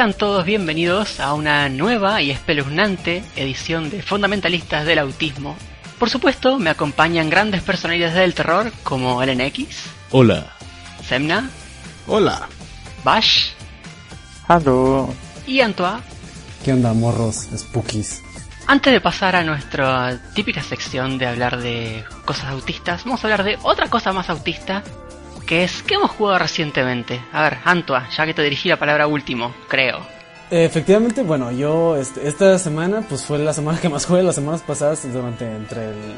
Sean todos bienvenidos a una nueva y espeluznante edición de Fundamentalistas del Autismo. Por supuesto, me acompañan grandes personalidades del terror como LNX. Hola. Semna. Hola. Bash. Hello. Y Antoine. ¿Qué onda, morros? Spookies. Antes de pasar a nuestra típica sección de hablar de cosas autistas, vamos a hablar de otra cosa más autista, que es ¿qué hemos jugado recientemente? A ver, Antoa, ya que te dirigí la palabra último, creo. Efectivamente, bueno, yo esta semana, pues fue la semana que más jugué, las semanas pasadas, durante entre el,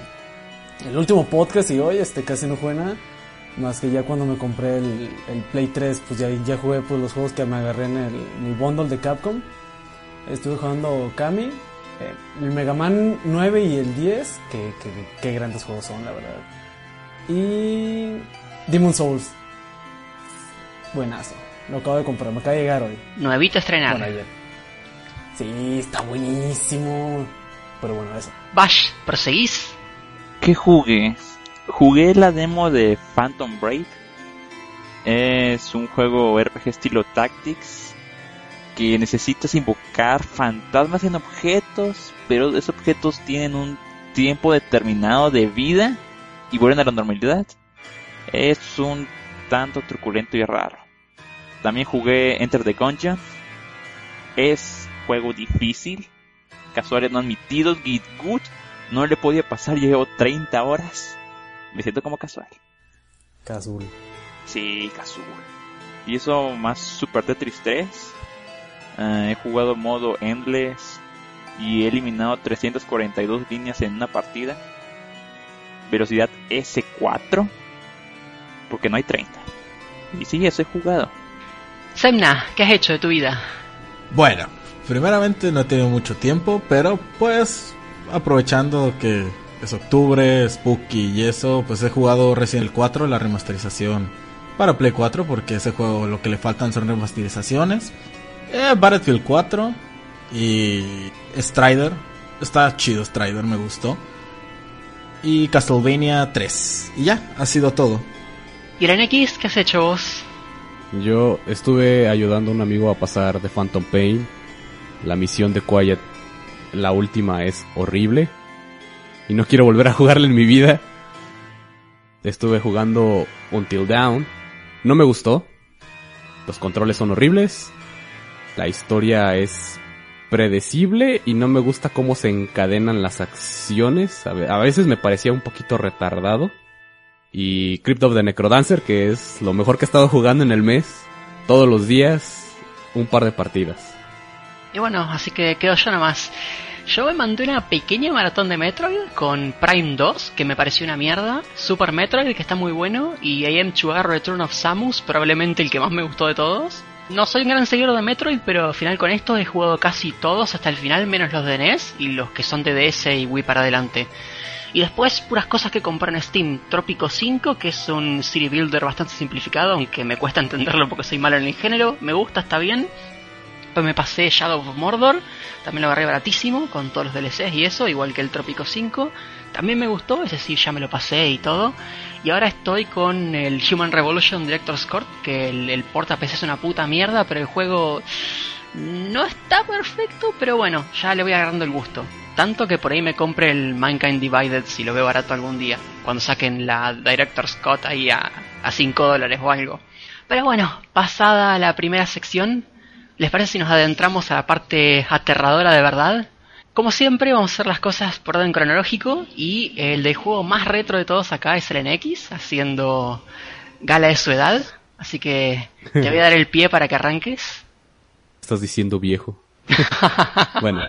el último podcast y hoy, este casi no jugué nada. Más que ya cuando me compré el, el Play 3, pues ya, ya jugué pues, los juegos que me agarré en el, mi bundle de Capcom. Estuve jugando Kami, eh, el Mega Man 9 y el 10, que, que, que grandes juegos son, la verdad. Y Demon Souls. Buenazo. Lo acabo de comprar, me acaba de llegar hoy. Nuevito estrenar. Bueno, ayer. Sí, está buenísimo. Pero bueno, eso. Bash, ¿proseguís? ¿Qué jugué? Jugué la demo de Phantom Brave. Es un juego RPG estilo Tactics que necesitas invocar fantasmas en objetos, pero esos objetos tienen un tiempo determinado de vida y vuelven a la normalidad. Es un tanto truculento y raro. También jugué Enter the Gungeon. Es juego difícil. Casuales no admitidos. Git good. No le podía pasar. Llevo 30 horas. Me siento como casual. Casual. Sí, casual. Y eso más Super Tetris 3. Uh, he jugado modo Endless. Y he eliminado 342 líneas en una partida. Velocidad S4. Porque no hay 30. Y sí, eso he jugado. Semna, ¿qué has hecho de tu vida? Bueno, primeramente no he tenido mucho tiempo, pero pues aprovechando que es octubre, Spooky y eso, pues he jugado recién el 4, la remasterización para Play 4, porque ese juego lo que le faltan son remasterizaciones. Eh, Battlefield 4 y Strider, está chido Strider, me gustó. Y Castlevania 3. Y ya, ha sido todo. ¿Y el NX qué has hecho vos? Yo estuve ayudando a un amigo a pasar de Phantom Pain. La misión de Quiet, la última, es horrible. Y no quiero volver a jugarla en mi vida. Estuve jugando Until Down. No me gustó. Los controles son horribles. La historia es predecible y no me gusta cómo se encadenan las acciones. A veces me parecía un poquito retardado y Crypt of the Necrodancer, que es lo mejor que he estado jugando en el mes. Todos los días, un par de partidas. Y bueno, así que quedo yo nomás. Yo me mandé una pequeña maratón de Metroid con Prime 2, que me pareció una mierda. Super Metroid, que está muy bueno. Y Am Chugar Return of Samus, probablemente el que más me gustó de todos. No soy un gran seguidor de Metroid, pero al final con esto he jugado casi todos hasta el final, menos los de NES y los que son de DS y Wii para adelante. Y después puras cosas que compré en Steam. Trópico 5, que es un city builder bastante simplificado, aunque me cuesta entenderlo porque soy malo en el género. Me gusta, está bien. Después me pasé Shadow of Mordor, también lo agarré baratísimo, con todos los DLCs y eso, igual que el Trópico 5. También me gustó, es decir, ya me lo pasé y todo. Y ahora estoy con el Human Revolution Director's Court, que el, el porta PC es una puta mierda, pero el juego no está perfecto, pero bueno, ya le voy agarrando el gusto. Tanto que por ahí me compre el Mankind Divided si lo veo barato algún día. Cuando saquen la Director's Cut ahí a, a 5 dólares o algo. Pero bueno, pasada la primera sección, ¿les parece si nos adentramos a la parte aterradora de verdad? Como siempre, vamos a hacer las cosas por orden cronológico. Y el del juego más retro de todos acá es el NX, haciendo gala de su edad. Así que te voy a dar el pie para que arranques. Estás diciendo viejo. bueno.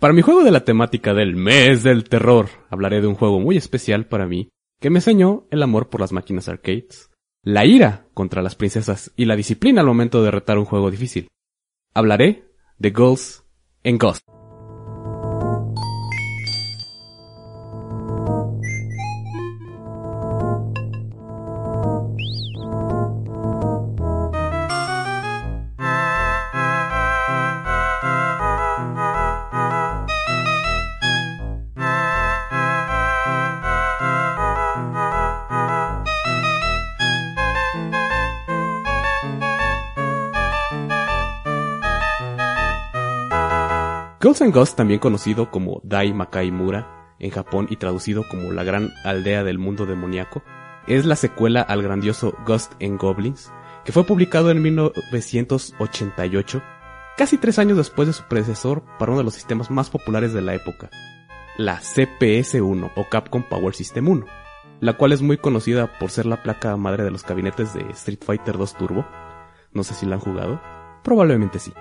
Para mi juego de la temática del mes del terror, hablaré de un juego muy especial para mí, que me enseñó el amor por las máquinas arcades, la ira contra las princesas y la disciplina al momento de retar un juego difícil. Hablaré de Girls and Ghost. Ghosts and Ghosts, también conocido como Dai Makai Mura en Japón y traducido como la gran aldea del mundo demoníaco, es la secuela al grandioso Ghost and Goblins, que fue publicado en 1988, casi tres años después de su predecesor para uno de los sistemas más populares de la época, la CPS-1 o Capcom Power System 1, la cual es muy conocida por ser la placa madre de los gabinetes de Street Fighter 2 Turbo. No sé si la han jugado. Probablemente sí.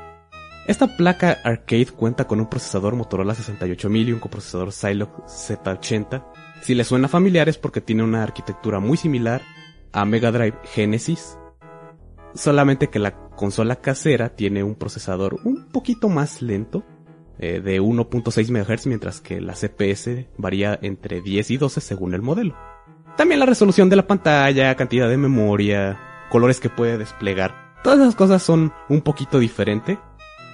Esta placa arcade cuenta con un procesador Motorola 68000 y un coprocesador Zilog Z80. Si le suena familiar es porque tiene una arquitectura muy similar a Mega Drive Genesis, solamente que la consola casera tiene un procesador un poquito más lento, eh, de 1.6 MHz, mientras que la CPS varía entre 10 y 12 según el modelo. También la resolución de la pantalla, cantidad de memoria, colores que puede desplegar. Todas esas cosas son un poquito diferentes,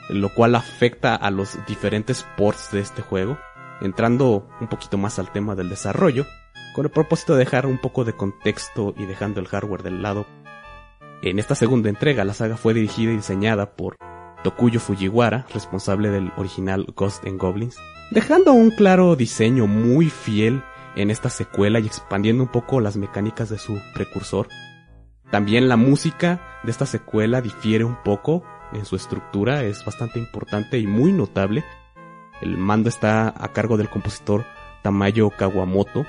lo cual afecta a los diferentes ports de este juego. Entrando un poquito más al tema del desarrollo, con el propósito de dejar un poco de contexto y dejando el hardware del lado. En esta segunda entrega, la saga fue dirigida y diseñada por Tokuyo Fujiwara, responsable del original Ghost and Goblins, dejando un claro diseño muy fiel en esta secuela y expandiendo un poco las mecánicas de su precursor. También la música de esta secuela difiere un poco en su estructura, es bastante importante y muy notable. El mando está a cargo del compositor Tamayo Kawamoto.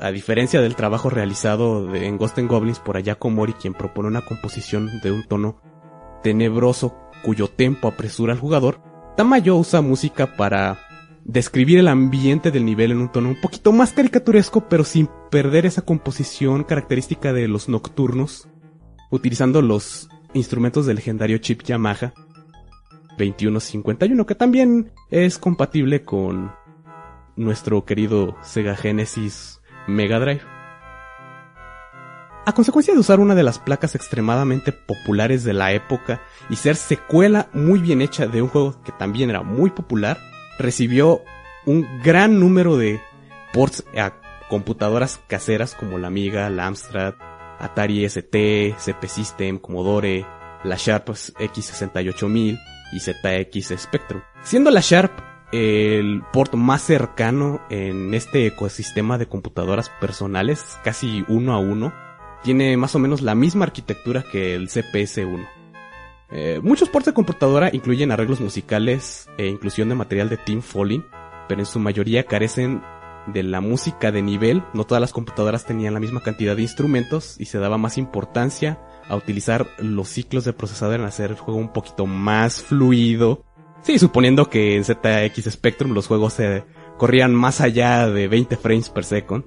A diferencia del trabajo realizado en Ghost and Goblins por Ayako Mori, quien propone una composición de un tono tenebroso cuyo tempo apresura al jugador, Tamayo usa música para describir el ambiente del nivel en un tono un poquito más caricaturesco, pero sin perder esa composición característica de los nocturnos, utilizando los instrumentos del legendario chip Yamaha 2151, que también es compatible con nuestro querido Sega Genesis Mega Drive. A consecuencia de usar una de las placas extremadamente populares de la época y ser secuela muy bien hecha de un juego que también era muy popular, recibió un gran número de ports a computadoras caseras como la Amiga, la Amstrad, Atari ST, CP System, Commodore, la Sharp X68000 y ZX Spectrum. Siendo la Sharp el port más cercano en este ecosistema de computadoras personales, casi uno a uno, tiene más o menos la misma arquitectura que el CPS-1. Eh, muchos ports de computadora incluyen arreglos musicales e inclusión de material de Team Falling, pero en su mayoría carecen de la música de nivel. No todas las computadoras tenían la misma cantidad de instrumentos y se daba más importancia a utilizar los ciclos de procesador en hacer el juego un poquito más fluido. Sí, suponiendo que en ZX Spectrum los juegos se corrían más allá de 20 frames per second.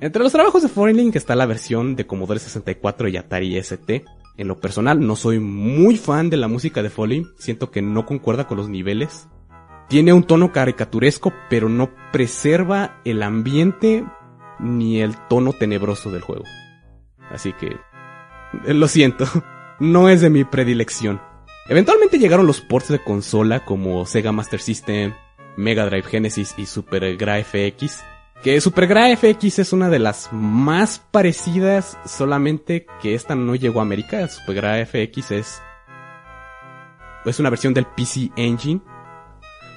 Entre los trabajos de Foreign Link está la versión de Commodore 64 y Atari ST, en lo personal, no soy muy fan de la música de Foley. Siento que no concuerda con los niveles. Tiene un tono caricaturesco, pero no preserva el ambiente ni el tono tenebroso del juego. Así que, eh, lo siento, no es de mi predilección. Eventualmente llegaron los ports de consola como Sega Master System, Mega Drive Genesis y Super FX, que Supergra FX es una de las más parecidas, solamente que esta no llegó a América. Supergra FX es, es una versión del PC Engine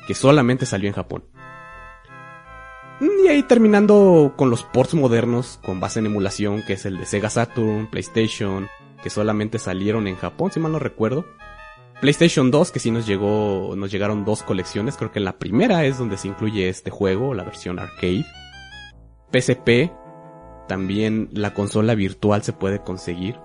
que solamente salió en Japón. Y ahí terminando con los ports modernos con base en emulación, que es el de Sega Saturn, PlayStation, que solamente salieron en Japón, si mal no recuerdo. PlayStation 2, que sí nos llegó, nos llegaron dos colecciones, creo que la primera es donde se incluye este juego, la versión arcade. PSP, también la consola virtual se puede conseguir.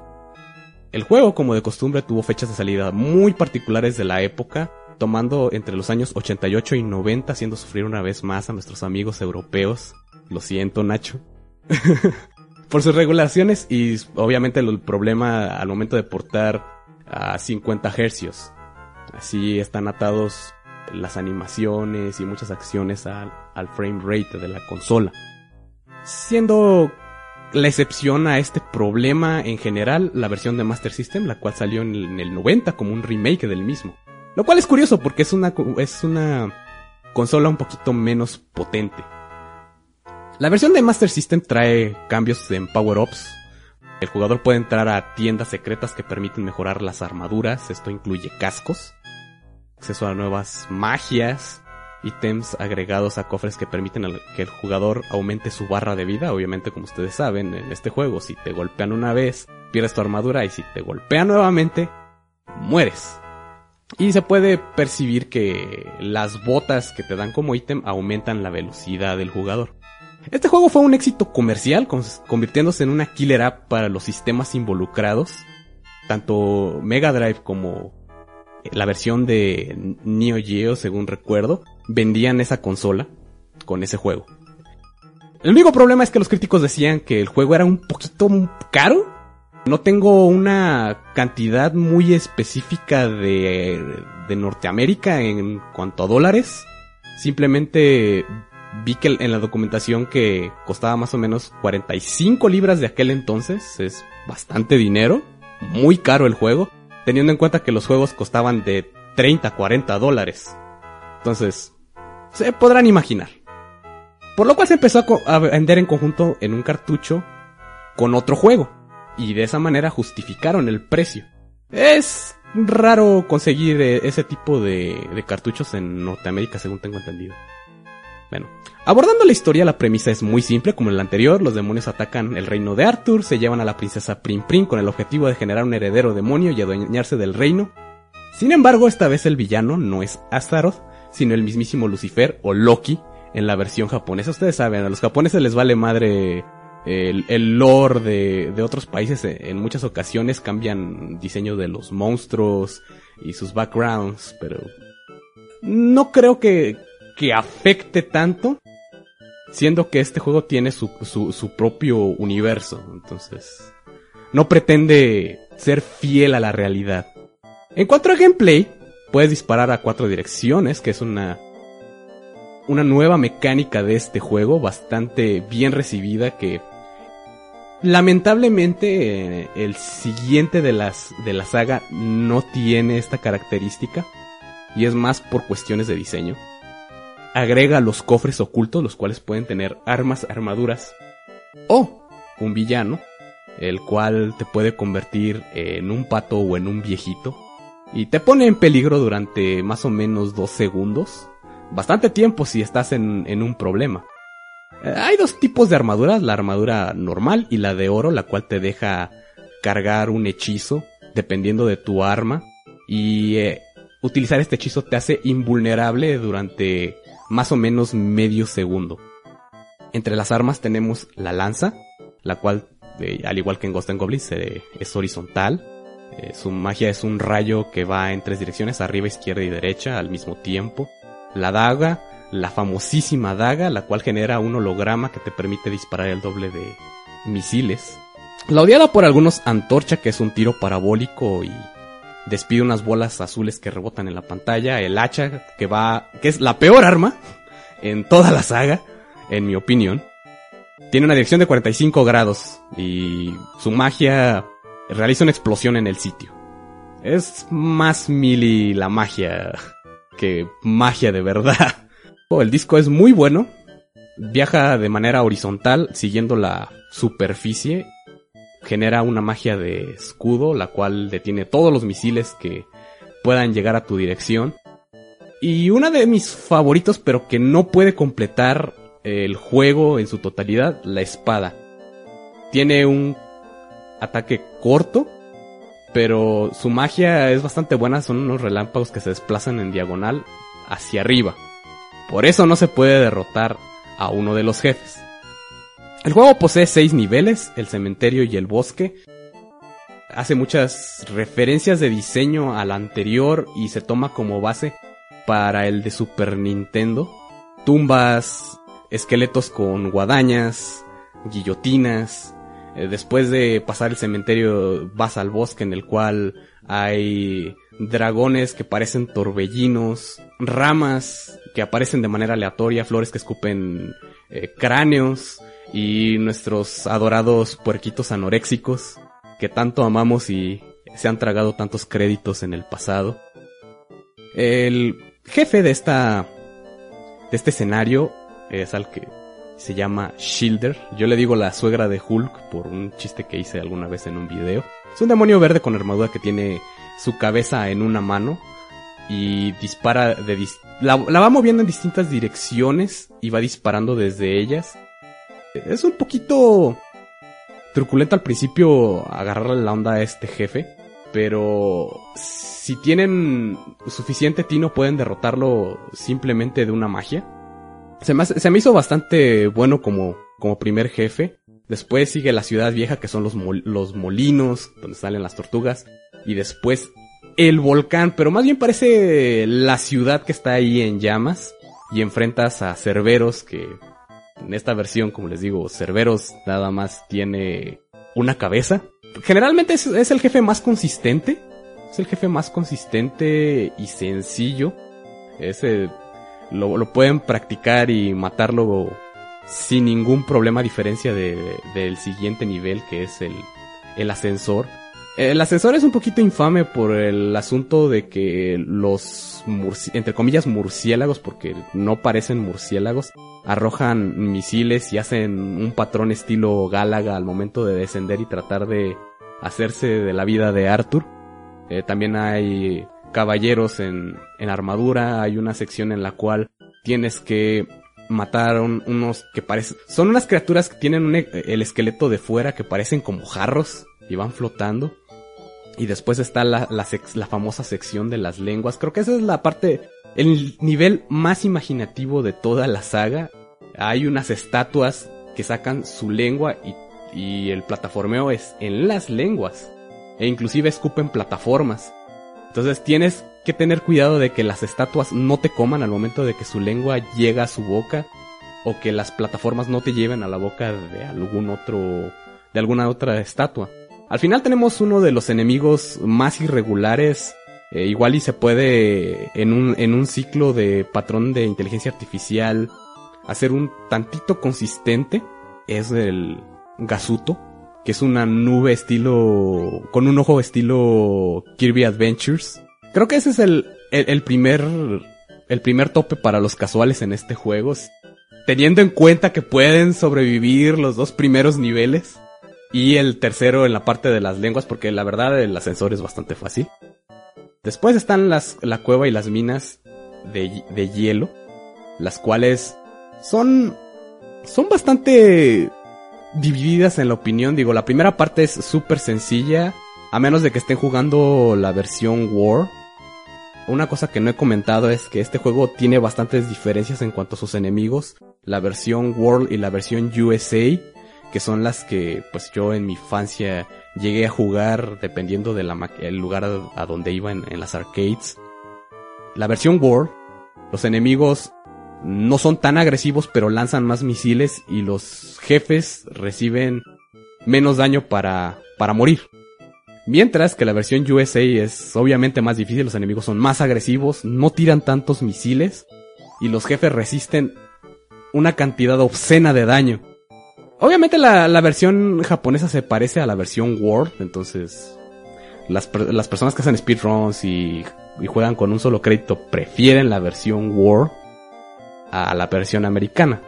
El juego, como de costumbre, tuvo fechas de salida muy particulares de la época, tomando entre los años 88 y 90, haciendo sufrir una vez más a nuestros amigos europeos. Lo siento, Nacho. Por sus regulaciones y obviamente el problema al momento de portar a 50 Hz. Así están atados las animaciones y muchas acciones al, al frame rate de la consola siendo la excepción a este problema en general la versión de Master System, la cual salió en el, 90 como un remake del mismo. Lo cual es curioso porque es una, es una consola un poquito menos potente. La versión de Master System trae cambios en power-ups. El jugador puede entrar a tiendas secretas que permiten mejorar las armaduras, esto incluye cascos. acceso a nuevas magias, ítems agregados a cofres que permiten que el jugador aumente su barra de vida. Obviamente, como ustedes saben, en este juego, si te golpean una vez, pierdes tu armadura y si te golpean nuevamente, mueres. Y se puede percibir que las botas que te dan como ítem aumentan la velocidad del jugador. Este juego fue un éxito comercial, convirtiéndose en una killer app para los sistemas involucrados. Tanto Mega Drive como la versión de Neo Geo, según recuerdo, vendían esa consola con ese juego. El único problema es que los críticos decían que el juego era un poquito caro. No tengo una cantidad muy específica de, de Norteamérica en cuanto a dólares. Simplemente vi que en la documentación que costaba más o menos 45 libras de aquel entonces. Es bastante dinero. Muy caro el juego. Teniendo en cuenta que los juegos costaban de 30 a 40 dólares. Entonces, se podrán imaginar. Por lo cual se empezó a vender en conjunto en un cartucho con otro juego. Y de esa manera justificaron el precio. Es raro conseguir eh, ese tipo de, cartuchos en Norteamérica, según tengo entendido. Bueno, abordando la historia, la premisa es muy simple, como en la anterior, los demonios atacan el reino de Arthur, se llevan a la princesa Prim Prim con el objetivo de generar un heredero demonio y adueñarse del reino. Sin embargo, esta vez el villano no es Astaroth, sino el mismísimo Lucifer o Loki en la versión japonesa. Ustedes saben, a los japoneses les vale madre el, el lore de, de otros países. eh, En muchas ocasiones cambian diseño de los monstruos y sus backgrounds, pero no creo que, que afecte tanto, siendo que este juego tiene su, su, su propio universo. Entonces, no pretende ser fiel a la realidad. En cuanto a gameplay, puedes disparar a cuatro direcciones, que es una una nueva mecánica de este juego bastante bien recibida que lamentablemente eh, el siguiente de las de la saga no tiene esta característica y es más por cuestiones de diseño. Agrega los cofres ocultos los cuales pueden tener armas, armaduras o un villano el cual te puede convertir en un pato o en un viejito y te pone en peligro durante más o menos dos segundos. Bastante tiempo si estás en, en un problema. Eh, hay dos tipos de armaduras, la armadura normal y la de oro, la cual te deja cargar un hechizo dependiendo de tu arma. Y eh, utilizar este hechizo te hace invulnerable durante más o menos medio segundo. Entre las armas tenemos la lanza, la cual, al igual que en Ghost and Goblins, es horizontal. Eh, su magia es un rayo que va en tres direcciones, arriba, izquierda y derecha al mismo tiempo. La daga, la famosísima daga, la cual genera un holograma que te permite disparar el doble de misiles. La odiada por algunos antorcha, que es un tiro parabólico y despide unas bolas azules que rebotan en la pantalla. El hacha, que va, que es la peor arma en toda la saga, en mi opinión. Tiene una dirección de 45 grados y su magia realiza una explosión en el sitio. Es más mili la magia que magia de verdad. El disco es muy bueno. Viaja de manera horizontal siguiendo la superficie. Genera una magia de escudo, la cual detiene todos los misiles que puedan llegar a tu dirección. Y una de mis favoritos, pero que no puede completar el juego en su totalidad, la espada. Tiene un ataque corto, pero su magia es bastante buena, son unos relámpagos que se desplazan en diagonal hacia arriba. Por eso no se puede derrotar a uno de los jefes. El juego posee seis niveles, el cementerio y el bosque. Hace muchas referencias de diseño al anterior y se toma como base para el de Super Nintendo. Tumbas, esqueletos con guadañas, guillotinas. Eh, después de pasar el cementerio vas al bosque en el cual hay dragones que parecen torbellinos, ramas que aparecen de manera aleatoria, flores que escupen eh, cráneos y nuestros adorados puerquitos anoréxicos que tanto amamos y se han tragado tantos créditos en el pasado. El jefe de esta de este escenario es al que se llama Shielder. Yo le digo la suegra de Hulk por un chiste que hice alguna vez en un video. Es un demonio verde con armadura que tiene su cabeza en una mano y dispara de dis- la, va moviendo en distintas direcciones y va disparando desde ellas. Es un poquito truculento al principio agarrarle la onda a este jefe, pero si tienen suficiente tino pueden derrotarlo simplemente de una magia. Se me, se me hizo bastante bueno como, como primer jefe. Después sigue la ciudad vieja que son los, los molinos donde salen las tortugas. Y después el volcán, pero más bien parece la ciudad que está ahí en llamas. Y enfrentas a Cerberos que en esta versión, como les digo, Cerberos nada más tiene una cabeza. Generalmente es, el jefe más consistente. Es el jefe más consistente y sencillo. Ese lo, lo pueden practicar y matarlo sin ningún problema a diferencia de, del siguiente nivel que es el, el ascensor. El ascensor es un poquito infame por el asunto de que los, entre comillas, murciélagos, porque no parecen murciélagos, arrojan misiles y hacen un patrón estilo Gálaga al momento de descender y tratar de hacerse de la vida de Arthur. Eh, también hay caballeros en, en armadura, hay una sección en la cual tienes que matar un- unos que parecen... Son unas criaturas que tienen un e- el esqueleto de fuera que parecen como jarros y van flotando. Y después está la, la, famosa sección de las lenguas. Creo que esa es la parte, el nivel más imaginativo de toda la saga. Hay unas estatuas que sacan su lengua y, y el plataformeo es en las lenguas. E inclusive escupen plataformas. Entonces tienes que tener cuidado de que las estatuas no te coman al momento de que su lengua llega a su boca o que las plataformas no te lleven a la boca de algún otro de alguna otra estatua. Al final tenemos uno de los enemigos más irregulares, eh, igual y se puede en un en un ciclo de patrón de inteligencia artificial hacer un tantito consistente, es el Gasuto, que es una nube estilo con un ojo estilo Kirby Adventures. Creo que ese es el, el, el primer el primer tope para los casuales en este juego. Teniendo en cuenta que pueden sobrevivir los dos primeros niveles y el tercero en la parte de las lenguas porque la verdad el ascensor es bastante fácil. Después están las, la cueva y las minas de, de hielo, las cuales son, son bastante divididas en la opinión. Digo, la primera parte es súper sencilla, a menos de que estén jugando la versión War. Una cosa que no he comentado es que este juego tiene bastantes diferencias en cuanto a sus enemigos. La versión World y la versión USA, que son las que pues yo en mi infancia llegué a jugar dependiendo del lugar a, donde iba en, en las arcades. La versión World, los enemigos no son tan agresivos pero lanzan más misiles y los jefes reciben menos daño para, para morir. Mientras que la versión USA es obviamente más difícil, los enemigos son más agresivos, no tiran tantos misiles y los jefes resisten una cantidad obscena de daño. Obviamente la, la versión japonesa se parece a la versión World, entonces las, las personas que hacen speedruns y, y juegan con un solo crédito prefieren la versión World a la versión americana.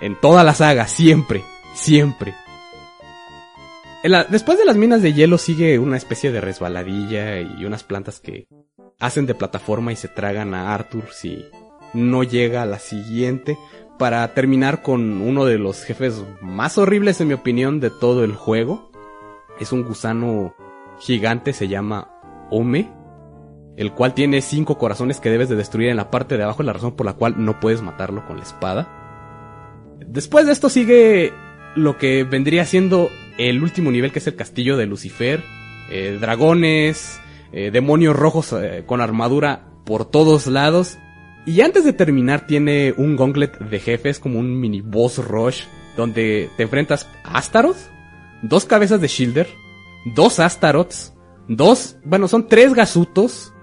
En toda la saga, siempre, siempre. Después de las minas de hielo sigue una especie de resbaladilla y unas plantas que hacen de plataforma y se tragan a Arthur si no llega a la siguiente. Para terminar con uno de los jefes más horribles en mi opinión de todo el juego. Es un gusano gigante, se llama Ome. El cual tiene cinco corazones que debes de destruir en la parte de abajo, la razón por la cual no puedes matarlo con la espada. Después de esto sigue lo que vendría siendo el último nivel que es el castillo de Lucifer. Eh, dragones, eh, demonios rojos eh, con armadura por todos lados. Y antes de terminar tiene un gauntlet de jefes como un mini boss rush. Donde te enfrentas a Astaroth, dos cabezas de Shielder, dos Astaroths, dos, bueno son tres Gasutos.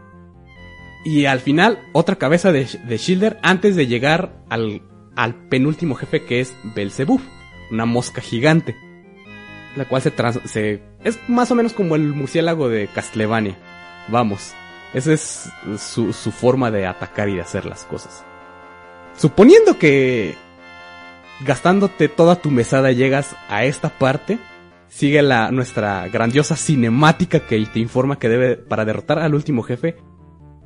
Y al final otra cabeza de, de Shielder antes de llegar al, al penúltimo jefe que es Belzebub, una mosca gigante la cual se, trans se es más o menos como el murciélago de Castlevania. Vamos, esa es su, forma de atacar y de hacer las cosas. Suponiendo que gastándote toda tu mesada llegas a esta parte, sigue la nuestra grandiosa cinemática que te informa que debe para derrotar al último jefe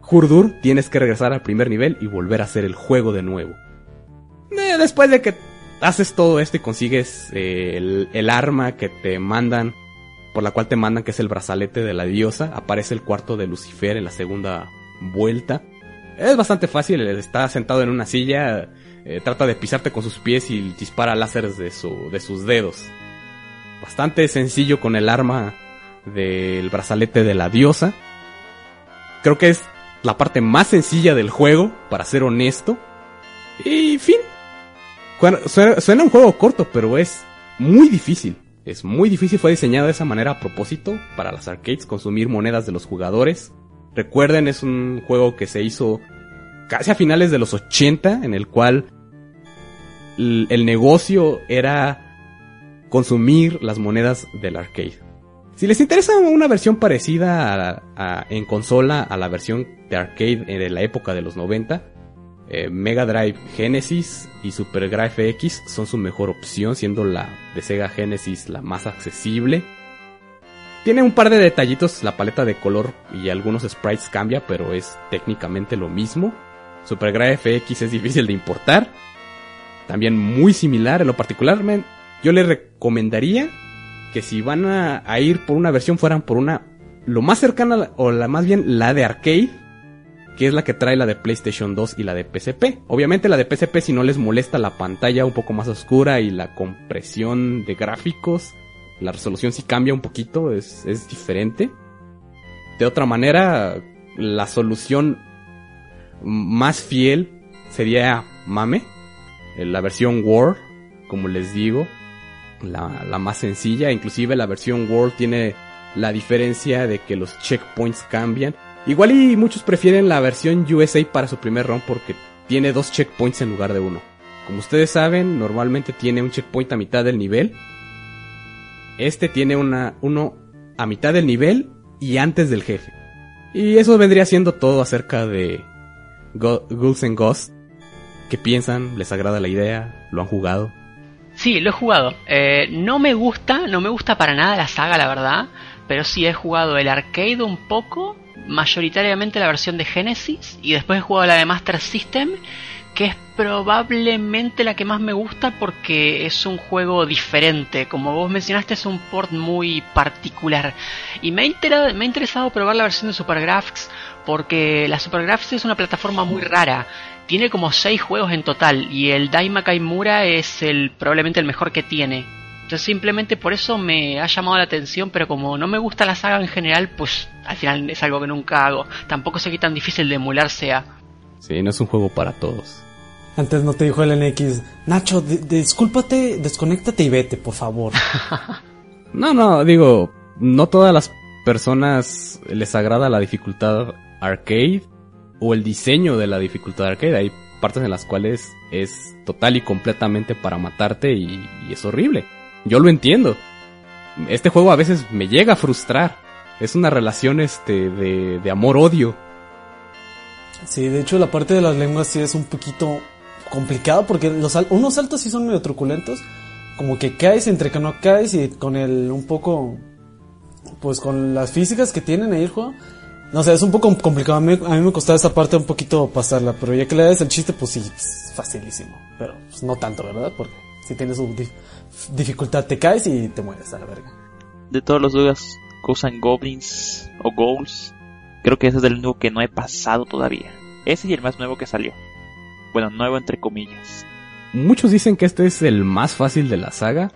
Hurdur tienes que regresar al primer nivel y volver a hacer el juego de nuevo. Eh, después de que haces todo esto y consigues eh, el arma que te mandan, por la cual te mandan que es el brazalete de la diosa, aparece el cuarto de Lucifer en la segunda vuelta. Es bastante fácil, está sentado en una silla, eh, trata de pisarte con sus pies y dispara láseres de, su, de sus dedos. Bastante sencillo con el arma del brazalete de la diosa. Creo que es la parte más sencilla del juego, para ser honesto. Y fin. Suena, suena un juego corto, pero es muy difícil. Es muy difícil, fue diseñado de esa manera a propósito para las arcades, consumir monedas de los jugadores. Recuerden, es un juego que se hizo casi a finales de los 80, en el cual el negocio era consumir las monedas del arcade. Si les interesa una versión parecida en consola a la versión de arcade de la época de los 90, eh, Mega Drive Genesis y Super Drive X son su mejor opción, siendo la de Sega Genesis la más accesible. Tiene un par de detallitos, la paleta de color y algunos sprites cambia, pero es técnicamente lo mismo. Super Drive X es difícil de importar. También muy similar, en lo particular, yo le recomendaría que si van a, ir por una versión fueran por una lo más cercana o la más bien la de arcade que es la que trae la de PlayStation 2 y la de PSP. Obviamente la de PSP si no les molesta la pantalla un poco más oscura y la compresión de gráficos, la resolución sí cambia un poquito, es, es diferente. De otra manera, la solución más fiel sería Mame, la versión War, como les digo, la, más sencilla. Inclusive la versión World tiene la diferencia de que los checkpoints cambian. Igual y muchos prefieren la versión USA para su primer round porque tiene dos checkpoints en lugar de uno. Como ustedes saben, normalmente tiene un checkpoint a mitad del nivel. Este tiene una, uno a mitad del nivel y antes del jefe. Y eso vendría siendo todo acerca de Ghouls and Ghosts. ¿Qué piensan? ¿Les agrada la idea? ¿Lo han jugado? Sí, lo he jugado. Eh, no me gusta, no me gusta para nada la saga, la verdad. Pero sí he jugado el arcade un poco, mayoritariamente la versión de Genesis. Y después he jugado la de Master System, que es probablemente la que más me gusta porque es un juego diferente. Como vos mencionaste, es un port muy particular. Y me ha, interesado probar la versión de Supergraphics porque la Supergraphics es una plataforma muy rara tiene como 6 juegos en total y el Daima Kaimura es el probablemente el mejor que tiene. Entonces simplemente por eso me ha llamado la atención, pero como no me gusta la saga en general, pues al final es algo que nunca hago. Tampoco sé qué tan difícil de emular sea. Sí, no es un juego para todos. Antes no te dijo el NX, Nacho, discúlpate, desconéctate y vete, por favor. no, no, digo, no todas las personas les agrada la dificultad arcade o el diseño de la dificultad arcade. Hay partes en las cuales es total y completamente para matarte y, es horrible. Yo lo entiendo. Este juego a veces me llega a frustrar. Es una relación este de, de amor-odio. Sí, de hecho la parte de las lenguas sí es un poquito complicado porque los unos saltos sí son medio truculentos. Como que caes entre que no caes y con el un poco pues con las físicas que tienen ahí el juego no sé, es un poco complicado. A mí, me costaba esta parte un poquito pasarla, pero ya que le das el chiste, pues sí, facilísimo. Pero pues, no tanto, ¿verdad? Porque si tienes su dificultad, te caes y te mueres a la verga. De todos los juegos que Goblins o Goals, creo que ese es el único que no he pasado todavía. Ese y el más nuevo que salió. Bueno, nuevo entre comillas. Muchos dicen que este es el más fácil de la saga,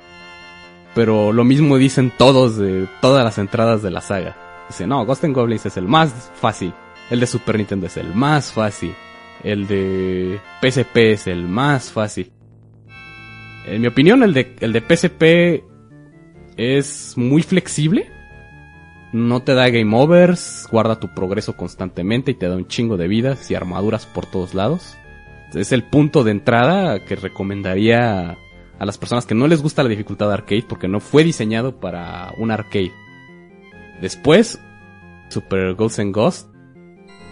pero lo mismo dicen todos de todas las entradas de la saga. Dice, no, Ghost and Goblins es el más fácil. El de Super Nintendo es el más fácil. El de PSP es el más fácil. En mi opinión, el de, el de PSP es muy flexible. No te da game overs, guarda tu progreso constantemente y te da un chingo de vidas y armaduras por todos lados. Es el punto de entrada que recomendaría a las personas que no les gusta la dificultad arcade porque no fue diseñado para un arcade. Después, Super Ghosts and Ghost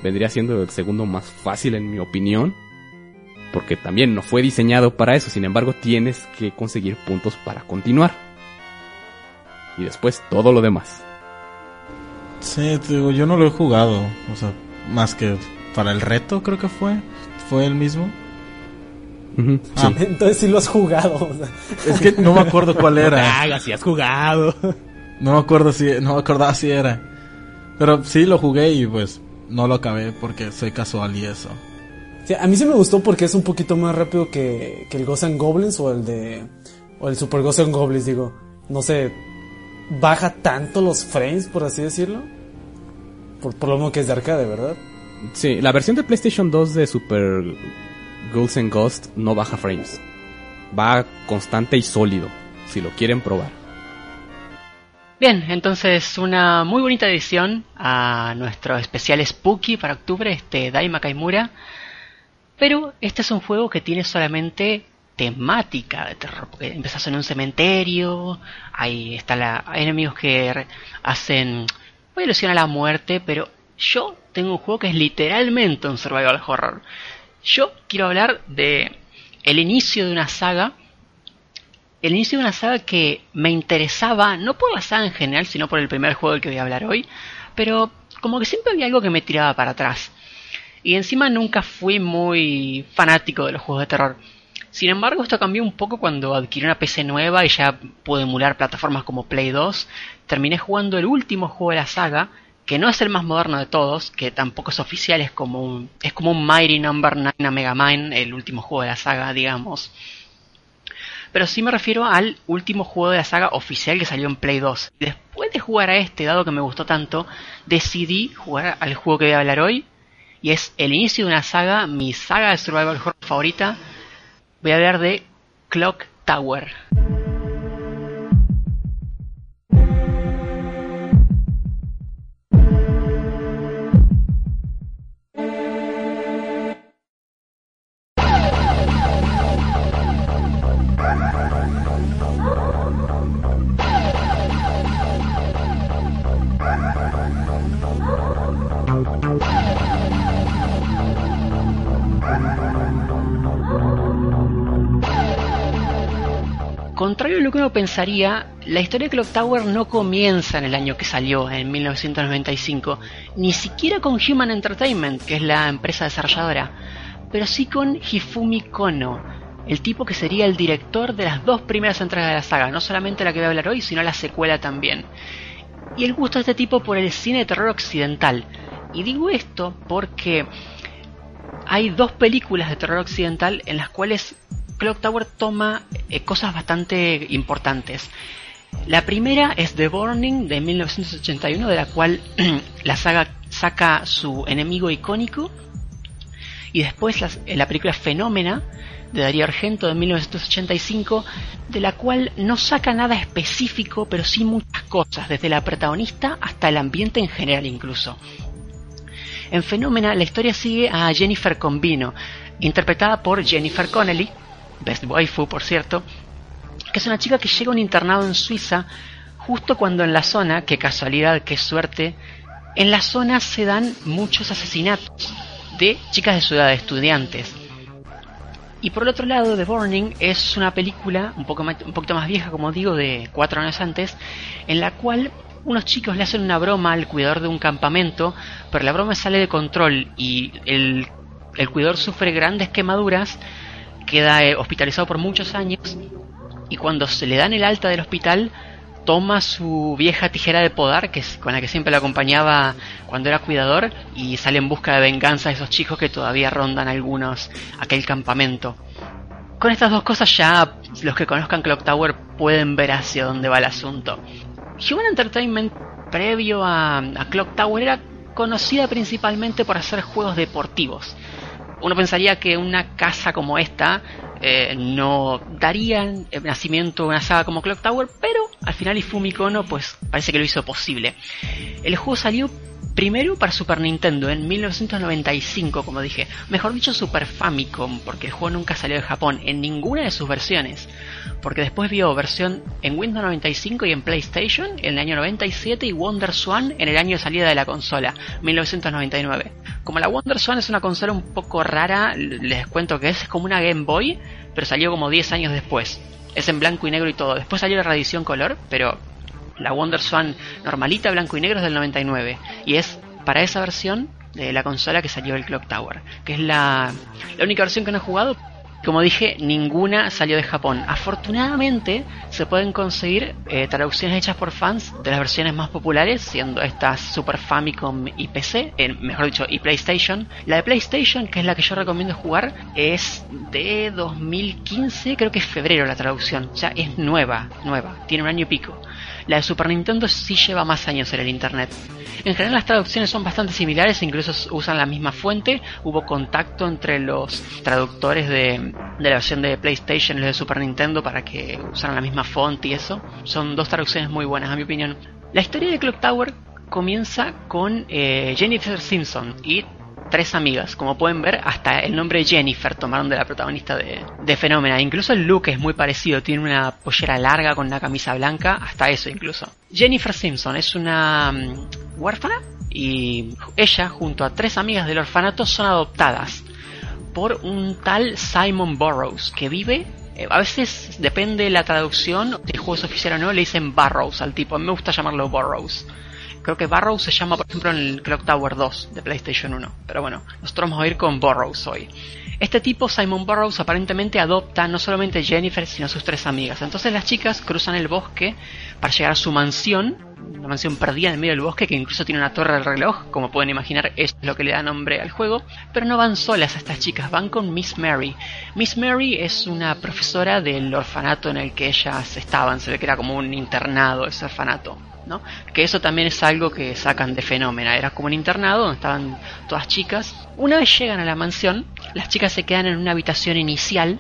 vendría siendo el segundo más fácil en mi opinión. Porque también no fue diseñado para eso, sin embargo tienes que conseguir puntos para continuar. Y después todo lo demás. Sí, digo, yo no lo he jugado. O sea, más que para el reto, creo que fue. Fue el mismo. Ujú, Ah, sí. Entonces sí lo has jugado. o sea. Es que no me acuerdo cuál No te era. hagas, si has jugado. No me acuerdo si, no me acordaba si era. Pero sí lo jugué y pues no lo acabé porque soy casual y eso. Sí, a mí sí me gustó porque es un poquito más rápido que, que el and Goblins o el de. O el Super and Goblins, digo. No sé. Baja tanto los frames, por así decirlo. Por, por lo mismo que es de arcade, ¿verdad? Sí, la versión de PlayStation 2 de Super Ghosts and Ghost no baja frames. Va constante y sólido, si lo quieren probar. Bien, entonces una muy bonita edición a nuestro especial Spooky para octubre, este Daima Kaimura. Pero este es un juego que tiene solamente temática de terror, porque empezás en un cementerio, ahí está la, hay enemigos que hacen voy a ilusionar a la muerte, pero yo tengo un juego que es literalmente un survival horror. Yo quiero hablar de el inicio de una saga el inicio de una saga que me interesaba, no por la saga en general, sino por el primer juego del que voy a hablar hoy, pero como que siempre había algo que me tiraba para atrás. Y encima nunca fui muy fanático de los juegos de terror. Sin embargo, esto cambió un poco cuando adquirí una PC nueva y ya pude emular plataformas como Play 2. Terminé jugando el último juego de la saga, que no es el más moderno de todos, que tampoco es oficial, es como un, es como un Mighty Number 9 a Mega Man, el último juego de la saga, digamos pero sí me refiero al último juego de la saga oficial que salió en Play 2. Y después de jugar a este, dado que me gustó tanto, decidí jugar al juego que voy a hablar hoy, y es el inicio de una saga, mi saga de survival horror favorita. Voy a hablar de Clock Tower. Contrario a lo que uno pensaría, la historia de Clock Tower no comienza en el año que salió, en 1995, ni siquiera con Human Entertainment, que es la empresa desarrolladora, pero sí con Hifumi Kono, el tipo que sería el director de las dos primeras entregas de la saga, no solamente la que voy a hablar hoy, sino la secuela también. Y el gusto de este tipo por el cine de terror occidental. Y digo esto porque hay dos películas de terror occidental en las cuales Clock Tower toma eh, cosas bastante importantes. La primera es The Burning de 1981, de la cual la saga saca su enemigo icónico. Y después las- eh, la película Fenómena de Darío Argento de 1985, de la cual no saca nada específico, pero sí muchas cosas, desde la protagonista hasta el ambiente en general incluso. En Fenómena la historia sigue a Jennifer Combino, interpretada por Jennifer Connelly, Best Waifu por cierto, que es una chica que llega a un internado en Suiza justo cuando en la zona, qué casualidad, qué suerte, en la zona se dan muchos asesinatos de chicas de su edad, estudiantes. Y por el otro lado, The Burning es una película un, poco más- un poquito más vieja, como digo, de cuatro años antes, en la cual unos chicos le hacen una broma al cuidador de un campamento, pero la broma sale de control y el, el cuidador sufre grandes quemaduras, queda eh, hospitalizado por muchos años y cuando se le dan el alta del hospital toma su vieja tijera de podar que es con la que siempre lo acompañaba cuando era cuidador y sale en busca de venganza de esos chicos que todavía rondan algunos aquel campamento. Con estas dos cosas ya los que conozcan Clock Tower pueden ver hacia dónde va el asunto. Human Entertainment previo a, a Clock Tower era conocida principalmente por hacer juegos deportivos. Uno pensaría que una casa como esta eh, no daría el nacimiento a una saga como Clock Tower, pero al final Ifumi Kono pues parece que lo hizo posible. El juego salió primero para Super Nintendo en 1995, como dije. Mejor dicho, Super Famicom, porque el juego nunca salió de Japón en ninguna de sus versiones. Porque después vio versión en Windows 95 y en PlayStation en el año 97 y Wonder Swan en el año de salida de la consola, 1999. Como la Wonder Swan es una consola un poco rara, les cuento que es como una Game Boy, pero salió como 10 años después. Es en blanco y negro y todo. Después salió la reedición color, pero la Wonder Swan normalita, blanco y negro es del 99. Y es para esa versión de la consola que salió el Clock Tower, que es la, la única versión que no he jugado. Como dije, ninguna salió de Japón. Afortunadamente se pueden conseguir eh, traducciones hechas por fans de las versiones más populares, siendo estas Super Famicom y PC, mejor dicho, y PlayStation. La de PlayStation, que es la que yo recomiendo jugar, es de 2015, creo que es febrero la traducción. Sea, es nueva, nueva, tiene un año y pico. La de Super Nintendo sí lleva más años en el internet. En general las traducciones son bastante similares, incluso usan la misma fuente. Hubo contacto entre los traductores de, la versión de PlayStation y los de Super Nintendo para que usaran la misma font y eso. Son dos traducciones muy buenas, a mi opinión. La historia de Clock Tower comienza con eh, Jennifer Simpson y tres amigas. Como pueden ver, hasta el nombre Jennifer tomaron de la protagonista de, de Fenómena. Incluso el look es muy parecido. Tiene una pollera larga con una camisa blanca. Hasta eso incluso. Jennifer Simpson es una mm, huérfana y ella junto a tres amigas del orfanato son adoptadas por un tal Simon Burroughs que vive eh, a veces depende de la traducción, si el juego es oficial o no, le dicen Burroughs al tipo. me gusta llamarlo Burroughs. Creo que Barrows se llama, por ejemplo, en el Clock Tower 2 de PlayStation 1. Pero bueno, nosotros vamos a ir con Burrows hoy. Este tipo, Simon Burrows, aparentemente adopta no solamente Jennifer, sino sus tres amigas. Entonces las chicas cruzan el bosque para llegar a su mansión, una mansión perdida en el medio del bosque que incluso tiene una torre del reloj, como pueden imaginar, es lo que le da nombre al juego. Pero no van solas estas chicas, van con Miss Mary. Miss Mary es una profesora del orfanato en el que ellas estaban, se ve que era como un internado ese orfanato. Que eso también es algo que sacan de fenómeno. Era como un internado donde estaban todas chicas. Una vez llegan a la mansión, las chicas se quedan en una habitación inicial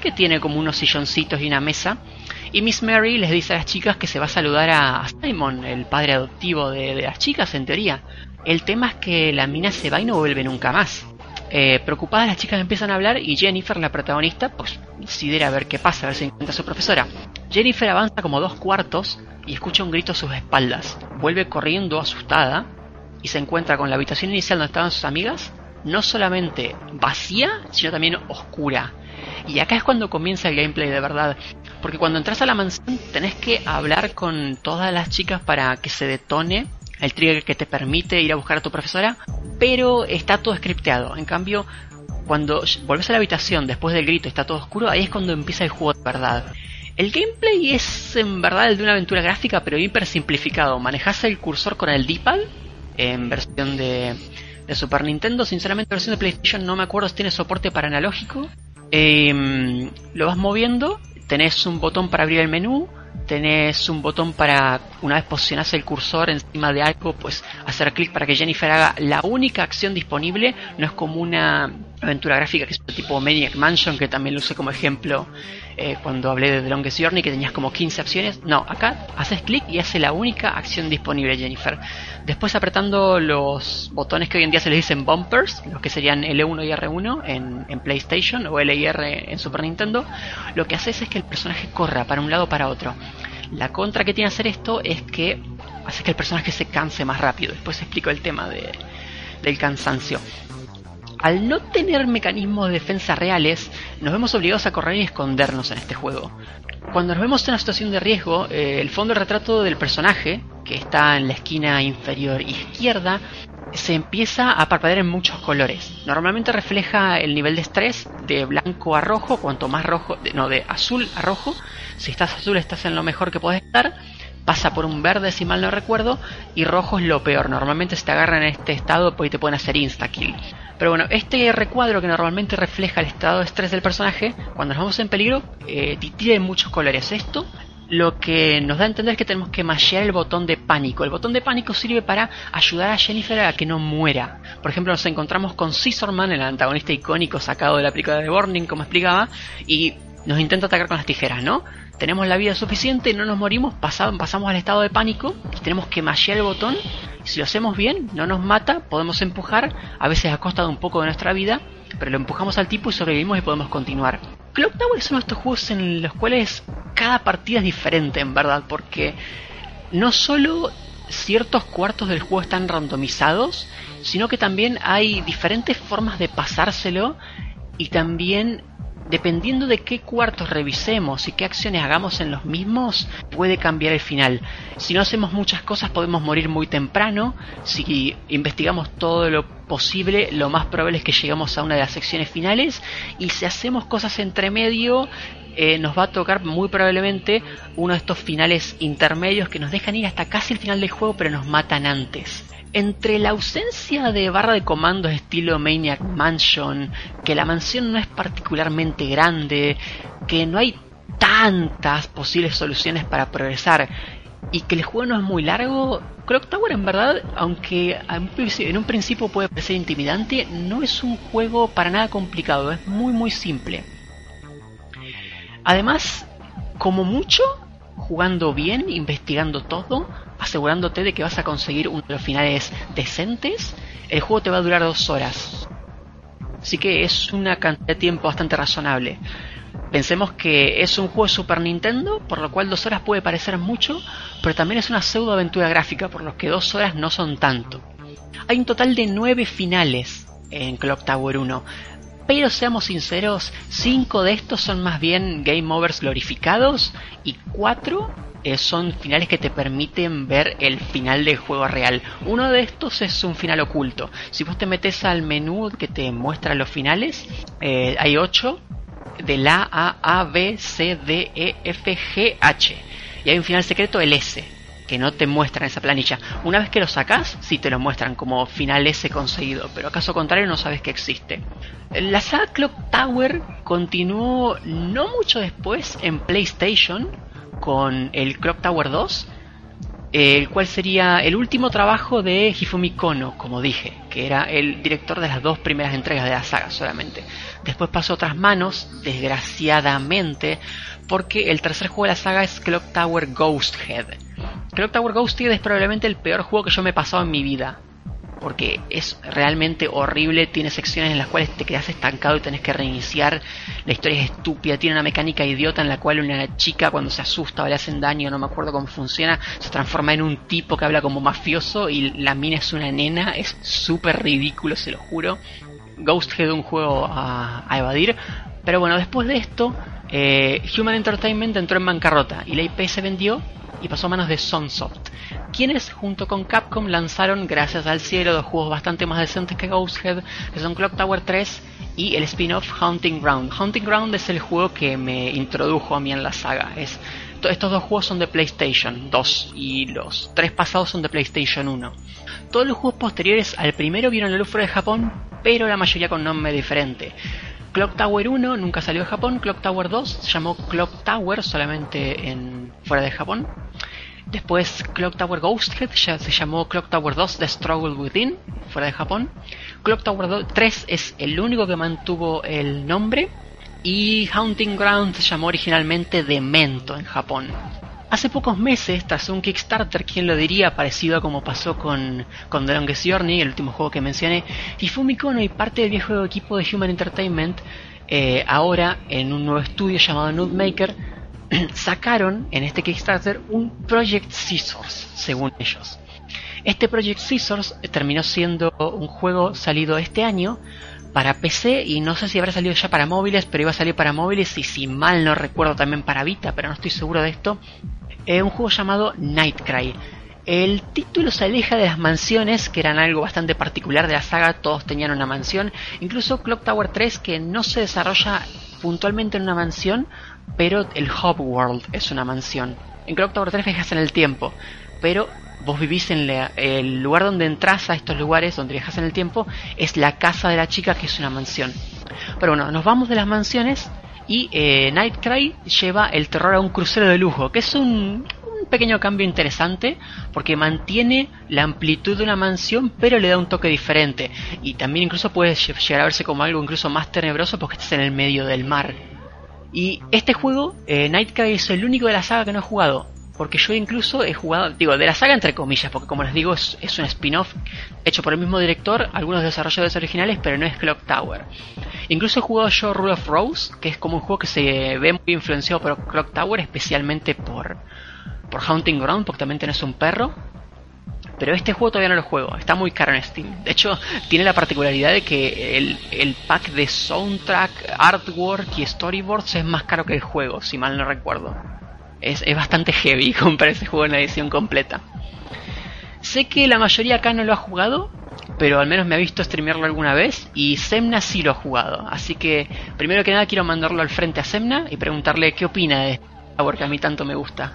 que tiene como unos silloncitos y una mesa. Y Miss Mary les dice a las chicas que se va a saludar a Simon, el padre adoptivo de, las chicas, en teoría. El tema es que la mina se va y no vuelve nunca más. Eh, preocupadas las chicas empiezan a hablar y Jennifer, la protagonista, pues decide a ver qué pasa, a ver si encuentra a su profesora. Jennifer avanza como dos cuartos y escucha un grito a sus espaldas. Vuelve corriendo asustada y se encuentra con la habitación inicial donde estaban sus amigas, no solamente vacía, sino también oscura. Y acá es cuando comienza el gameplay de verdad. Porque cuando entras a la mansión tenés que hablar con todas las chicas para que se detone el trigger que te permite ir a buscar a tu profesora, pero está todo scripteado. En cambio, cuando volvés a la habitación después del grito y está todo oscuro, ahí es cuando empieza el juego de verdad. El gameplay es en verdad el de una aventura gráfica, pero hiper simplificado. Manejas el cursor con el D-pad en versión de, Super Nintendo. Sinceramente, la versión de PlayStation no me acuerdo si tiene soporte para analógico. Em, lo vas moviendo, tenés un botón para abrir el menú, tenés un botón para, una vez posicionas el cursor encima de algo, pues hacer clic para que Jennifer haga la única acción disponible. No es como una aventura gráfica que es tipo Maniac Mansion, que también lo usé como ejemplo eh, cuando hablé de The Longest Journey, que tenías como 15 opciones. No, acá haces clic y hace la única acción disponible Jennifer. Después apretando los botones que hoy en día se les dicen bumpers, los que serían L1 y R1 en, en PlayStation o L y R en Super Nintendo, lo que haces es que el personaje corra para un lado o para otro. La contra que tiene hacer esto es que hace que el personaje se canse más rápido. Después explico el tema de, del cansancio. Al no tener mecanismos de defensa reales, nos vemos obligados a correr y escondernos en este juego. Cuando nos vemos en una situación de riesgo, eh, el fondo de retrato del personaje, que está en la esquina inferior izquierda, se empieza a parpadear en muchos colores. Normalmente refleja el nivel de estrés de blanco a rojo, cuanto más rojo, no, de azul a rojo. Si estás azul estás en lo mejor que puedes estar. Pasa por un verde si mal no recuerdo y rojo es lo peor. Normalmente si te agarran en este estado pues te pueden hacer insta kill. Pero bueno, este recuadro que normalmente refleja el estado de estrés del personaje, cuando nos vamos en peligro, eh, tiene muchos colores. Esto lo que nos da a entender es que tenemos que mashear el botón de pánico. El botón de pánico sirve para ayudar a Jennifer a que no muera. Por ejemplo, nos encontramos con Scissorman, el antagonista icónico sacado de la película de Burning, como explicaba, y nos intenta atacar con las tijeras, ¿no? Tenemos la vida suficiente, no nos morimos, pasamos, al estado de pánico y tenemos que mashear el botón. Si lo hacemos bien, no nos mata, podemos empujar, a veces a costa de un poco de nuestra vida, pero lo empujamos al tipo y sobrevivimos y podemos continuar. Clock Tower es uno de estos juegos en los cuales cada partida es diferente, en verdad, porque no solo ciertos cuartos del juego están randomizados, sino que también hay diferentes formas de pasárselo y también dependiendo de qué cuartos revisemos y qué acciones hagamos en los mismos, puede cambiar el final. Si no hacemos muchas cosas podemos morir muy temprano, si investigamos todo lo posible, lo más probable es que lleguemos a una de las secciones finales, y si hacemos cosas entre medio, eh, nos va a tocar muy probablemente uno de estos finales intermedios que nos dejan ir hasta casi el final del juego pero nos matan antes. Entre la ausencia de barra de comandos estilo Maniac Mansion, que la mansión no es particularmente grande, que no hay tantas posibles soluciones para progresar y que el juego no es muy largo, Clock Tower en verdad, aunque en un principio puede parecer intimidante, no es un juego para nada complicado, es muy muy simple. Además, como mucho, jugando bien, investigando todo, asegurándote de que vas a conseguir uno de los finales decentes, el juego te va a durar dos horas. Así que es una cantidad de tiempo bastante razonable. Pensemos que es un juego de Super Nintendo, por lo cual dos horas puede parecer mucho, pero también es una pseudo aventura gráfica, por lo que dos horas no son tanto. Hay un total de nueve finales en Clock Tower 1, pero seamos sinceros, 5 de estos son más bien game overs glorificados y 4 eh, son finales que te permiten ver el final del juego real. Uno de estos es un final oculto. Si vos te metes al menú que te muestra los finales, eh, hay 8 de la A, A, B, C, D, E, F, G, H. Y hay un final secreto, el S que no te muestran esa planilla. Una vez que lo sacas, sí te lo muestran como final S conseguido, pero caso contrario no sabes que existe. La saga Clock Tower continuó no mucho después en PlayStation con el Clock Tower 2, el cual sería el último trabajo de Hifumi Kono, como dije, que era el director de las dos primeras entregas de la saga solamente. Después pasó a otras manos, desgraciadamente, porque el tercer juego de la saga es Clock Tower Ghost Head. Clock Tower Ghost Head es probablemente el peor juego que yo me he pasado en mi vida. Porque es realmente horrible, tiene secciones en las cuales te quedas estancado y tenés que reiniciar. La historia es estúpida, tiene una mecánica idiota en la cual una chica cuando se asusta o le hacen daño, no me acuerdo cómo funciona, se transforma en un tipo que habla como mafioso y la mina es una nena, es súper ridículo, se lo juro. Ghost Head un juego a, a evadir. Pero bueno, después de esto, eh, Human Entertainment entró en bancarrota y la IP se vendió y pasó a manos de Sunsoft, quienes junto con Capcom lanzaron, gracias al cielo, dos juegos bastante más decentes que Ghosthead, que son Clock Tower 3 y el spin-off Hunting Ground. Hunting Ground es el juego que me introdujo a mí en la saga. Es, estos dos juegos son de PlayStation 2 y los tres pasados son de PlayStation 1. Todos los juegos posteriores al primero vieron la luz fuera de Japón, pero la mayoría con nombre diferente. Clock Tower 1 nunca salió de Japón, Clock Tower 2 se llamó Clock Tower solamente en fuera de Japón. Después Clock Tower Ghosthead ya se llamó Clock Tower 2 The Struggle Within, fuera de Japón. Clock Tower 3 es el único que mantuvo el nombre. Y Haunting Ground se llamó originalmente Demento en Japón. Hace pocos meses, tras un Kickstarter, quien lo diría, parecido a como pasó con, con The Longest Journey, el último juego que mencioné, Hifumi Kono y parte del viejo equipo de Human Entertainment, eh, ahora en un nuevo estudio llamado Nutmaker, sacaron en este Kickstarter un Project Scissors, según ellos. Este Project Scissors terminó siendo un juego salido este año para PC y no sé si habrá salido ya para móviles, pero iba a salir para móviles y si mal no recuerdo también para Vita, pero no estoy seguro de esto. Es un juego llamado Nightcry. El título se aleja de las mansiones, que eran algo bastante particular de la saga, todos tenían una mansión, incluso Clock Tower 3, que no se desarrolla puntualmente en una mansión, pero el Hub World es una mansión. En Clock Tower 3 viajas en el tiempo, pero vos vivís en el lugar donde entras a estos lugares, donde viajas en el tiempo, es la casa de la chica que es una mansión. Pero bueno, nos vamos de las mansiones y eh, Nightcry lleva el terror a un crucero de lujo, que es un, pequeño cambio interesante porque mantiene la amplitud de una mansión pero le da un toque diferente y también incluso puede llegar a verse como algo incluso más tenebroso porque estás en el medio del mar. Y este juego, eh, Nightcry es el único de la saga que no he jugado porque yo incluso he jugado, digo, de la saga entre comillas, porque como les digo es, un spin-off hecho por el mismo director, algunos desarrolladores originales, pero no es Clock Tower. Incluso he jugado yo Rule of Rose, que es como un juego que se ve muy influenciado por Clock Tower, especialmente por, por Haunting Ground, porque también tenés un perro. Pero este juego todavía no lo juego, está muy caro en Steam. De hecho, tiene la particularidad de que el, el pack de soundtrack, artwork y storyboards es más caro que el juego, si mal no recuerdo. Es, es bastante heavy comprar ese juego en la edición completa. Sé que la mayoría acá no lo ha jugado, pero al menos me ha visto streamearlo alguna vez y Semna sí lo ha jugado. Así que primero que nada quiero mandarlo al frente a Semna y preguntarle qué opina de este porque a mí tanto me gusta.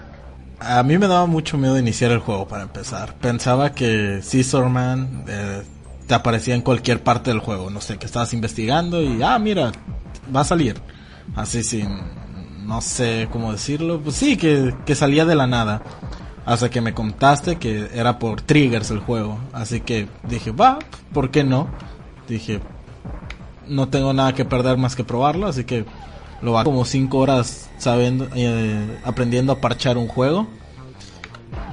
A mí me daba mucho miedo iniciar el juego para empezar. Pensaba que Scissorman eh, te aparecía en cualquier parte del juego. No sé, que estabas investigando y, ah, mira, va a salir. Así sin, no sé cómo decirlo. Pues sí, que, que salía de la nada. Hasta que me contaste que era por triggers el juego. Así que dije, va, ¿por qué no? Dije, no tengo nada que perder más que probarlo. Así que lo va como 5 horas sabiendo, eh, aprendiendo a parchar un juego.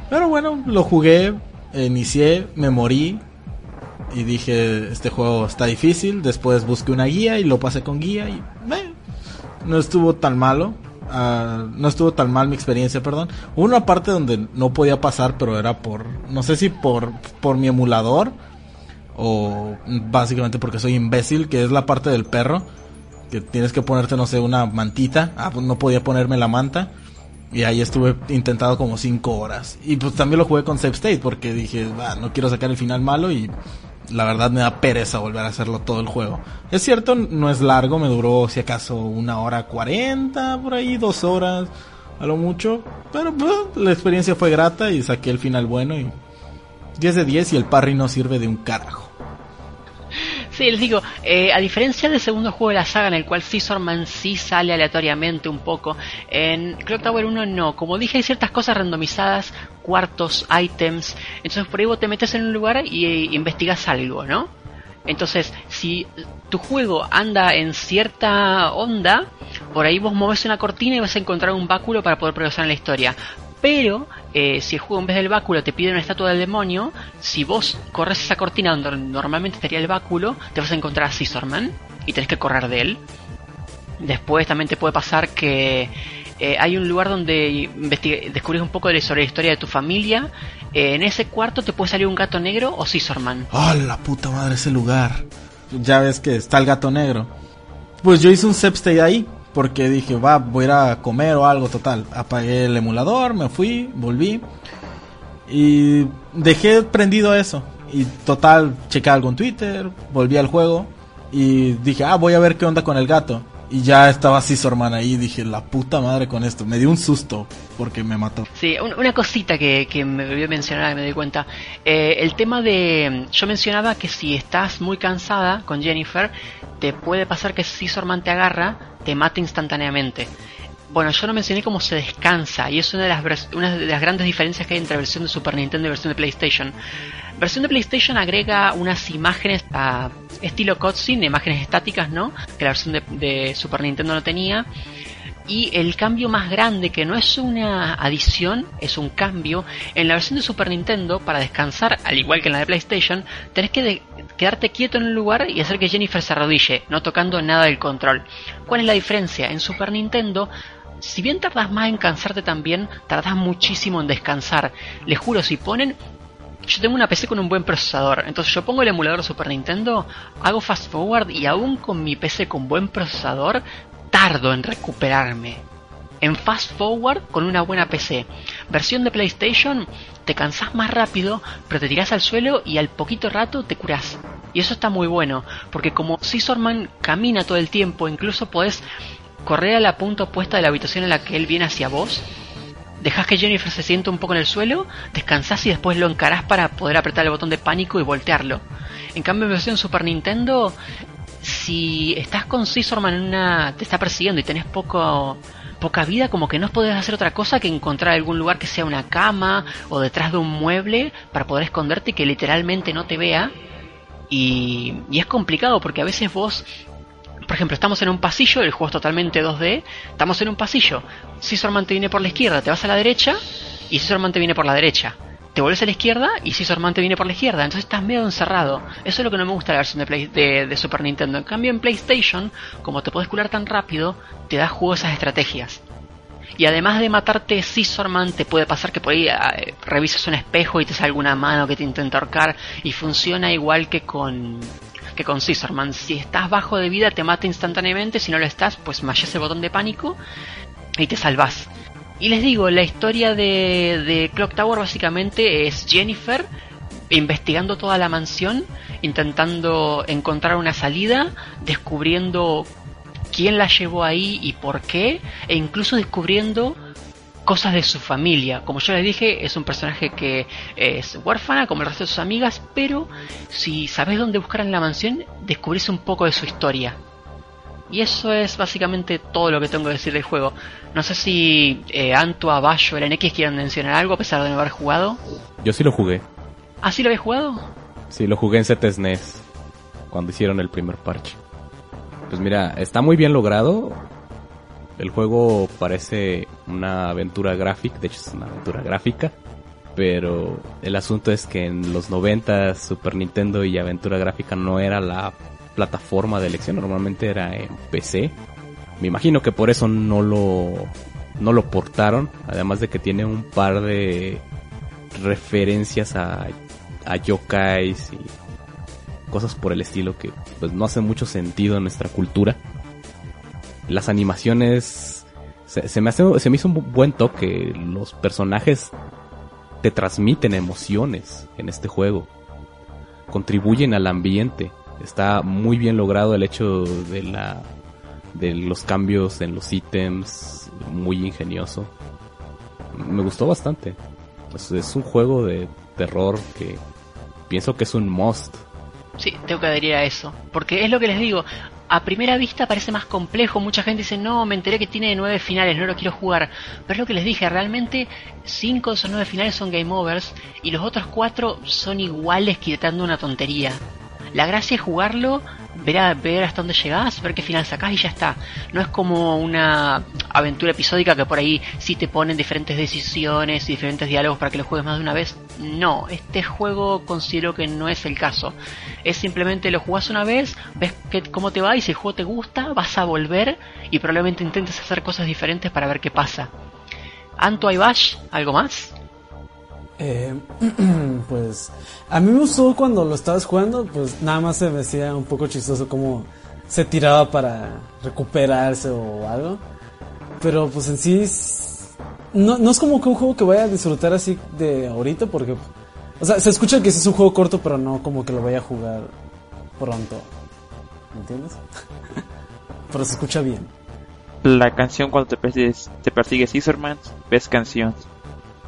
Pero bueno, lo jugué, inicié, me morí. Y dije, este juego está difícil. Después busqué una guía y lo pasé con guía. Y no estuvo tan malo. Ah, no estuvo tan mal mi experiencia, perdón. Hubo una parte donde no podía pasar, pero era por, no sé si por, por mi emulador o básicamente porque soy imbécil, que es la parte del perro, que tienes que ponerte, no sé, una mantita. Ah, pues no podía ponerme la manta. Y ahí estuve intentado como 5 horas. Y pues también lo jugué con Save State porque dije, "Ah, no quiero sacar el final malo y la verdad me da pereza volver a hacerlo todo el juego. Es cierto, no es largo, me duró si acaso una hora cuarenta, por ahí, dos horas, a lo mucho. Pero pues, la experiencia fue grata y saqué el final bueno y 10 de 10 y el parry no sirve de un carajo. Sí, les digo, eh, a diferencia del segundo juego de la saga en el cual Scissorman sí sale aleatoriamente un poco, en Clock Tower 1 no. Como dije, hay ciertas cosas randomizadas, cuartos, items, entonces por ahí vos te metes en un lugar y, eh, investigas algo, ¿no? Entonces, si tu juego anda en cierta onda, por ahí vos moves una cortina y vas a encontrar un báculo para poder progresar en la historia. Pero eh, si el juego en vez del báculo te pide una estatua del demonio, si vos corres esa cortina donde normalmente estaría el báculo, te vas a encontrar a Scissorman y tenés que correr de él. Después también te puede pasar que eh, hay un lugar donde descubrís un poco de sobre la historia de tu familia. Eh, en ese cuarto te puede salir un gato negro o Scissorman. ¡Oh, la puta madre ese lugar! Ya ves que está el gato negro. Pues yo hice un state ahí. Porque dije, va, voy a a comer o algo, total. Apagué el emulador, me fui, volví. Y dejé prendido eso. Y total, chequé algo en Twitter, volví al juego. Y dije, ah, voy a ver qué onda con el gato. Y ya estaba Scissorman ahí. Dije, la puta madre con esto. Me dio un susto porque me mató. Sí, un- una cosita que, que me olvidé mencionar, me doy cuenta. Eh, el tema de. Yo mencionaba que si estás muy cansada con Jennifer, te puede pasar que si Sorman te agarra, te mata instantáneamente. Bueno, yo no mencioné cómo se descansa, y es una de las, grandes diferencias que hay entre versión de Super Nintendo y versión de PlayStation. Versión de PlayStation agrega unas imágenes a estilo cutscene, imágenes estáticas, ¿no? Que la versión de, Super Nintendo no tenía. Y el cambio más grande, que no es una adición, es un cambio, en la versión de Super Nintendo, para descansar, al igual que en la de PlayStation, tenés que quedarte quieto en un lugar y hacer que Jennifer se arrodille, no tocando nada del control. ¿Cuál es la diferencia? En Super Nintendo, si bien tardas más en cansarte también, tardas muchísimo en descansar. Les juro, si ponen yo tengo una PC con un buen procesador, entonces yo pongo el emulador Super Nintendo, hago fast forward y aún con mi PC con buen procesador, tardo en recuperarme. En fast forward con una buena PC. Versión de PlayStation, te cansás más rápido, pero te tirás al suelo y al poquito rato te curás. Y eso está muy bueno, porque como Scissorman camina todo el tiempo, incluso podés correr a la punta opuesta de la habitación en la que él viene hacia vos Dejas que Jennifer se sienta un poco en el suelo, descansás y después lo encarás para poder apretar el botón de pánico y voltearlo. En cambio, en versión Super Nintendo, si estás con Scissorman en una. te está persiguiendo y tenés poco. poca vida, como que no podés hacer otra cosa que encontrar algún lugar que sea una cama o detrás de un mueble para poder esconderte y que literalmente no te vea. Y, y es complicado porque a veces vos por ejemplo, estamos en un pasillo, el juego es totalmente 2D, estamos en un pasillo, Scissorman te viene por la izquierda, te vas a la derecha y Scissorman te viene por la derecha. Te vuelves a la izquierda y Scissorman te viene por la izquierda, entonces estás medio encerrado. Eso es lo que no me gusta de la versión de, de, Super Nintendo. En cambio en PlayStation, como te puedes curar tan rápido, te da juego esas estrategias. Y además de matarte Scissorman, te puede pasar que por ahí eh, revisas un espejo y te sale alguna mano que te intenta ahorcar. Y funciona igual que con que con Scissorman. Si estás bajo de vida te mata instantáneamente, si no lo estás, pues machas el botón de pánico y te salvas. Y les digo, la historia de, de Clock Tower básicamente es Jennifer investigando toda la mansión, intentando encontrar una salida, descubriendo quién la llevó ahí y por qué, e incluso descubriendo cosas de su familia. Como yo les dije, es un personaje que es huérfana, como el resto de sus amigas, pero si sabes dónde buscar en la mansión, descubrís un poco de su historia. Y eso es básicamente todo lo que tengo que decir del juego. No sé si eh, Antua, Bayo, el NX quieren mencionar algo a pesar de no haber jugado. Yo sí lo jugué. ¿Ah, sí lo habéis jugado? Sí, lo jugué en CTSNES. Cuando hicieron el primer parche. Pues mira, está muy bien logrado. El juego parece una aventura gráfica, de hecho es una aventura gráfica. Pero el asunto es que en los 90 Super Nintendo y aventura gráfica no era la plataforma de elección, normalmente era en PC. Me imagino que por eso no lo no lo portaron, además de que tiene un par de referencias a, a yokais y cosas por el estilo que pues no hace mucho sentido en nuestra cultura. Las animaciones se, me hace, se me hizo un buen toque. Los personajes te transmiten emociones en este juego. Contribuyen al ambiente. Está muy bien logrado el hecho de la de los cambios en los ítems, muy ingenioso. Me gustó bastante. es un juego de terror que pienso que es un must Sí, tengo que adherir a eso. Porque es lo que les digo. A primera vista parece más complejo. Mucha gente dice, no, me enteré que tiene nueve finales, no lo quiero jugar. Pero es lo que les dije, realmente cinco de esos nueve finales son game overs y los otros cuatro son iguales quitando una tontería. La gracia es jugarlo, ver, ver hasta dónde llegás, ver qué final sacás y ya está. No es como una aventura episódica que por ahí sí te ponen diferentes decisiones y diferentes diálogos para que lo juegues más de una vez. No, este juego considero que no es el caso. Es simplemente lo jugás una vez, ves que, cómo te va y si el juego te gusta, vas a volver y probablemente intentes hacer cosas diferentes para ver qué pasa. Anto Bash, ¿algo más? Eh, pues a mí me gustó cuando lo estabas jugando, pues nada más se me hacía un poco chistoso como se tiraba para recuperarse o algo. Pero pues en sí no, es como que un juego que vaya a disfrutar así de ahorita porque... O sea, se escucha que es un juego corto, pero no como que lo vaya a jugar pronto. ¿Me entiendes? pero se escucha bien. La canción cuando te persigues, te persigue Scissorman, ves canción.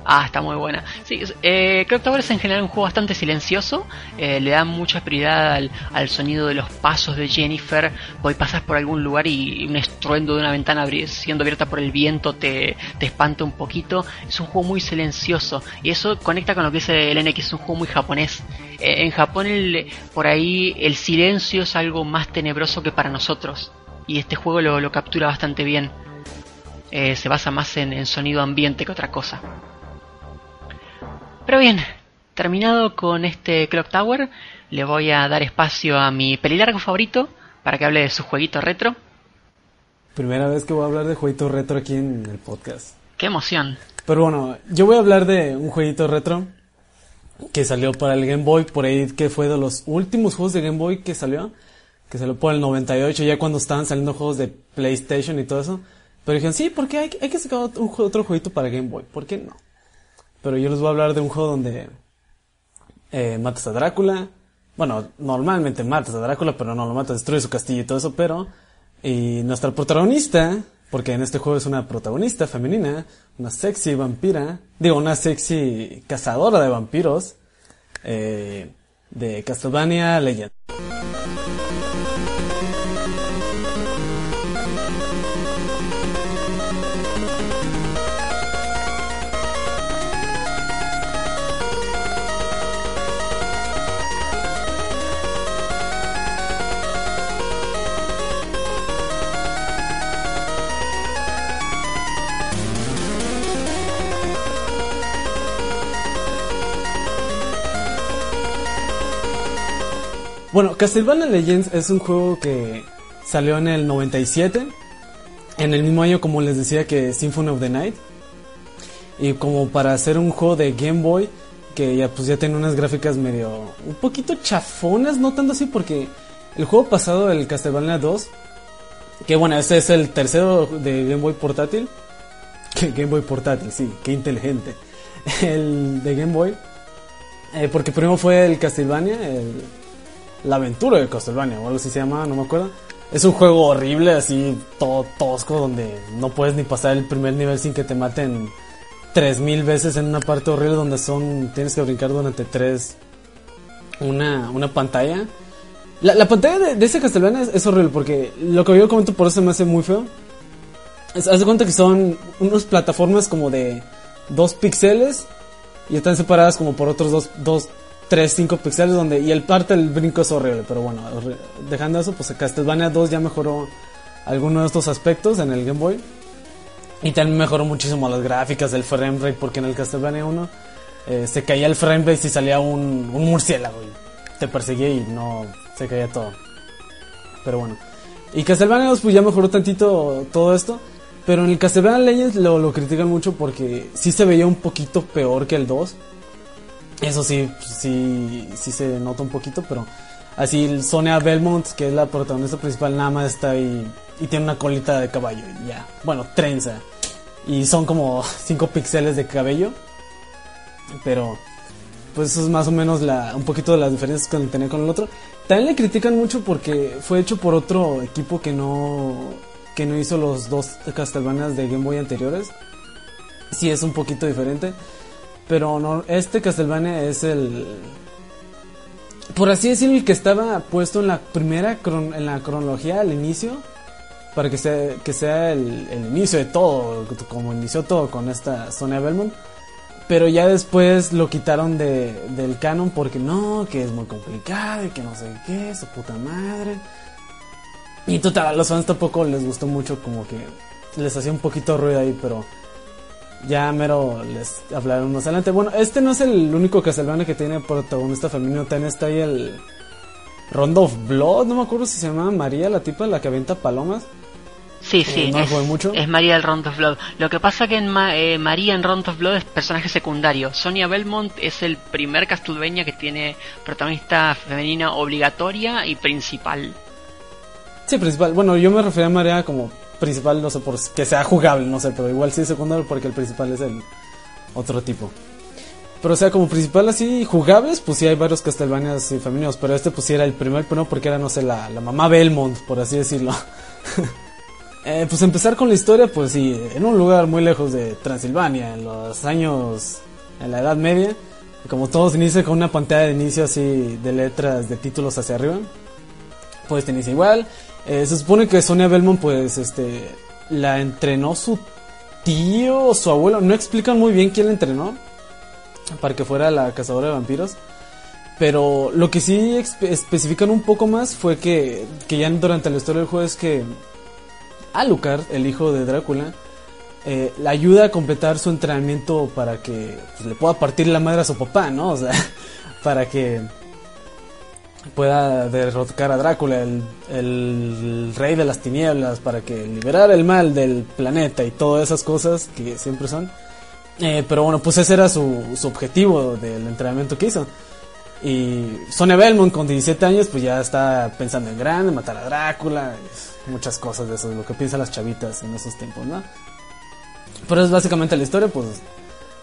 Ah, está muy buena. Sí, eh, Clock Tower es en general un juego bastante silencioso. Eh, le da mucha prioridad al, sonido de los pasos de Jennifer. Hoy pasas por algún lugar y un estruendo de una ventana siendo abierta por el viento te, te espanta un poquito. Es un juego muy silencioso. Y eso conecta con lo que es el NX. Es un juego muy japonés. Eh, en Japón, el, por ahí, el silencio es algo más tenebroso que para nosotros. Y este juego lo, captura bastante bien. Se basa más en, en sonido ambiente que otra cosa. Pero bien, terminado con este Clock Tower, le voy a dar espacio a mi pelilargo favorito para que hable de su jueguito retro. Primera vez que voy a hablar de jueguito retro aquí en el podcast. ¡Qué emoción! Pero bueno, yo voy a hablar de un jueguito retro que salió para el Game Boy, por ahí que fue de los últimos juegos de Game Boy que salió, que salió por el 98, ya cuando estaban saliendo juegos de PlayStation y todo eso. Pero dijeron, sí, porque hay, hay que sacar un, otro jueguito para Game Boy, ¿por qué no? Pero yo les voy a hablar de un juego donde eh, matas a Drácula. Bueno, normalmente matas a Drácula, pero no lo matas, destruye su castillo y todo eso, pero... Y nuestra protagonista, porque en este juego es una protagonista femenina, una sexy vampira, digo, una sexy cazadora de vampiros, eh, de Castlevania Legend. Bueno, Castlevania Legends es un juego que salió en el 97. en el mismo año, como les decía, que Symphony of the Night. Y como para hacer un juego de Game Boy, que ya pues ya tiene unas gráficas medio un poquito chafonas, no tanto así porque el juego pasado, el Castlevania 2, que bueno, este es el tercero de Game Boy portátil. Game Boy portátil, sí, qué inteligente. El de Game Boy. Eh, porque primero fue el Castlevania, el, la aventura de Castlevania, o algo así se llama, no me acuerdo. Es un juego horrible, así todo tosco, donde no puedes ni pasar el primer nivel sin que te maten 3000 veces en una parte horrible donde son tienes que brincar durante tres una, una pantalla. La, la pantalla de, de ese Castlevania es, horrible porque lo que yo comento por eso me hace muy feo. Es, haz de cuenta que son unas plataformas como de 2 píxeles y están separadas como por otros 2, 2 3, 5 píxeles donde y el parte del brinco es horrible, pero bueno, dejando eso, pues Castlevania 2 ya mejoró algunos de estos aspectos en el Game Boy. Y también mejoró muchísimo las gráficas del frame rate porque en el Castlevania 1 eh, se caía el frame rate si salía un, un murciélago y te perseguía y no se caía todo. Pero bueno. Y Castlevania 2 pues ya mejoró tantito todo esto. Pero en el Castlevania Legends lo, lo critican mucho porque sí se veía un poquito peor que el 2. Eso sí, sí, sí se nota un poquito, pero así Sonia Belmont, que es la protagonista principal, nada más está y tiene una colita de caballo y ya. Bueno, trenza. Y son como 5 píxeles de cabello. Pero pues eso es más o menos la, un poquito de las diferencias que tenía con el otro. También le critican mucho porque fue hecho por otro equipo que no que no hizo los dos Castlevanias de Game Boy anteriores. Sí es un poquito diferente, pero no este Castlevania es el por así decirlo el que estaba puesto en la primera cron- en la cronología al inicio para que sea que sea el, el inicio de todo, como inició todo con esta Sonia Belmont. Pero ya después lo quitaron de, del canon porque no, que es muy complicado y que no sé qué, su puta madre. Y total, a los fans tampoco les gustó mucho, como que les hacía un poquito ruido ahí, pero ya mero les hablaron más adelante. Bueno, este no es el único Castlevania que tiene protagonista femenino, también está ahí el Rondo of Blood, no me acuerdo si se llama María, la tipa, la que avienta palomas. Sí, sí, no es, mucho. es María del Round of Blood. Lo que pasa que en Ma- eh, María en Round of Blood es personaje secundario. Sonia Belmont es el primer Castlevania que tiene protagonista femenina obligatoria y principal. Sí, principal. Bueno, yo me refería a María como principal, no sé, por que sea jugable, no sé, pero igual sí es secundario porque el principal es el otro tipo. Pero o sea, como principal así, jugables, pues sí hay varios Castlevanias sí, femeninos, pero este pues sí era el primer, pero no porque era, no sé, la, la mamá Belmont, por así decirlo. Eh, pues empezar con la historia, pues sí, en un lugar muy lejos de Transilvania, en los años, en la Edad Media, como todos inicia con una pantalla de inicio así de letras, de títulos hacia arriba pues te inicia igual. Eh, se supone que Sonia Belmont, pues, este, la entrenó su tío o su abuelo. No explican muy bien quién la entrenó para que fuera la cazadora de vampiros. Pero lo que sí especifican un poco más fue que, que ya durante la historia del juego es que Alucard, el hijo de Drácula, eh, la ayuda a completar su entrenamiento para que pues, le pueda partir la madre a su papá, ¿no? O sea, para que pueda derrocar a Drácula, el, el rey de las tinieblas, para que liberara el mal del planeta y todas esas cosas que siempre son. Eh, pero bueno, pues ese era su, su objetivo del entrenamiento que hizo. Y Sonia Belmont con 17 años pues ya está pensando en grande, matar a Drácula, muchas cosas de eso, lo que piensan las chavitas en esos tiempos, ¿no? Pero es básicamente la historia, pues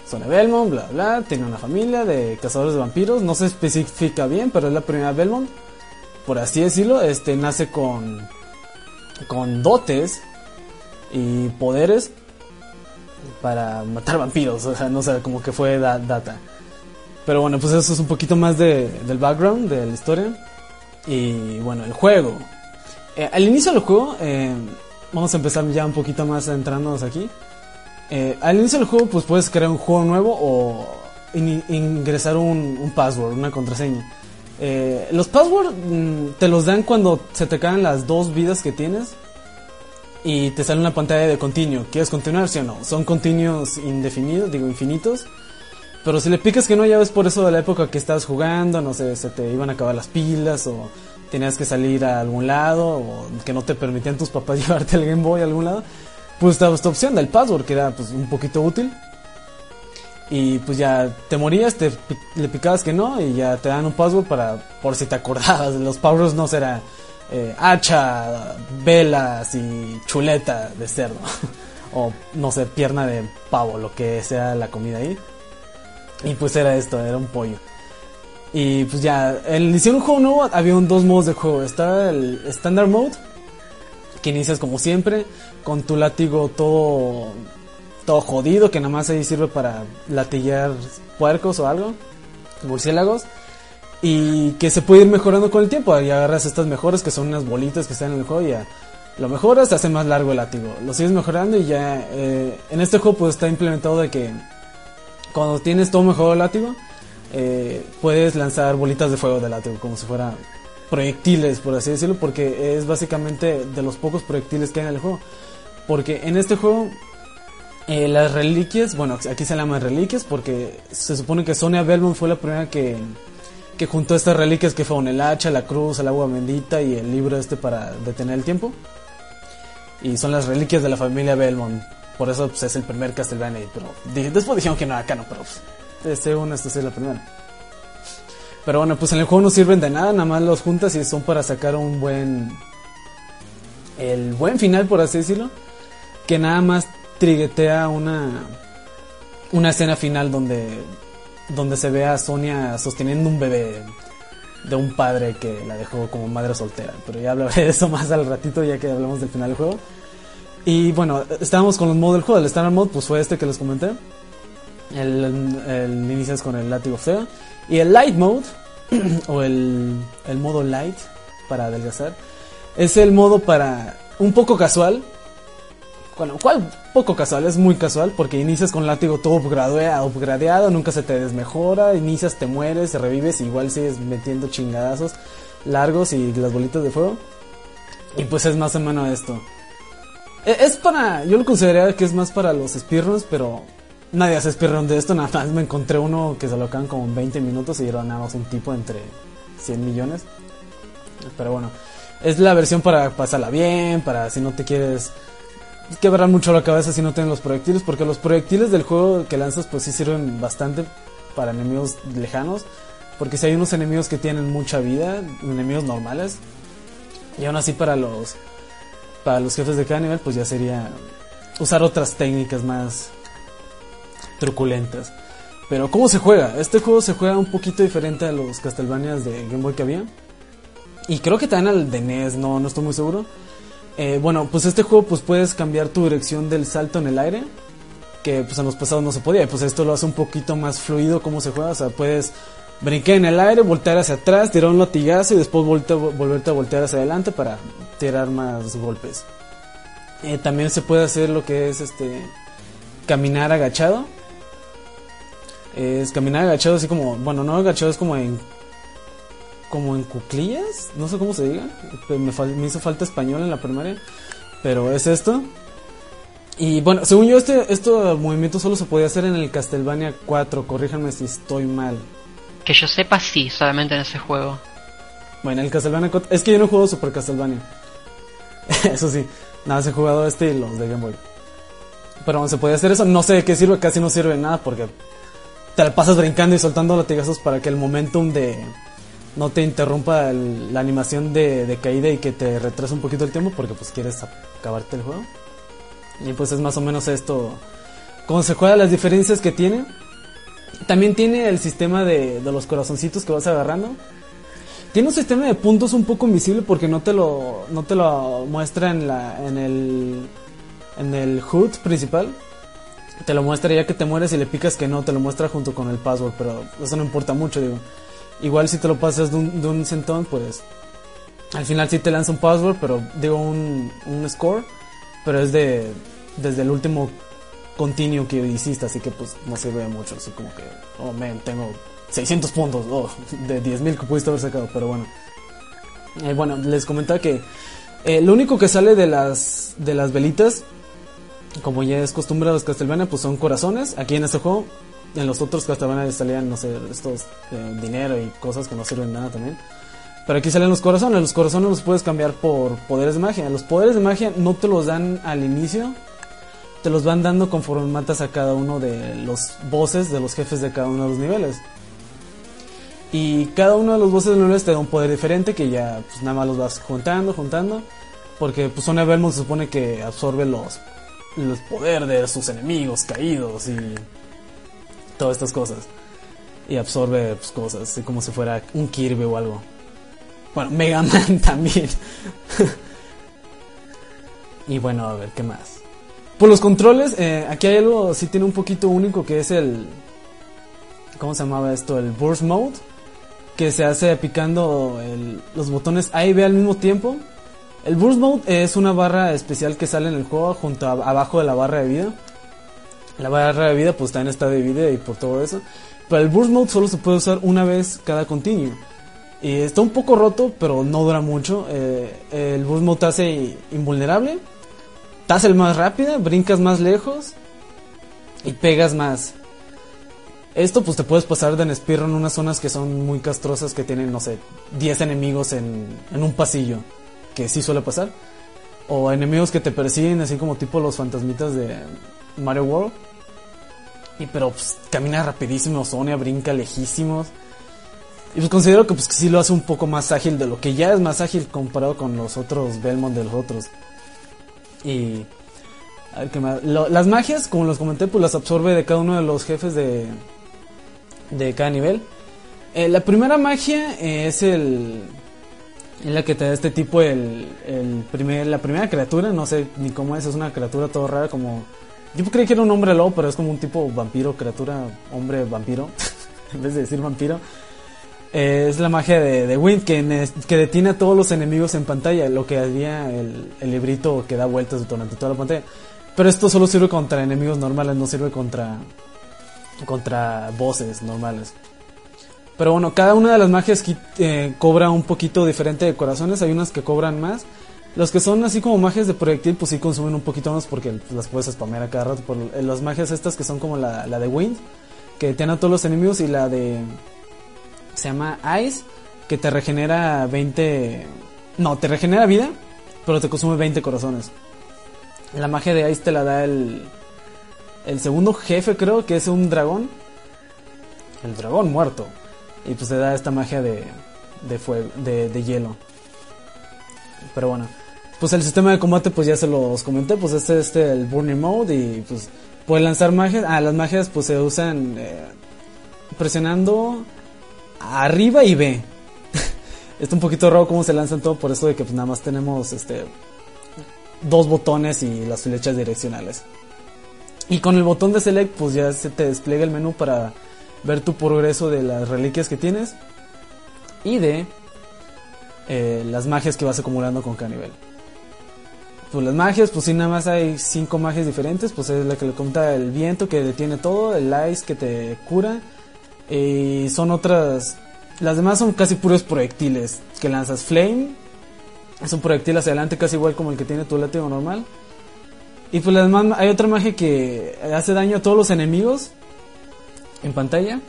Sonia Belmont, bla bla, tiene una familia de cazadores de vampiros, no se especifica bien, pero es la primera Belmont, por así decirlo, este nace con con dotes y poderes para matar vampiros, o sea, no sé, como que fue da- data. Pero bueno, pues eso es un poquito más de, del background de la historia. Y bueno, el juego. Eh, al inicio del juego, eh, vamos a empezar ya un poquito más entrándonos aquí. Eh, al inicio del juego, pues puedes crear un juego nuevo o in- ingresar un, password, una contraseña. Eh, los passwords mm, te los dan cuando se te caen las dos vidas que tienes y te sale una pantalla de continuo. ¿Quieres continuar, sí o no? Son continuos indefinidos, digo infinitos. Pero si le picas que no, ya ves por eso de la época que estabas jugando, no sé, se te iban a acabar las pilas o tenías que salir a algún lado o que no te permitían tus papás llevarte el Game Boy a algún lado. Pues estaba esta opción del password, que era pues un poquito útil. Y pues ya te morías, te le picabas que no y ya te dan un password para por si te acordabas. Los passwords no será eh, hacha, velas y chuleta de cerdo. o no sé, pierna de pavo, lo que sea la comida ahí. Y pues era esto, era un pollo. Y pues ya, el hicieron un juego nuevo, había un, dos modos de juego. Estaba el Standard Mode, que inicias como siempre, con tu látigo todo, todo jodido, que nada más ahí sirve para latillar puercos o algo, murciélagos. Y que se puede ir mejorando con el tiempo. Y agarras estas mejoras que son unas bolitas que están en el juego y ya lo mejoras, te hace más largo el látigo. Lo sigues mejorando y ya eh, en este juego pues está implementado de que cuando tienes todo mejorado el látigo, eh, puedes lanzar bolitas de fuego del látigo como si fuera proyectiles, por así decirlo, porque es básicamente de los pocos proyectiles que hay en el juego. Porque en este juego eh, las reliquias, bueno, aquí se llaman reliquias porque se supone que Sonia Belmont fue la primera que, que juntó estas reliquias que fueron el hacha, la cruz, el agua bendita y el libro este para detener el tiempo. Y son las reliquias de la familia Belmont. Por eso pues, es el primer Castlevania. Pero después dijeron que no era canon, pero pues, según esto sí es la primera. Pero bueno, pues en el juego no sirven de nada, nada más los juntas y son para sacar un buen... El buen final, por así decirlo. Que nada más triguetea una... Una escena final donde... Donde se ve a Sonia sosteniendo un bebé de un padre que la dejó como madre soltera. Pero ya hablaré de eso más al ratito ya que hablamos del final del juego. Y bueno, estábamos con los modos del juego. El Standard Mode pues fue este que les comenté. El, el inicias con el látigo feo. Y el Light Mode, o el, el modo Light para adelgazar, es el modo para un poco casual. Bueno, ¿cuál poco casual? Es muy casual porque inicias con látigo todo upgradeado, upgradeado, nunca se te desmejora, inicias, te mueres, revives, igual sigues metiendo chingadazos largos y las bolitas de fuego. Y pues es más o menos esto. E- Es para, yo lo consideraría que es más para los speedruns, pero nadie hace speedrun de esto, nada más me encontré uno que se lo acaban como en 20 minutos y era nada más un tipo entre 100 millones. Pero bueno, es la versión para pasarla bien, para si no te quieres quebrar mucho la cabeza si no tienes los proyectiles, porque los proyectiles del juego que lanzas pues sí sirven bastante para enemigos lejanos, porque si hay unos enemigos que tienen mucha vida, enemigos normales, y aún así para los para los jefes de cada nivel pues ya sería usar otras técnicas más truculentas. Pero ¿cómo se juega? Este juego se juega un poquito diferente a los Castlevanias de Game Boy que había. Y creo que también al de NES, no, no estoy muy seguro. Eh, bueno, pues este juego pues puedes cambiar tu dirección del salto en el aire. Que pues en los pasados no se podía. Y pues esto lo hace un poquito más fluido cómo se juega. O sea, puedes brincar en el aire, voltear hacia atrás, tirar un latigazo y después volte- volverte a voltear hacia adelante para tirar más golpes. Eh, también se puede hacer lo que es este caminar agachado. Es caminar agachado así como, bueno, no agachado es como en como en cuclillas, no sé cómo se diga, me, fal- me hizo falta español en la primaria, pero es esto. Y bueno, según yo este este movimiento solo se podía hacer en el Castlevania 4, corríjanme si estoy mal. Que yo sepa, sí, solamente en ese juego. Bueno, el Castlevania 4, es que yo no he jugado Super Castlevania. eso sí, nada, más he jugado este y los de Game Boy. Pero bueno, se podía hacer eso, no sé de qué sirve, casi no sirve de nada porque te la pasas brincando y soltando latigazos para que el momentum de no te interrumpa el- la animación de, caída y que te retrase un poquito el tiempo porque pues quieres acabarte el juego. Y pues es más o menos esto. Cómo las diferencias que tiene. También tiene el sistema de, de los corazoncitos que vas agarrando. Tiene un sistema de puntos un poco invisible porque no te lo, no te lo muestra en, la, en, el, en el HUD principal. Te lo muestra ya que te mueres y le picas que no, te lo muestra junto con el password, pero eso no importa mucho, digo. Igual si te lo pasas de un, de un centón, pues al final sí te lanza un password, pero digo un, un score, pero es de desde el último continuo que hiciste, así que pues no sirve mucho, así como que, oh man, tengo 600 puntos, oh, de 10.000 que pudiste haber sacado, pero bueno. Eh, bueno, les comentaba que eh, lo único que sale de las, de las velitas, como ya es costumbre de los Castlevania, pues son corazones, aquí en este juego. En los otros Castlevania salían, no sé, estos eh, dinero y cosas que no sirven nada también. Pero aquí salen los corazones. Los corazones los puedes cambiar por poderes de magia. Los poderes de magia no te los dan al inicio. te los van dando conforme matas a cada uno de los bosses, de los jefes de cada uno de los niveles. Y cada uno de los bosses de los niveles te da un poder diferente que ya pues nada más los vas juntando, juntando. Porque pues Sonia Belmont se supone que absorbe los, los poderes de sus enemigos caídos y todas estas cosas. Y absorbe pues, cosas, como si fuera un Kirby o algo. Bueno, Mega Man también. y bueno, a ver, ¿qué más? Por los controles, eh, aquí hay algo, sí tiene un poquito único que es el... ¿Cómo se llamaba esto? El Burst Mode. Que se hace picando el- los botones A y B al mismo tiempo. El Burst Mode es una barra especial que sale en el juego junto a- abajo de la barra de vida. La barra de vida pues también está dividida y por todo eso. Pero el Burst Mode solo se puede usar una vez cada continuo. Y está un poco roto, pero no dura mucho. Eh, el Burst Mode te hace invulnerable. Te hace el más rápida, brincas más lejos. Y pegas más. Esto pues te puedes pasar de en unas zonas que son muy castrosas que tienen, no sé, 10 enemigos en, en un pasillo. Que sí suele pasar. O enemigos que te persiguen así como tipo los fantasmitas de Mario World. Y pero pues camina rapidísimo, Sonia brinca lejísimos. Y pues considero que pues que sí lo hace un poco más ágil de lo que ya es más ágil comparado con los otros Belmont de los otros. Y. Lo- las magias, como los comenté, pues las absorbe de cada uno de los jefes de de cada nivel. Eh, la primera magia eh, es el es la que te da este tipo el, el primer la primera criatura, no sé ni cómo es, es una criatura todo rara como yo creí que era un hombre lobo, pero es como un tipo vampiro, criatura, hombre vampiro, en vez de decir vampiro. Eh, es la magia de, de Wind que, que detiene a todos los enemigos en pantalla, lo que haría el, el librito que da vueltas durante toda la pantalla. Pero esto solo sirve contra enemigos normales, no sirve contra contra bosses normales. Pero bueno, cada una de las magias eh, cobra un poquito diferente de corazones. Hay unas que cobran más. Los que son así como magias de proyectil, pues sí consumen un poquito más porque pues, las puedes spamear a cada rato. Por las magias estas que son como la, la de Wind, que tiene a todos los enemigos, y la de. Se llama Ice, que te regenera 20. No, te regenera vida, pero te consume 20 corazones. La magia de Ice te la da el. El segundo jefe, creo, que es un dragón. El dragón muerto. Y pues te da esta magia de, de fuego, de, de hielo. Pero bueno, pues el sistema de combate pues ya se los comenté, pues este es este el Burning Mode y pues puede lanzar magias. Ah, las magias pues se usan eh, presionando arriba y B. Está un poquito raro cómo se lanzan todo por eso de que pues nada más tenemos este dos botones y las flechas direccionales. Y con el botón de select pues ya se te despliega el menú para ver tu progreso de las reliquias que tienes y de eh, las magias que vas acumulando con cada nivel. Pues las magias, pues sí, nada más hay cinco magias diferentes. Pues es la que le cuenta el viento que detiene todo, el ice que te cura. Y son otras. Las demás son casi puros proyectiles que lanzas. Flame es un proyectil hacia adelante, casi igual como el que tiene tu látigo normal. Y pues las demás, hay otra magia que hace daño a todos los enemigos en pantalla.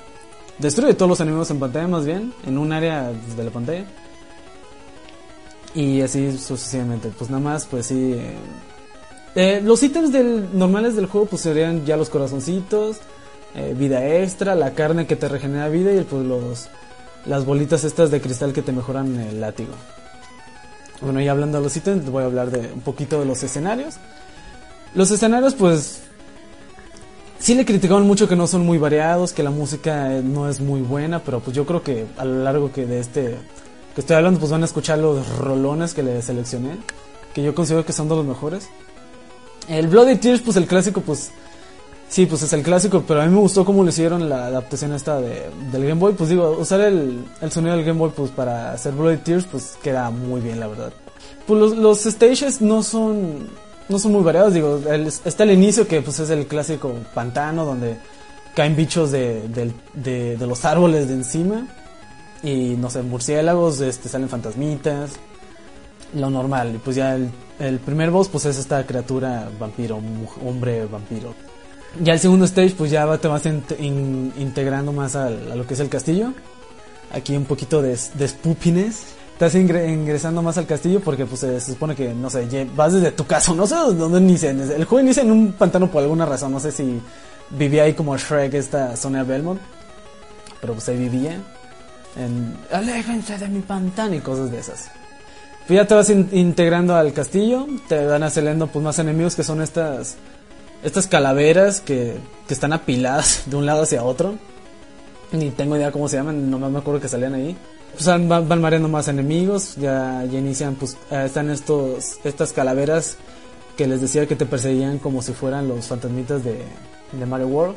Destruye todos los enemigos en pantalla, más bien, en un área de la pantalla. Y así sucesivamente. Pues nada más, pues sí. eh, eh, los ítems del, normales del juego, pues serían ya los corazoncitos, eh, vida extra, la carne que te regenera vida y pues los las bolitas estas de cristal que te mejoran el látigo. Bueno, ya hablando de los ítems, voy a hablar de un poquito de los escenarios. Los escenarios, pues, sí le criticaban mucho que no son muy variados, que la música no es muy buena, pero pues yo creo que a lo largo que de este que estoy hablando, pues van a escuchar los rolones que le seleccioné, que yo considero que son de los mejores. El Bloody Tears, pues el clásico, pues sí, pues es el clásico, pero a mí me gustó cómo le hicieron la adaptación esta de, del Game Boy, pues digo, usar el, el sonido del Game Boy, pues para hacer Bloody Tears, pues queda muy bien, la verdad. Pues los, los stages no son no son muy variados, digo, el- está el inicio que pues es el clásico pantano donde caen bichos de, del- de, de los árboles de encima y no sé, murciélagos, este, salen fantasmitas, lo normal, y pues ya el, el primer boss pues es esta criatura vampiro, hombre vampiro. Ya el segundo stage pues ya te vas in- in- integrando más al- a lo que es el castillo. Aquí un poquito de, de spoopiness. estás ingre- ingresando más al castillo porque pues se, supone que, no sé, vas desde tu casa, no sé dónde inicia. El juego inicia en un pantano por alguna razón, no sé si vivía ahí como Shrek esta Sonia Belmont, pero pues ahí vivía. En, aléjense de mi pantano y cosas de esas. Pues ya te vas in- integrando al castillo, te van saliendo pues más enemigos que son estas estas calaveras que, que están apiladas de un lado hacia otro. Ni tengo idea cómo se llaman, no me acuerdo que salían ahí. Pues van, van, mareando más enemigos, ya, ya inician, pues eh, están estos, estas calaveras que les decía que te perseguían como si fueran los fantasmitas de, de Mario World.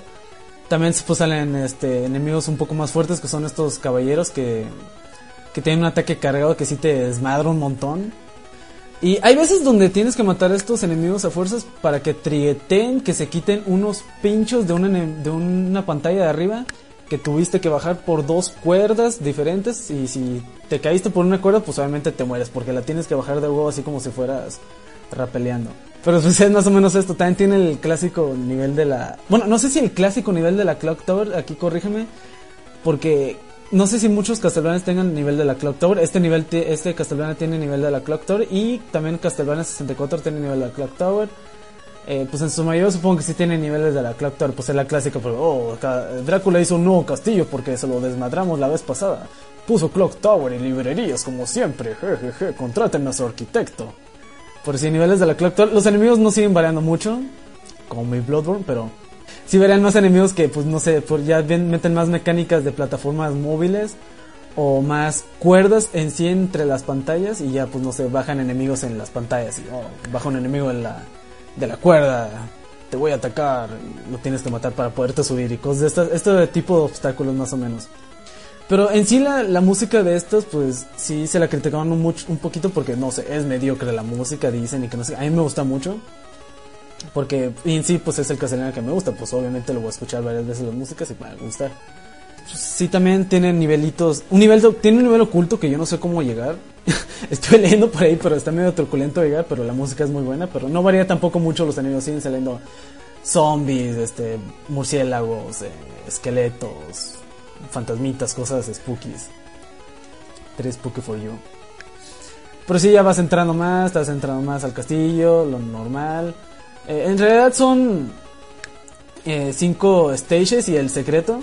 También pues salen este, enemigos un poco más fuertes que son estos caballeros que, que tienen un ataque cargado que sí te desmadra un montón. Y hay veces donde tienes que matar a estos enemigos a fuerzas para que trieten, que se quiten unos pinchos de de una pantalla de arriba que tuviste que bajar por dos cuerdas diferentes y si te caíste por una cuerda pues obviamente te mueres porque la tienes que bajar de huevo así como si fueras rapeleando. Pero pues es más o menos esto, también tiene el clásico nivel de la... Bueno, no sé si el clásico nivel de la Clock Tower, aquí corrígeme, porque no sé si muchos Castlevania tengan nivel de la Clock Tower. Este nivel, este Castlevania tiene nivel de la Clock Tower y también Castlevania 64 tiene nivel de la Clock Tower. Eh, pues en su mayoría supongo que sí tiene niveles de la Clock Tower, pues es la clásica, pero oh, acá Drácula hizo un nuevo castillo porque se lo desmadramos la vez pasada. Puso Clock Tower y librerías como siempre, jejeje, contraten a su arquitecto. Por si niveles de la Clock Tower, los enemigos no siguen variando mucho, como mi Bloodborne, pero sí verán más enemigos que, pues no sé, por ya bien meten más mecánicas de plataformas móviles o más cuerdas en sí entre las pantallas y ya, pues no sé, bajan enemigos en las pantallas y oh, baja un enemigo en la, de la cuerda, te voy a atacar, lo tienes que matar para poderte subir y cosas de estas, este tipo de obstáculos más o menos. Pero en sí la, la música de estos, pues sí se la criticaron un, mucho, un poquito porque no sé, es mediocre la música, dicen y que no sé. A mí me gusta mucho. Porque en sí, pues es el Castlevania que me gusta, pues obviamente lo voy a escuchar varias veces las músicas y me va a gustar. Sí, también tienen nivelitos. Un nivel, tiene un nivel oculto que yo no sé cómo llegar. Estoy leyendo por ahí, pero está medio truculento llegar, pero la música es muy buena. Pero no varía tampoco mucho los enemigos, siguen saliendo zombies, este, murciélagos, eh, esqueletos, fantasmitas, cosas spookies. Tres spooky for you. Pero sí, ya vas entrando más, estás entrando más al castillo, lo normal. Eh, en realidad son eh, cinco stages y el secreto.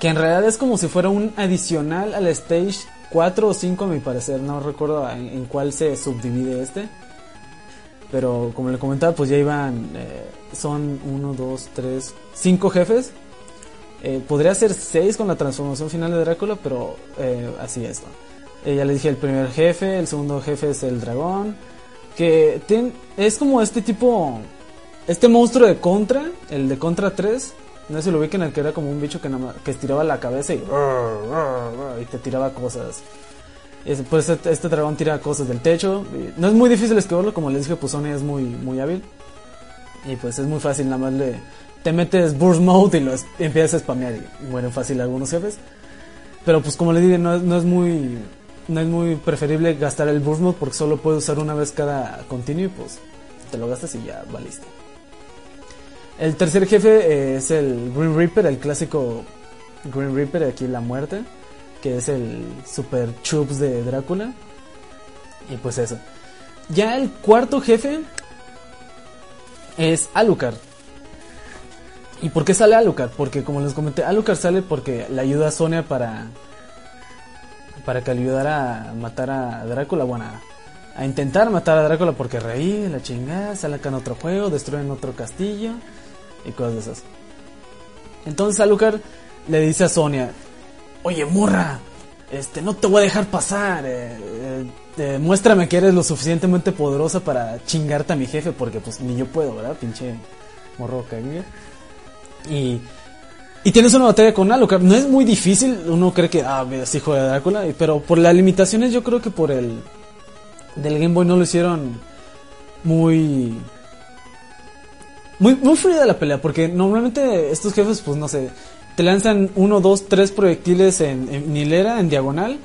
Que en realidad es como si fuera un adicional al stage 4 o 5 a mi parecer. No recuerdo en, cuál se subdivide este. Pero como le comentaba, pues ya iban... eh, son 1, 2, 3, 5 jefes. Eh, podría ser 6 con la transformación final de Drácula, pero eh, así es. Eh, ya les dije el primer jefe, el segundo jefe es el dragón. Que ten- es como este tipo... Este monstruo de Contra, el de Contra 3. No sé si lo ubican, el que era como un bicho que, que estiraba la cabeza y, y te tiraba cosas. Es- Pues este, este dragón tira cosas del techo. no es muy difícil esquivarlo, como les dije, pues Sony es muy, muy hábil. Y pues es muy fácil, nada más le... Te metes burst mode y lo empiezas a spamear y mueren fácil algunos jefes. Pero pues como les dije, no no es muy... No es muy preferible gastar el burst mode porque solo puedes usar una vez cada continuo y pues te lo gastas y ya valiste. El tercer jefe eh, es el Green Reaper, el clásico Green Reaper, aquí la muerte, que es el super chups de Drácula. Y pues eso. Ya el cuarto jefe es Alucard. ¿Y por qué sale Alucard? Porque como les comenté, Alucard sale porque le ayuda a Sonia para para que le ayudara a matar a Drácula, bueno, a, intentar matar a Drácula porque reí, la chingada, sale acá en otro juego, destruyen otro castillo y cosas de esas. Entonces Alucard le dice a Sonia, oye morra, este, no te voy a dejar pasar, eh, eh, eh, muéstrame que eres lo suficientemente poderosa para chingarte a mi jefe porque pues ni yo puedo, ¿verdad? Pinche morro cague. Y y tienes una batalla con Alucard. No es muy difícil. Uno cree que, ah, es hijo de Drácula. Pero por las limitaciones, yo creo que por el. Del Game Boy no lo hicieron muy. Muy, muy fluida la pelea. Porque normalmente estos jefes, pues no sé. Te lanzan uno, dos, tres proyectiles en, en hilera, en diagonal.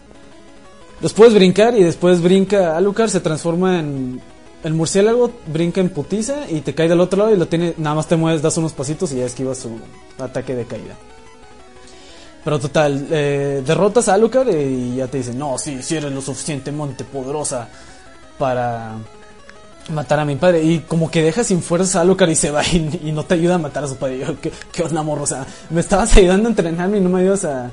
Los puedes brincar y después brinca Alucard, se transforma en. El murciélago brinca en putiza y te cae del otro lado y lo tiene. Nada más te mueves, das unos pasitos y ya esquivas su ataque de caída. Pero total, eh, derrotas a Alucard y ya te dicen, no, sí, sí eres lo suficientemente poderosa para matar a mi padre. Y como que deja sin fuerzas a Alucard y se va y, no te ayuda a matar a su padre. Yo, ¿qué, qué onda, morro? O sea, me estabas ayudando a entrenarme y no me ayudas a,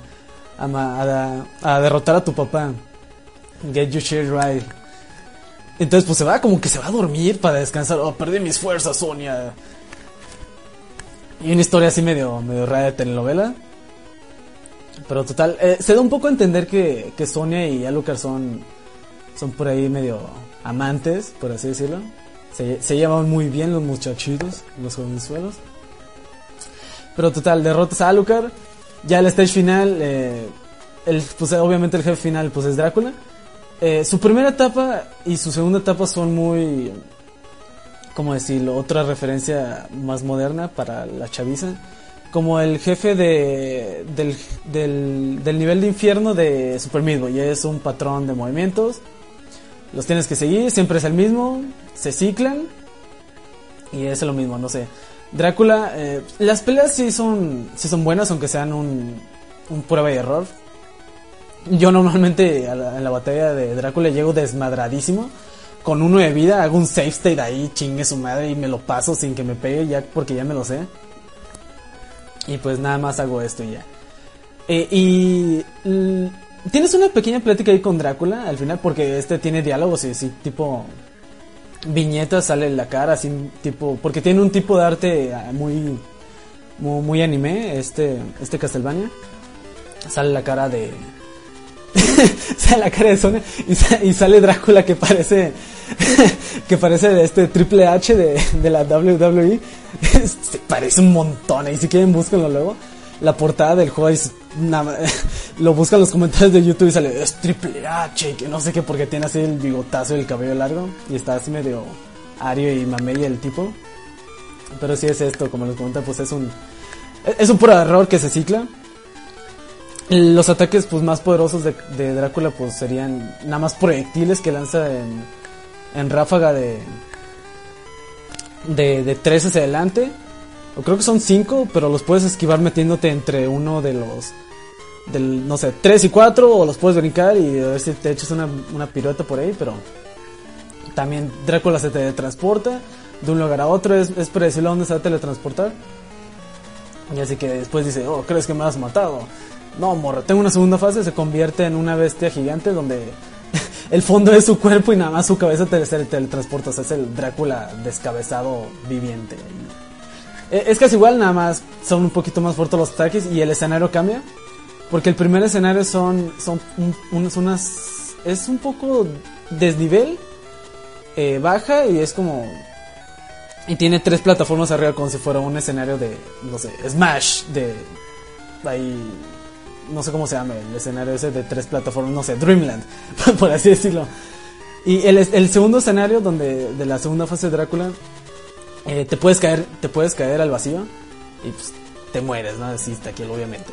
a- a derrotar a tu papá. Get your shit right. Entonces, pues se va como que se va a dormir para descansar. Oh, perdí mis fuerzas, Sonia. Y una historia así medio, medio rara de telenovela. Pero total, eh, se da un poco a entender que, que Sonia y Alucard son, son por ahí medio amantes, por así decirlo. Se, se llevan muy bien los muchachitos, los jovenzuelos. Pero total, derrotas a Alucard. Ya el stage final, eh, el, pues obviamente el jefe final pues es Drácula. Eh, su primera etapa y su segunda etapa son muy, ¿cómo decirlo? Otra referencia más moderna para la chaviza. Como el jefe de, del, del, nivel de infierno de Super Meat. Es un patrón de movimientos. Los tienes que seguir, siempre es el mismo. Se ciclan. Y es lo mismo, no sé. Drácula, eh, las peleas sí son, sí son buenas, aunque sean un, un prueba y error. Yo normalmente en la batalla de Drácula llego desmadradísimo. Con uno de vida, hago un save state ahí, chingue su madre, y me lo paso sin que me pegue, ya porque ya me lo sé. Y pues nada más hago esto y ya. Eh, y l- tienes una pequeña plática ahí con Drácula al final, porque este tiene diálogos y así, tipo viñetas, sale en la cara, así, tipo, porque tiene un tipo de arte ah, muy, muy, muy anime, este, este Castlevania. Sale la cara de, sale la cara de Sonya y, sa- y sale Drácula que parece que parece de este Triple H de, de la WWE Se parece un montón y si quieren búsquenlo luego. La portada del juego es nada- lo buscan los comentarios de YouTube y sale es Triple H y que no sé qué porque tiene así el bigotazo y el cabello largo y está así medio ario y mamella el tipo. Pero si es esto como les comenté pues es un es un puro error que se cicla los ataques pues más poderosos de, Drácula pues serían nada más proyectiles que lanza en, en ráfaga de, de de 3 hacia adelante. O creo que son 5, pero los puedes esquivar metiéndote entre uno de los del no sé, 3 y 4 o los puedes brincar y a ver si te echas una, una pirueta por ahí, pero también Drácula se teletransporta de un lugar a otro, es, es predecible a dónde se va a teletransportar. Y así que después dice, oh, ¿crees que me has matado? No, morra, tengo una segunda fase, se convierte en una bestia gigante donde el fondo es su cuerpo y nada más su cabeza te se teletransporta. O sea, es el Drácula descabezado viviente. Eh, Es casi igual, nada más son un poquito más fuertes los ataques y el escenario cambia. Porque el primer escenario son, son un- unas, unas... Es un poco desnivel, eh, baja y es como... Y tiene tres plataformas arriba como si fuera un escenario de, no sé, Smash, de... Ahí, no sé cómo se llama el escenario ese de tres plataformas, no sé, Dreamland, por así decirlo. Y el, el segundo escenario donde de la segunda fase de Drácula eh, te puedes caer, te puedes caer al vacío y pues te mueres, ¿no? Así está aquí obviamente.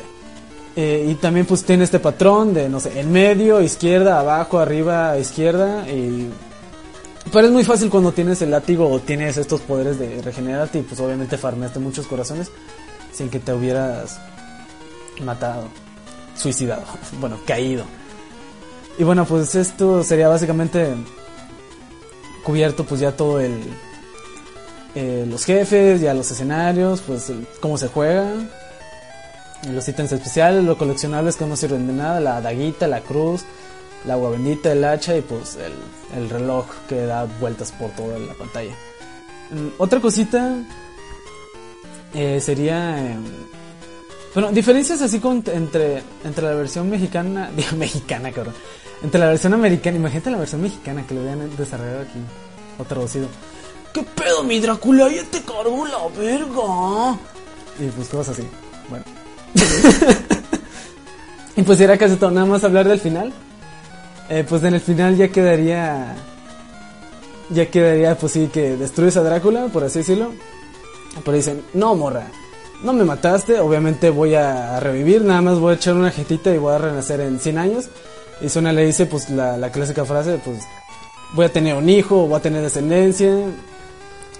Eh, y también pues tiene este patrón de no sé, en medio, izquierda, abajo, arriba, izquierda y pero es muy fácil cuando tienes el látigo o tienes estos poderes de regenerarte y pues obviamente farmeaste muchos corazones sin que te hubieras matado, suicidado, bueno, caído. Y bueno, pues esto sería básicamente cubierto pues ya todo el eh, los jefes, ya los escenarios, pues cómo se juega, los ítems especiales, los coleccionables que no sirven de nada, la daguita, la cruz, la agua bendita, el hacha y pues el, el reloj que da vueltas por toda la pantalla. Mm, Otra cosita eh, sería... eh, bueno, diferencias así entre, entre la versión mexicana, digo mexicana cabrón, entre la versión americana, imagínate la versión mexicana que lo habían desarrollado aquí o traducido. ¿Qué pedo mi Drácula? Ya te cargo la verga. Y pues cosas así. Bueno. y pues era casi todo, nada más hablar del final. Eh, pues en el final ya quedaría. Ya quedaría, pues sí, que destruyes a Drácula, por así decirlo. Pero dicen, no, morra, no me mataste, obviamente voy a revivir, nada más voy a echar una jetita y voy a renacer en 100 años. Y Sonia le dice, pues la, la clásica frase, pues voy a tener un hijo, voy a tener descendencia.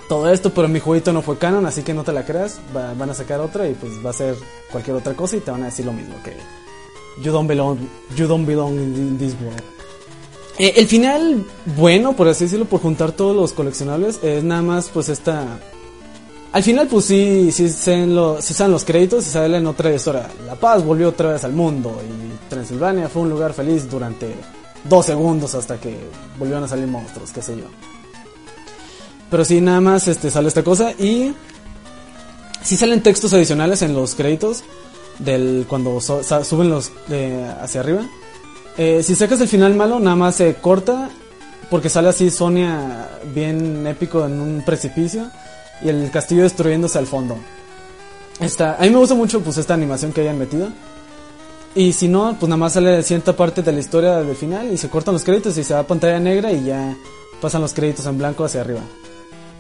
todo esto, pero mi jueguito no fue canon, así que no te la creas. Va- van a sacar otra y pues va a ser cualquier otra cosa y te van a decir lo mismo que you don't belong, you don't belong in this world. Eh, el final, bueno, por así decirlo, por juntar todos los coleccionables, es nada más pues esta... Al final pues sí, sí salen los créditos y sale en otra historia. La paz volvió otra vez al mundo y Transilvania fue un lugar feliz durante dos segundos hasta que volvieron a salir monstruos, qué sé yo. Pero sí, nada más este, sale esta cosa y... Sí salen textos adicionales en los créditos del cuando so- suben los hacia arriba. Eh, si sacas el final malo, nada más se corta porque sale así Sonia bien épico en un precipicio y el castillo destruyéndose al fondo. Esta, a mí me gusta mucho pues esta animación que hayan metido. Y si no, pues nada más sale cierta parte de la historia del final y se cortan los créditos y se va a pantalla negra y ya pasan los créditos en blanco hacia arriba.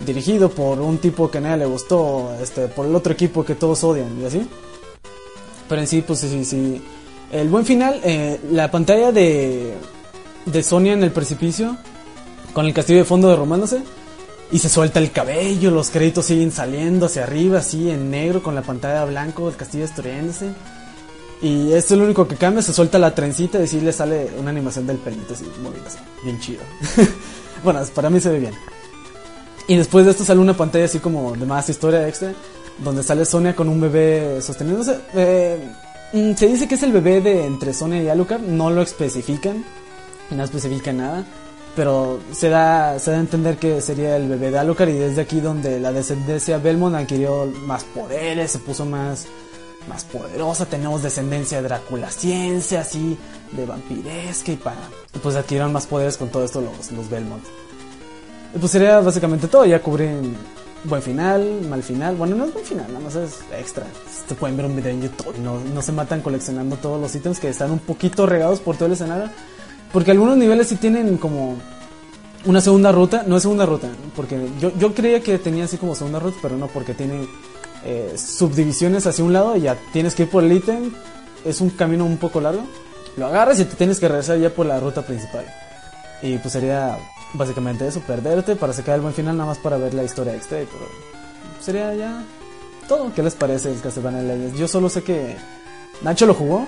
Dirigido por un tipo que a nadie le gustó, este, por el otro equipo que todos odian y así. Pero en sí, pues sí, sí. El buen final, eh, la pantalla de, de Sonia en el precipicio, con el castillo de fondo derrumbándose, y se suelta el cabello, los créditos siguen saliendo hacia arriba, así en negro, con la pantalla blanco, el castillo destruyéndose. Y esto es lo único que cambia, se suelta la trencita y sí le sale una animación del pelito así, movida así, bien chido. bueno, para mí se ve bien. Y después de esto sale una pantalla así como de más historia extra, donde sale Sonia con un bebé sosteniéndose. Eh, mm, se dice que es el bebé de entre Sonia y Alucard, no lo especifican, no especifican nada, pero se da, se da a entender que sería el bebé de Alucard y desde aquí donde la descendencia Belmont adquirió más poderes, se puso más, más poderosa, tenemos descendencia de Draculaciense, así, de vampiresca y para, pues adquirieron más poderes con todo esto los, los Belmont. Pues sería básicamente todo, ya cubren buen final, mal final, bueno no es buen final, nada más es extra. Te pueden ver un video en YouTube, no, no se matan coleccionando todos los ítems que están un poquito regados por todo el escenario. Porque algunos niveles sí tienen como una segunda ruta, no es segunda ruta, porque yo, yo creía que tenía así como segunda ruta, pero no, porque tiene eh, subdivisiones hacia un lado y ya tienes que ir por el ítem, es un camino un poco largo, lo agarras y te tienes que regresar ya por la ruta principal. Y pues sería básicamente eso, perderte para sacar el buen final nada más para ver la historia extra, pero sería ya todo. ¿Qué les parece el Castlevania Legends? Yo solo sé que Nacho lo jugó,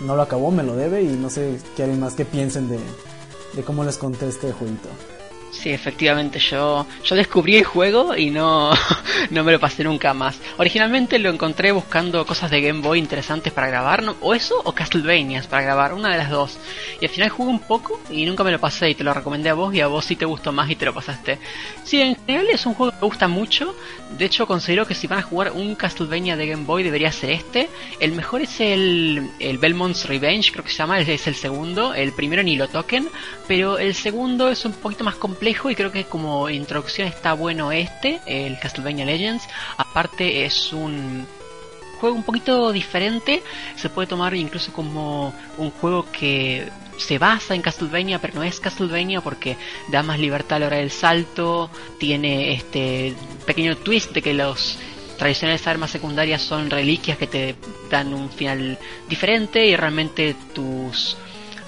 no lo acabó, me lo debe y no sé qué alguien más que piensen de, de cómo les conté este jueguito. Sí, efectivamente, yo, yo descubrí el juego y no, no me lo pasé nunca más. Originalmente lo encontré buscando cosas de Game Boy interesantes para grabar, ¿no? o eso o Castlevanias para grabar, una de las dos. Y al final jugué un poco y nunca me lo pasé y te lo recomendé a vos y a vos sí te gustó más y te lo pasaste. Sí, en general es un juego que me gusta mucho, de hecho considero que si van a jugar un Castlevania de Game Boy debería ser este. El mejor es el, el Belmont's Revenge, creo que se llama, es el segundo, el primero ni lo toquen, pero el segundo es un poquito más complejo y creo que como introducción está bueno este, el Castlevania Legends. Aparte es un juego un poquito diferente, se puede tomar incluso como un juego que se basa en Castlevania, pero no es Castlevania porque da más libertad a la hora del salto, tiene este pequeño twist de que los tradicionales armas secundarias son reliquias que te dan un final diferente y realmente tus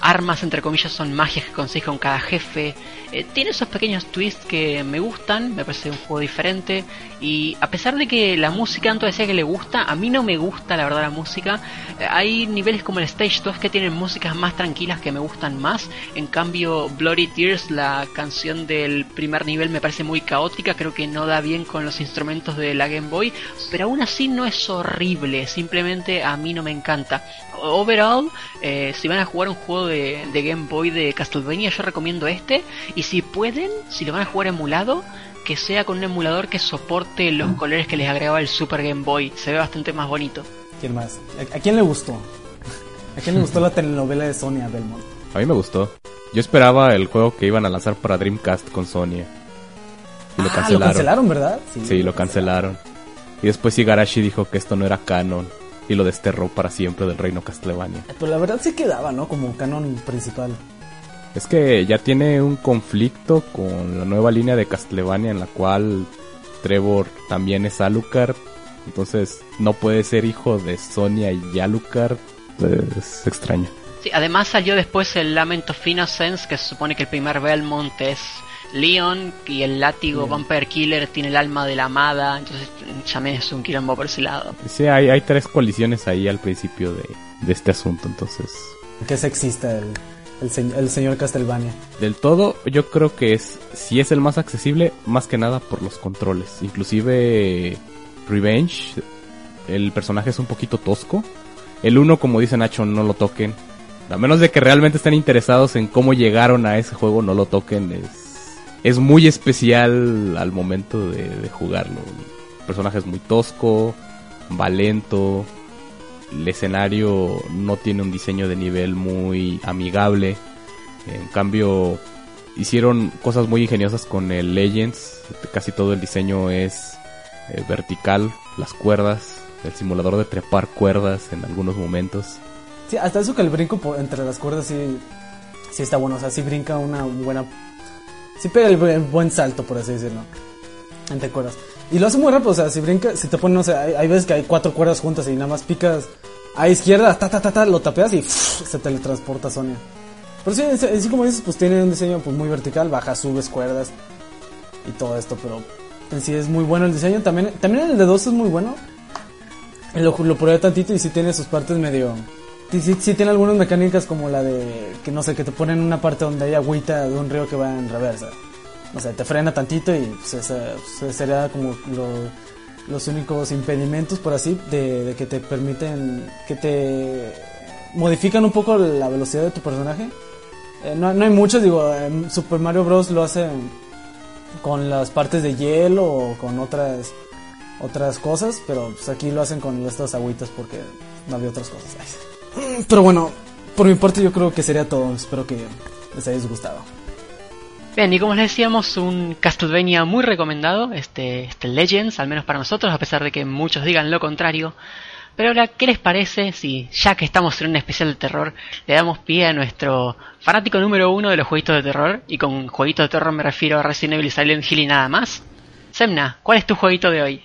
armas entre comillas son magias que consigues con cada jefe. Eh, tiene esos pequeños twists que me gustan, me parece un juego diferente y a pesar de que la música Anto decía que le gusta, a mí no me gusta la verdad la música. Eh, hay niveles como el Stage 2 que tienen músicas más tranquilas que me gustan más. En cambio Bloody Tears, la canción del primer nivel me parece muy caótica, creo que no da bien con los instrumentos de la Game Boy, pero aún así no es horrible, simplemente a mí no me encanta. Overall, eh, si van a jugar un juego de, de Game Boy de Castlevania, yo recomiendo este. Y si pueden, si lo van a jugar emulado, que sea con un emulador que soporte los colores que les agregaba el Super Game Boy. Se ve bastante más bonito. ¿Quién más? ¿A, a quién le gustó? ¿A quién le gustó la telenovela de Sonia Belmont? A mí me gustó. Yo esperaba el juego que iban a lanzar para Dreamcast con Sonia. Y lo ah, cancelaron. lo cancelaron, ¿verdad? Sí, lo cancelaron. Y después Igarashi dijo que esto no era canon y lo desterró para siempre del reino Castlevania. Pero la verdad sí quedaba, ¿no? Como canon principal. Es que ya tiene un conflicto con la nueva línea de Castlevania en la cual Trevor también es Alucard. Entonces no puede ser hijo de Sonia y Alucard. Es extraño. Sí, además salió después el Lament of Innocence, que se supone que el primer Belmont es Leon y el látigo. Vampire Killer tiene el alma de la amada, entonces también es un quilombo por ese lado. Sí, hay, hay tres colisiones ahí al principio de, de este asunto, entonces... Qué sexista el, el, se- el señor Castlevania. Del todo, yo creo que es, si es el más accesible, más que nada por los controles. Inclusive Revenge, el personaje es un poquito tosco. El uno, como dice Nacho, no lo toquen. A menos de que realmente estén interesados en cómo llegaron a ese juego, no lo toquen. Es, es muy especial al momento de, de jugarlo. El personaje es muy tosco, va lento. El escenario no tiene un diseño de nivel muy amigable. En cambio, hicieron cosas muy ingeniosas con el Legends. Casi todo el diseño es eh, vertical, las cuerdas, el simulador de trepar cuerdas en algunos momentos. Sí, hasta eso que el brinco por- entre las cuerdas sí, sí está bueno. O sea, sí brinca una buena. Sí pega el, el buen salto, por así decirlo. Entre cuerdas. Y lo hace muy rápido. O sea, si brinca, si te ponen, no sé, hay, hay veces que hay cuatro cuerdas juntas y nada más picas a izquierda, ta, ta, ta, ta, lo tapeas y se teletransporta Sonia. Pero sí, en sí- como dices, pues tiene un diseño pues, muy vertical, bajas, subes cuerdas y todo esto, pero en sí es muy bueno el diseño. También, también el de 2 es muy bueno. Lo, lo probé tantito y sí tiene sus partes medio... Sí, sí tiene algunas mecánicas como la de... Que no sé, que te ponen una parte donde hay agüita de un río que va en reversa. No sé, te frena tantito y pues, esa- pues, sería como lo- los únicos impedimentos, por así, de, de que te permiten... Que te modifican un poco la velocidad de tu personaje. Eh, no, no hay muchos, digo, en Super Mario Bros. lo hace con las partes de hielo o con otras otras cosas, pero pues aquí lo hacen con estas agüitas porque no había otras cosas. Pero bueno, por mi parte yo creo que sería todo. Espero que les haya gustado. Bien, y como les decíamos, un Castlevania muy recomendado, este, este Legends, al menos para nosotros, a pesar de que muchos digan lo contrario. Pero ahora, ¿qué les parece si, ya que estamos en un especial de terror, le damos pie a nuestro fanático número uno de los jueguitos de terror? Y con jueguitos de terror me refiero a Resident Evil y Silent Hill y nada más. Semna, ¿cuál es tu jueguito de hoy?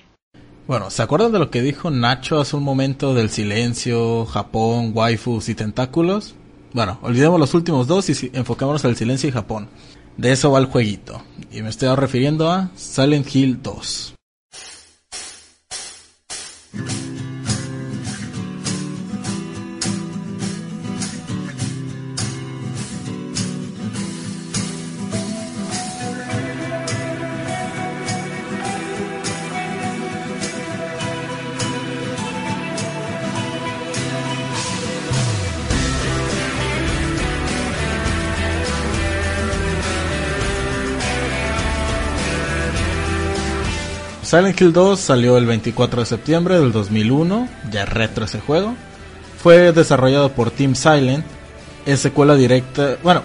Bueno, ¿se acuerdan de lo que dijo Nacho hace un momento del silencio, Japón, waifus y tentáculos? Bueno, olvidemos los últimos dos y enfocémonos al silencio y Japón. De eso va el jueguito. Y me estoy refiriendo a Silent Hill 2. Silent Hill 2 salió el 24 de septiembre del 2001, ya retro ese juego. Fue desarrollado por Team Silent, es secuela directa, bueno,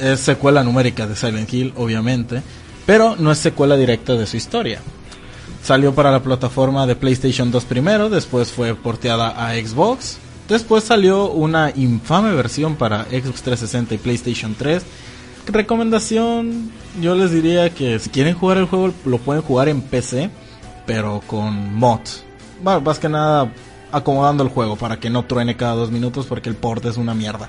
es secuela numérica de Silent Hill, obviamente, pero no es secuela directa de su historia. Salió para la plataforma de PlayStation 2 primero, después fue porteada a Xbox, después salió una infame versión para Xbox 360 y PlayStation 3. Recomendación, yo les diría que si quieren jugar el juego lo pueden jugar en PC, pero con mods. Bueno, más que nada acomodando el juego para que no truene cada dos minutos porque el port es una mierda.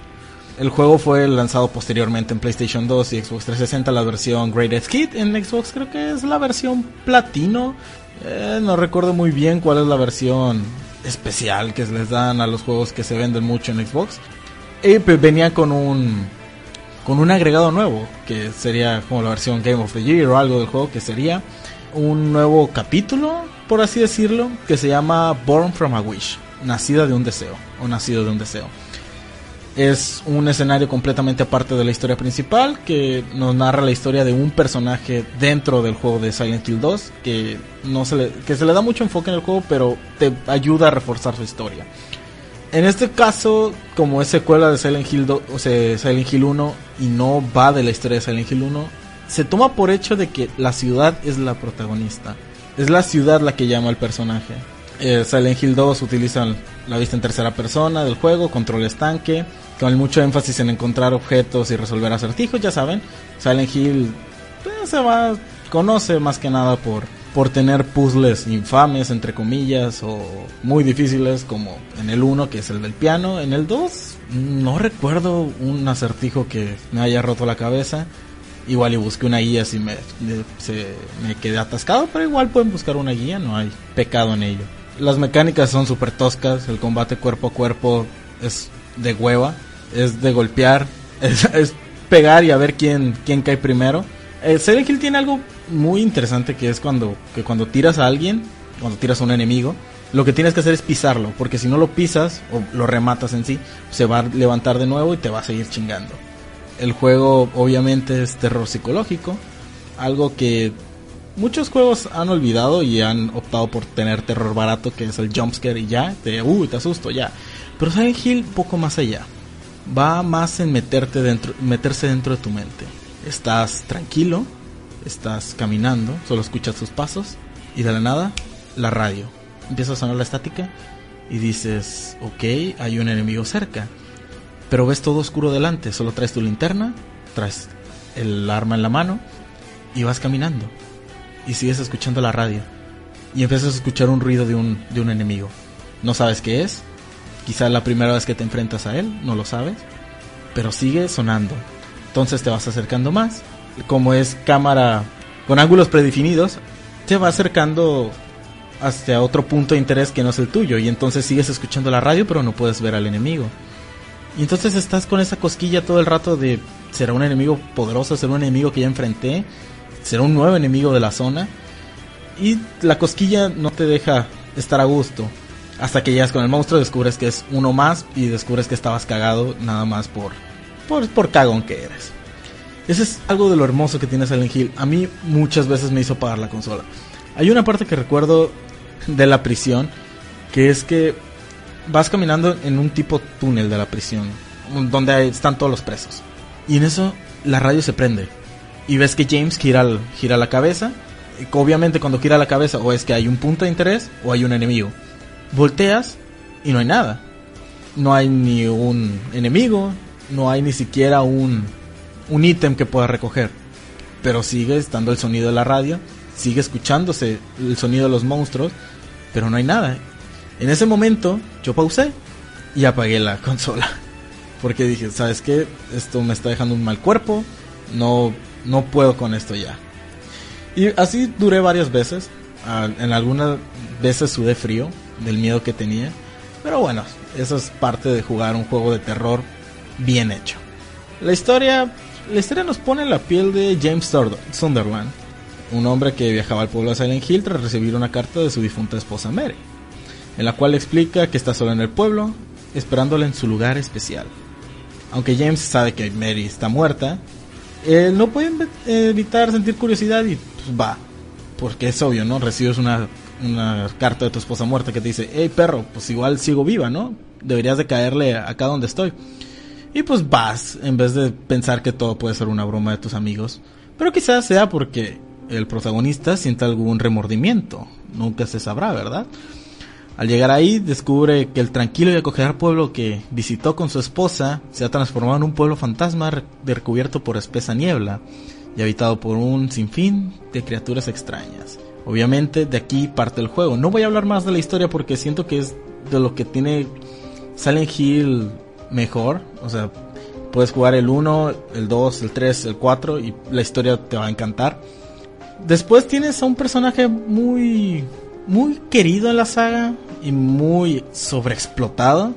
El juego fue lanzado posteriormente en PlayStation 2 y Xbox 360, la versión Greatest Hit. En Xbox creo que es la versión platino. Eh, no recuerdo muy bien cuál es la versión especial que les dan a los juegos que se venden mucho en Xbox. Y pues, venía con un con un agregado nuevo, que sería como la versión Game of the Year o algo del juego, que sería un nuevo capítulo, por así decirlo, que se llama Born from a Wish, nacida de un deseo, o nacido de un deseo. Es un escenario completamente aparte de la historia principal, que nos narra la historia de un personaje dentro del juego de Silent Hill 2, que, no se le, que se le da mucho enfoque en el juego, pero te ayuda a reforzar su historia. En este caso, como es secuela de Silent Hill, 2, o sea, Silent Hill 1 y no va de la historia de Silent Hill 1, se toma por hecho de que la ciudad es la protagonista. Es la ciudad la que llama al personaje. Eh, Silent Hill 2 utiliza la vista en tercera persona del juego, control estanque, con mucho énfasis en encontrar objetos y resolver acertijos, ya saben. Silent Hill pues, se va, conoce más que nada por por tener puzzles infames, entre comillas, o muy difíciles, como en el 1, que es el del piano. En el 2, no recuerdo un acertijo que me haya roto la cabeza. Igual y busqué una guía si me, se, me quedé atascado, pero igual pueden buscar una guía, no hay pecado en ello. Las mecánicas son súper toscas, el combate cuerpo a cuerpo es de hueva, es de golpear, es, es pegar y a ver quién, quién cae primero. Eh, Silent Hill tiene algo muy interesante que es cuando, que cuando tiras a alguien, cuando tiras a un enemigo, lo que tienes que hacer es pisarlo, porque si no lo pisas o lo rematas en sí, se va a levantar de nuevo y te va a seguir chingando. El juego obviamente es terror psicológico, algo que muchos juegos han olvidado y han optado por tener terror barato, que es el jumpscare y ya, de uy, te asusto, ya. Pero Silent Hill poco más allá. Va más en meterte dentro, meterse dentro de tu mente. Estás tranquilo, estás caminando, solo escuchas tus pasos y de la nada la radio. Empieza a sonar la estática y dices, ok, hay un enemigo cerca. Pero ves todo oscuro delante, solo traes tu linterna, traes el arma en la mano y vas caminando. Y sigues escuchando la radio. Y empiezas a escuchar un ruido de un, de un enemigo. No sabes qué es. Quizá la primera vez que te enfrentas a él, no lo sabes. Pero sigue sonando. Entonces te vas acercando más. Como es cámara con ángulos predefinidos, te va acercando hacia otro punto de interés que no es el tuyo. Y entonces sigues escuchando la radio, pero no puedes ver al enemigo. Y entonces estás con esa cosquilla todo el rato de será un enemigo poderoso, será un enemigo que ya enfrenté, será un nuevo enemigo de la zona. Y la cosquilla no te deja estar a gusto. Hasta que llegas con el monstruo, descubres que es uno más y descubres que estabas cagado nada más por, por, por cagón que eres. Ese es algo de lo hermoso que tiene Silent Hill. A mí muchas veces me hizo pagar la consola. Hay una parte que recuerdo de la prisión, que es que vas caminando en un tipo túnel de la prisión, donde están todos los presos. Y en eso la radio se prende. Y ves que James gira, gira la cabeza. Obviamente cuando gira la cabeza o es que hay un punto de interés o hay un enemigo. Volteas y no hay nada. No hay ni un enemigo, no hay ni siquiera un, un ítem que pueda recoger. Pero sigue estando el sonido de la radio, sigue escuchándose el sonido de los monstruos, pero no hay nada. En ese momento yo pausé y apagué la consola. Porque dije, ¿sabes qué? Esto me está dejando un mal cuerpo. No, no puedo con esto ya. Y así duré varias veces. En algunas veces sudé frío del miedo que tenía. Pero bueno, eso es parte de jugar un juego de terror bien hecho. La historia, la historia nos pone en la piel de James Sund- Sunderland, un hombre que viajaba al pueblo de Silent Hill tras recibir una carta de su difunta esposa Mary, en la cual explica que está solo en el pueblo, esperándola en su lugar especial. Aunque James sabe que Mary está muerta, él no puede eh, evitar sentir curiosidad y pues, va. Porque es obvio, ¿no? Recibes una, una carta de tu esposa muerta que te dice, hey perro, pues igual sigo viva, ¿no? Deberías de caerle acá donde estoy. Y pues vas, en vez de pensar que todo puede ser una broma de tus amigos. Pero quizás sea porque el protagonista siente algún remordimiento. Nunca se sabrá, ¿verdad? Al llegar ahí, descubre que el tranquilo y acogedor pueblo que visitó con su esposa se ha transformado en un pueblo fantasma recubierto por espesa niebla y habitado por un sinfín de criaturas extrañas. Obviamente, de aquí parte el juego. No voy a hablar más de la historia porque siento que es de lo que tiene Silent Hill mejor. O sea, puedes jugar el 1, el 2, el 3, el 4 y la historia te va a encantar. Después tienes a un personaje muy muy querido en la saga y muy sobreexplotado,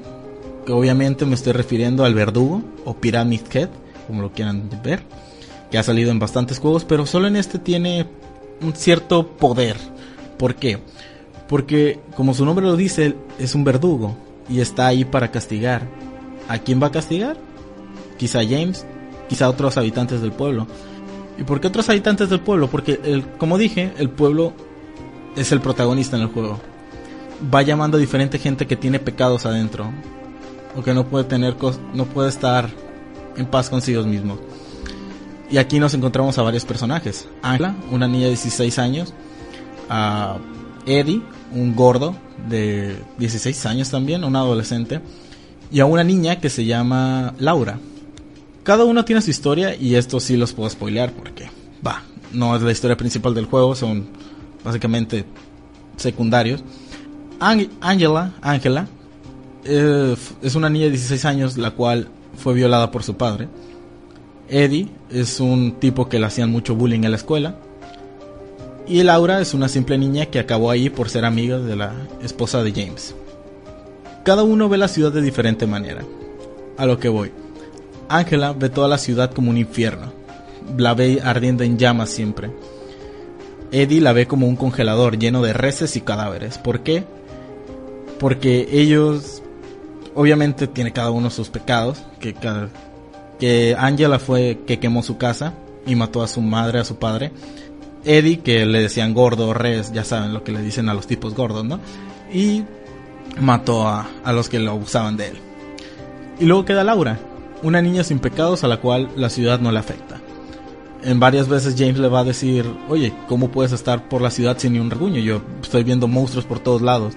que obviamente me estoy refiriendo al verdugo o Pyramid Head, como lo quieran ver, que ha salido en bastantes juegos, pero solo en este tiene un cierto poder. ¿Por qué? Porque como su nombre lo dice, es un verdugo y está ahí para castigar. ¿A quién va a castigar? Quizá James, quizá otros habitantes del pueblo. ¿Y por qué otros habitantes del pueblo? Porque, el, como dije, el pueblo es el protagonista en el juego. Va llamando a diferente gente que tiene pecados adentro. O que no puede tener no puede estar en paz consigo mismos. Y aquí nos encontramos a varios personajes. Angela, una niña de 16 años. A Eddie, un gordo de 16 años también, un adolescente. Y a una niña que se llama Laura. Cada uno tiene su historia y esto sí los puedo spoilear porque, va, no es la historia principal del juego, son básicamente secundarios. Angela, Angela, eh, es una niña de 16 años la cual fue violada por su padre. Eddie es un tipo que le hacían mucho bullying en la escuela. Y Laura es una simple niña que acabó ahí por ser amiga de la esposa de James. Cada uno ve la ciudad de diferente manera. A lo que voy. Angela ve toda la ciudad como un infierno. La ve ardiendo en llamas siempre. Eddie la ve como un congelador lleno de reses y cadáveres. ¿Por qué? Porque ellos, obviamente, tiene cada uno sus pecados. Que, que Angela fue que quemó su casa y mató a su madre, a su padre. Eddie, que le decían gordo, res, ya saben lo que le dicen a los tipos gordos, ¿no? Y mató a, a los que lo abusaban de él. Y luego queda Laura, una niña sin pecados a la cual la ciudad no le afecta. En varias veces James le va a decir, oye, ¿cómo puedes estar por la ciudad sin ni un rasguño? Yo estoy viendo monstruos por todos lados.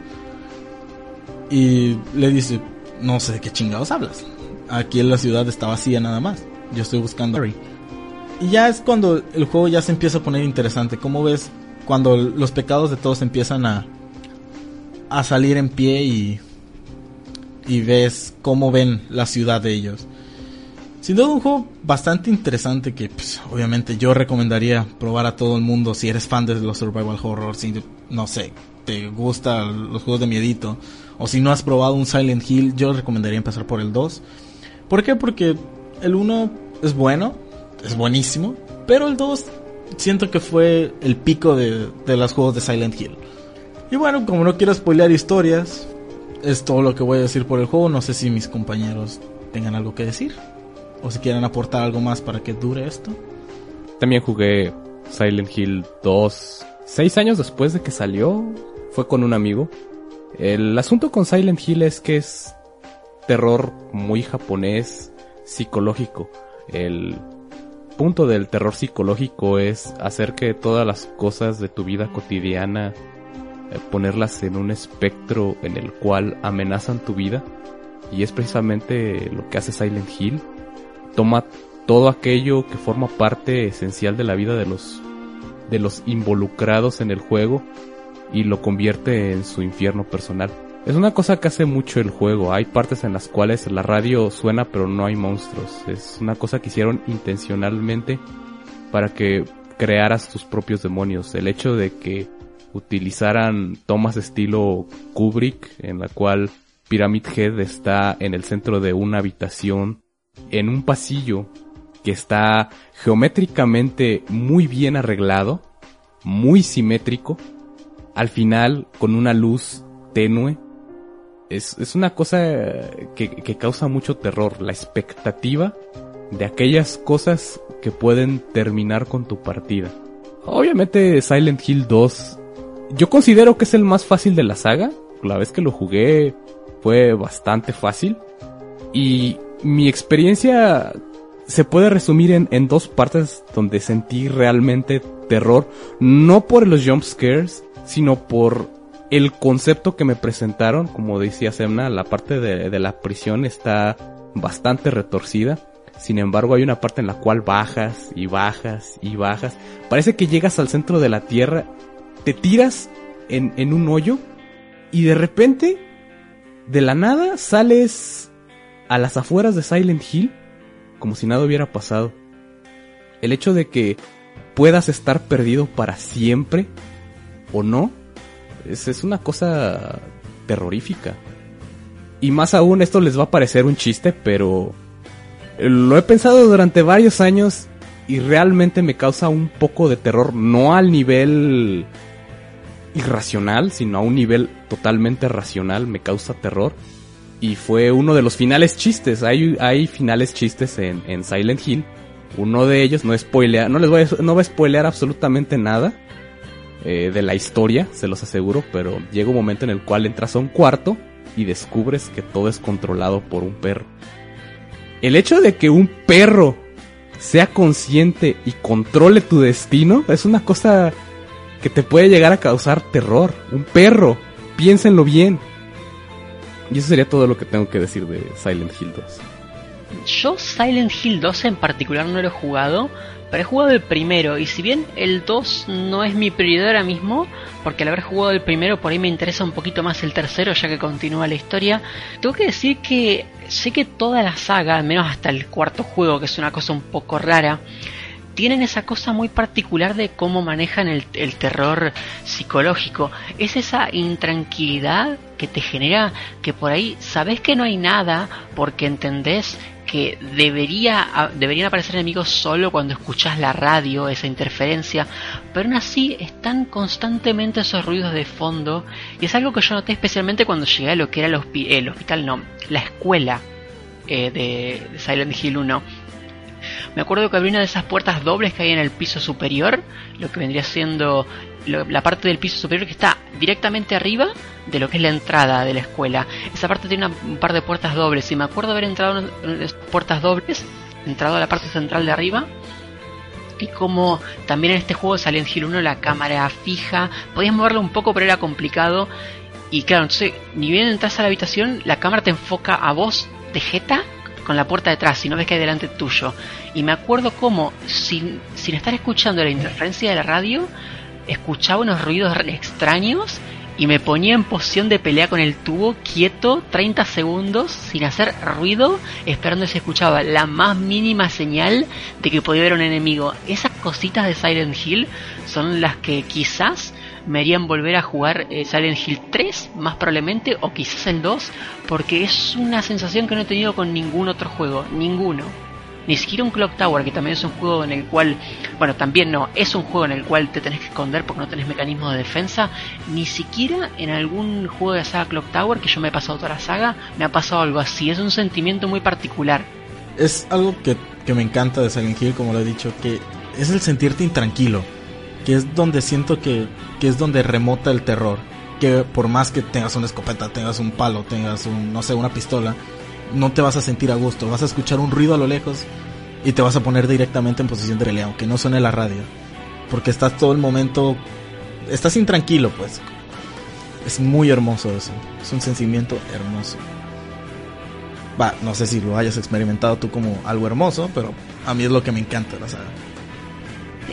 Y le dice, no sé de qué chingados hablas. Aquí en la ciudad está vacía nada más. Yo estoy buscando a Harry. Y ya es cuando el juego ya se empieza a poner interesante. ¿Cómo ves cuando los pecados de todos empiezan a, a salir en pie y, y ves cómo ven la ciudad de ellos? Sin duda un juego bastante interesante que pues, obviamente yo recomendaría probar a todo el mundo si eres fan de los survival horror, si no sé, te gustan los juegos de miedito o si no has probado un Silent Hill, yo recomendaría empezar por el 2. ¿Por qué? Porque el 1 es bueno, es buenísimo, pero el 2 siento que fue el pico de, de los juegos de Silent Hill. Y bueno, como no quiero spoilear historias, es todo lo que voy a decir por el juego. No sé si mis compañeros tengan algo que decir. O si quieren aportar algo más para que dure esto. También jugué Silent Hill 2 seis años después de que salió. Fue con un amigo. El asunto con Silent Hill es que es terror muy japonés, psicológico. El punto del terror psicológico es hacer que todas las cosas de tu vida cotidiana, ponerlas en un espectro en el cual amenazan tu vida. Y es precisamente lo que hace Silent Hill toma todo aquello que forma parte esencial de la vida de los de los involucrados en el juego y lo convierte en su infierno personal. Es una cosa que hace mucho el juego. Hay partes en las cuales la radio suena pero no hay monstruos. Es una cosa que hicieron intencionalmente para que crearas tus propios demonios. El hecho de que utilizaran tomas estilo Kubrick en la cual Pyramid Head está en el centro de una habitación en un pasillo que está geométricamente muy bien arreglado, muy simétrico, al final con una luz tenue. Es, es una cosa que, que causa mucho terror, la expectativa de aquellas cosas que pueden terminar con tu partida. Obviamente Silent Hill 2 yo considero que es el más fácil de la saga. La vez que lo jugué fue bastante fácil. Y mi experiencia se puede resumir en, en, dos partes donde sentí realmente terror, no por los jump scares, sino por el concepto que me presentaron, como decía Semna, la parte de, de la prisión está bastante retorcida. Sin embargo, hay una parte en la cual bajas y bajas y bajas. Parece que llegas al centro de la tierra, te tiras en, un hoyo y de repente, de la nada, sales a las afueras de Silent Hill como si nada hubiera pasado. El hecho de que puedas estar perdido para siempre o no es, es una cosa terrorífica. Y más aún esto les va a parecer un chiste, pero lo he pensado durante varios años y realmente me causa un poco de terror, no al nivel irracional, sino a un nivel totalmente racional, me causa terror y fue uno de los finales chistes. Hay, hay finales chistes en, en Silent Hill. Uno de ellos, no spoilea, no les voy a, no voy a spoilear absolutamente nada eh, de la historia, se los aseguro, pero llega un momento en el cual entras a un cuarto y descubres que todo es controlado por un perro. El hecho de que un perro sea consciente y controle tu destino es una cosa que te puede llegar a causar terror. Un perro, piénsenlo bien. Y eso sería todo lo que tengo que decir de Silent Hill 2. Yo Silent Hill 2 en particular no lo he jugado, pero he jugado el primero y si bien el 2 no es mi prioridad ahora mismo, porque al haber jugado el primero por ahí me interesa un poquito más el tercero ya que continúa la historia, tengo que decir que sé que toda la saga, al menos hasta el cuarto juego, que es una cosa un poco rara, tienen esa cosa muy particular de cómo manejan el, el, terror psicológico. Es esa intranquilidad que te genera que por ahí sabes que no hay nada porque entendés que debería, deberían aparecer enemigos solo cuando escuchas la radio, esa interferencia, pero aún así están constantemente esos ruidos de fondo y es algo que yo noté especialmente cuando llegué a lo que era el, hospi el hospital, no, la escuela eh, de, de Silent Hill 1 me acuerdo que abrí una de esas puertas dobles que hay en el piso superior, lo que vendría siendo la parte del piso superior que está directamente arriba de lo que es la entrada de la escuela. Esa parte tiene un par de puertas dobles y me acuerdo haber entrado en puertas dobles, entrado a la parte central de arriba. Y como también en este juego de Silent Hill 1 la cámara fija, podías moverla un poco pero era complicado. Y claro, entonces ni bien entras a la habitación, la cámara te enfoca a vos de jeta con la puerta detrás, si no ves que hay delante tuyo. Y me acuerdo como, sin, sin estar escuchando la interferencia de la radio, escuchaba unos ruidos extraños y me ponía en posición de pelea con el tubo quieto 30 segundos sin hacer ruido esperando si escuchaba la más mínima señal de que podía haber un enemigo. Esas cositas de Silent Hill son las que quizás me harían volver a jugar eh, Silent Hill 3 más probablemente o quizás el 2 porque es una sensación que no he tenido con ningún otro juego, ninguno ni siquiera un Clock Tower, que también es un juego en el cual, bueno, también no, es un juego en el cual te tenés que esconder porque no tenés mecanismo de defensa, ni siquiera en algún juego de la saga Clock Tower, que yo me he pasado toda la saga, me ha pasado algo así, es un sentimiento muy particular. Es algo que, que me encanta de Silent Hill, como lo he dicho, que es el sentirte intranquilo, que es donde siento que, que es donde remota el terror, que por más que tengas una escopeta, tengas un palo, tengas un, no sé, una pistola, no te vas a sentir a gusto, vas a escuchar un ruido a lo lejos y te vas a poner directamente en posición de pelea, aunque no suene la radio, porque estás todo el momento, estás intranquilo pues. Es muy hermoso eso, es un sentimiento hermoso. Va, no sé si lo hayas experimentado tú como algo hermoso, pero a mí es lo que me encanta la saga.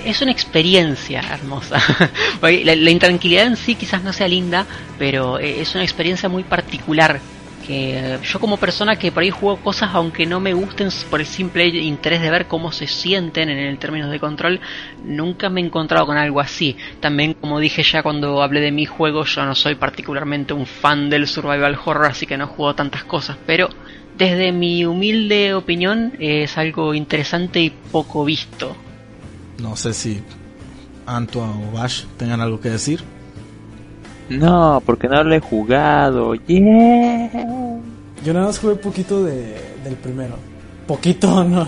Es una experiencia hermosa. la, la intranquilidad en sí quizás no sea linda, pero es una experiencia muy particular que yo como persona que por ahí juego cosas aunque no me gusten por el simple interés de ver cómo se sienten en el términos de control, nunca me he encontrado con algo así. También como dije ya cuando hablé de mi juego, yo no soy particularmente un fan del survival horror, así que no juego tantas cosas, pero desde mi humilde opinión es algo interesante y poco visto. No sé si Antoine o Bash tengan algo que decir. No, porque no lo he jugado. Yeah. Yo nada más jugué poquito de, del primero. Poquito, no,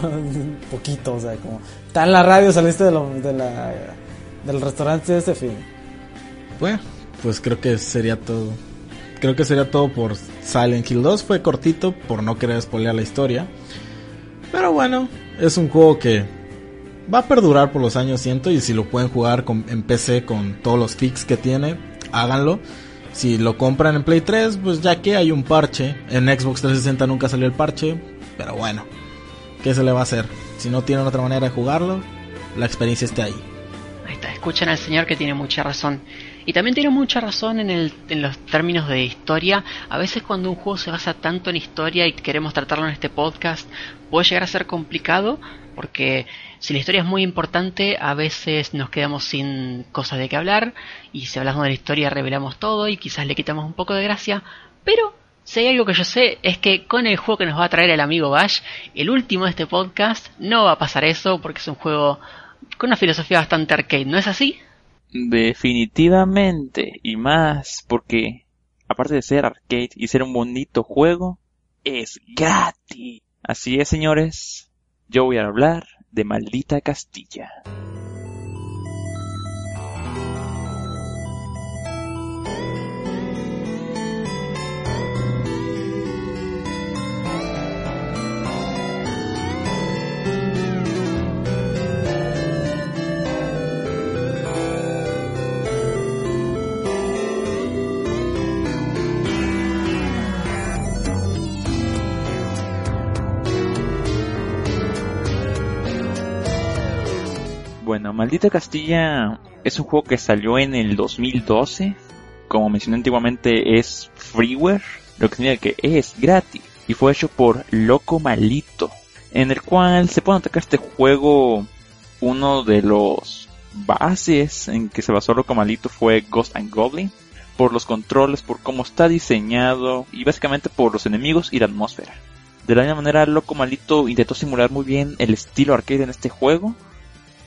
poquito, o sea, como está en la radio, saliste de, lo, de la, del restaurante de este fin. Bueno, pues creo que sería todo. Creo que sería todo por Silent Hill 2. Fue cortito por no querer spoilear la historia. Pero bueno, es un juego que va a perdurar por los años, siento. Y si lo pueden jugar con, en PC con todos los fix que tiene, háganlo. Si lo compran en Play 3, pues ya que hay un parche. En Xbox 360 nunca salió el parche. Pero bueno, ¿qué se le va a hacer? Si no tienen otra manera de jugarlo, la experiencia está ahí. Ahí está, escuchan al señor que tiene mucha razón. Y también tiene mucha razón en, el, en los términos de historia. A veces cuando un juego se basa tanto en historia y queremos tratarlo en este podcast, puede llegar a ser complicado porque si la historia es muy importante, a veces nos quedamos sin cosas de qué hablar y si hablamos de la historia revelamos todo y quizás le quitamos un poco de gracia, pero si hay algo que yo sé es que con el juego que nos va a traer el amigo Bash, el último de este podcast, no va a pasar eso porque es un juego con una filosofía bastante arcade, ¿no es así? Definitivamente, y más porque aparte de ser arcade y ser un bonito juego, es gratis. Así es, señores, yo voy a hablar de Maldita Castilla. Maldita Castilla es un juego que salió en el 2012. Como mencioné antiguamente, es freeware, lo que significa que es gratis. Y fue hecho por Loco Malito, en el cual se puede atacar este juego. Uno de los bases en que se basó Loco Malito fue Ghost and Goblin. Por los controles, por cómo está diseñado y básicamente por los enemigos y la atmósfera. De la misma manera, Loco Malito intentó simular muy bien el estilo arcade en este juego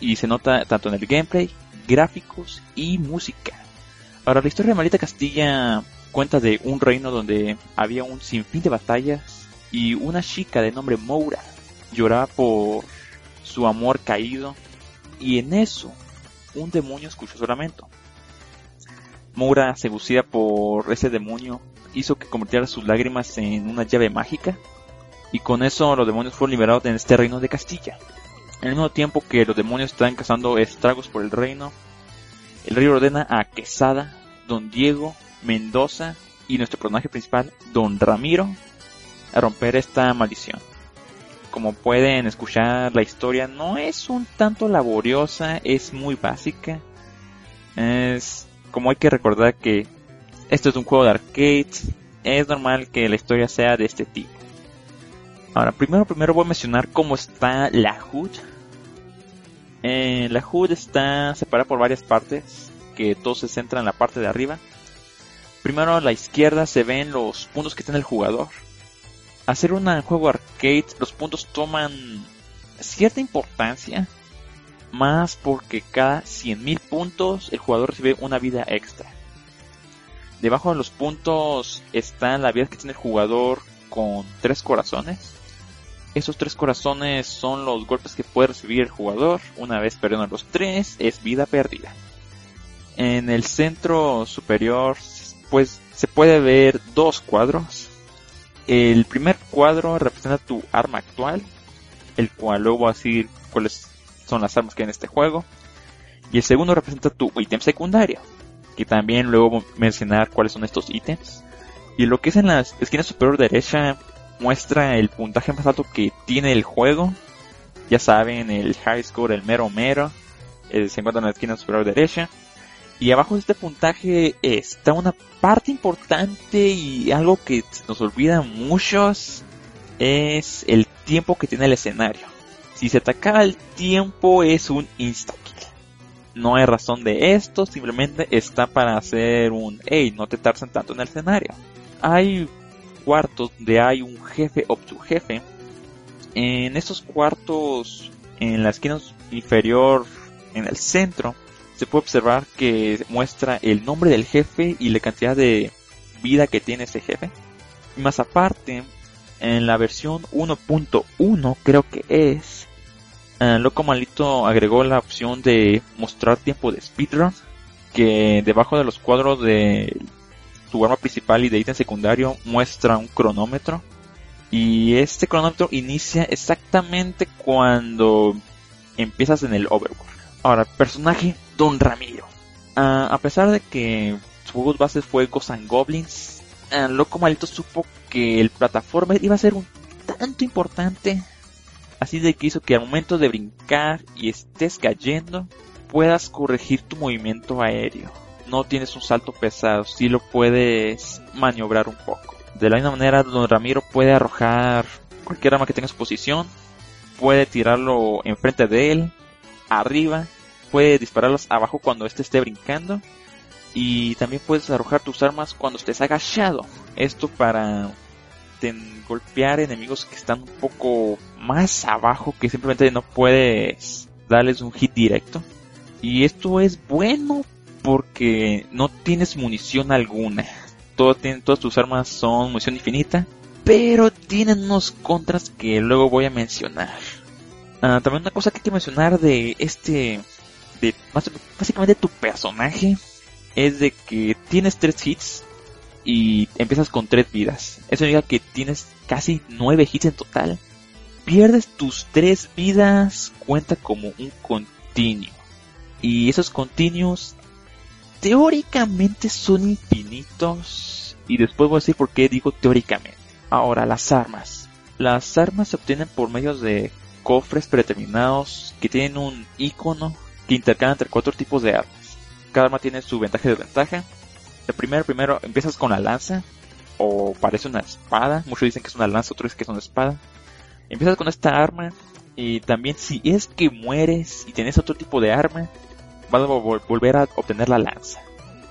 y se nota tanto en el gameplay, gráficos y música. Ahora, la historia de Malita Castilla cuenta de un reino donde había un sinfín de batallas y una chica de nombre Moura lloraba por su amor caído y en eso un demonio escuchó su lamento. Moura, seducida por ese demonio, hizo que convirtiera sus lágrimas en una llave mágica y con eso los demonios fueron liberados en este reino de Castilla. Al mismo tiempo que los demonios están causando estragos por el reino, el rey ordena a Quesada, Don Diego, Mendoza y nuestro personaje principal, Don Ramiro, a romper esta maldición. Como pueden escuchar, la historia no es un tanto laboriosa, es muy básica. Es como hay que recordar que esto es un juego de arcade, es normal que la historia sea de este tipo. Ahora, primero, primero voy a mencionar cómo está la HUD eh, la HUD está separada por varias partes, que todo se centra en la parte de arriba. Primero a la izquierda se ven los puntos que tiene el jugador. Hacer un juego arcade, los puntos toman cierta importancia, más porque cada 100.000 puntos el jugador recibe una vida extra. Debajo de los puntos está la vida que tiene el jugador con tres corazones esos tres corazones son los golpes que puede recibir el jugador. Una vez perdiendo los tres, es vida perdida. En el centro superior, pues se puede ver dos cuadros. El primer cuadro representa tu arma actual, el cual luego va a decir cuáles son las armas que hay en este juego. Y el segundo representa tu ítem secundario, que también luego mencionar cuáles son estos ítems. Y lo que es en la esquina superior derecha muestra el puntaje más alto que tiene el juego. Ya saben, el high score, el mero mero, eh, se encuentra en la esquina superior derecha. Y abajo de este puntaje está una parte importante y algo que nos olvida muchos es el tiempo que tiene el escenario. Si se ataca el tiempo es un insta kill. No hay razón de esto, simplemente está para hacer un hey, no te tarden tanto en el escenario. Hay cuartos donde hay un jefe o jefe En estos cuartos, en la esquina inferior, en el centro, se puede observar que muestra el nombre del jefe y la cantidad de vida que tiene ese jefe. Más aparte, en la versión 1.1 creo que es, eh, Loco Malito agregó la opción de mostrar tiempo de speedrun, que debajo de los cuadros de tu arma principal y de ítem secundario muestra un cronómetro. Y este cronómetro inicia exactamente cuando empiezas en el Overworld. Ahora, personaje Don Ramiro. Ah, a pesar de que su juego base fue Ghosts and Goblins, uh, Loco Malito supo que el plataforma iba a ser un tanto importante. Así de que hizo que al momento de brincar y estés cayendo, puedas corregir tu movimiento aéreo no tienes un salto pesado, si lo puedes maniobrar un poco. De la misma manera, Don Ramiro puede arrojar cualquier arma que tenga en su posición, puede tirarlo enfrente de él, arriba, puede dispararlos abajo cuando éste esté brincando y también puedes arrojar tus armas cuando estés agachado. Esto para golpear enemigos que están un poco más abajo que simplemente no puedes darles un hit directo. Y esto es bueno porque no tienes munición alguna. Todas tus armas son munición infinita, pero tienen unos contras que luego voy a mencionar. Ah, también una cosa que hay que mencionar de este, de básicamente tu personaje, es de que tienes tres hits y empiezas con tres vidas. Eso significa que tienes casi nueve hits en total. Pierdes tus tres vidas, cuenta como un continuo. Y esos continuos teóricamente son infinitos. Y después voy a decir por qué digo teóricamente. Ahora, las armas. Las armas se obtienen por medio de cofres predeterminados que tienen un icono que intercala entre cuatro tipos de armas. Cada arma tiene su ventaja y desventaja. El primero, primero empiezas con la lanza, o parece una espada. Muchos dicen que es una lanza, otros dicen que es una espada. Empiezas con esta arma, y también si es que mueres y tienes otro tipo de arma, vas a volver a obtener la lanza.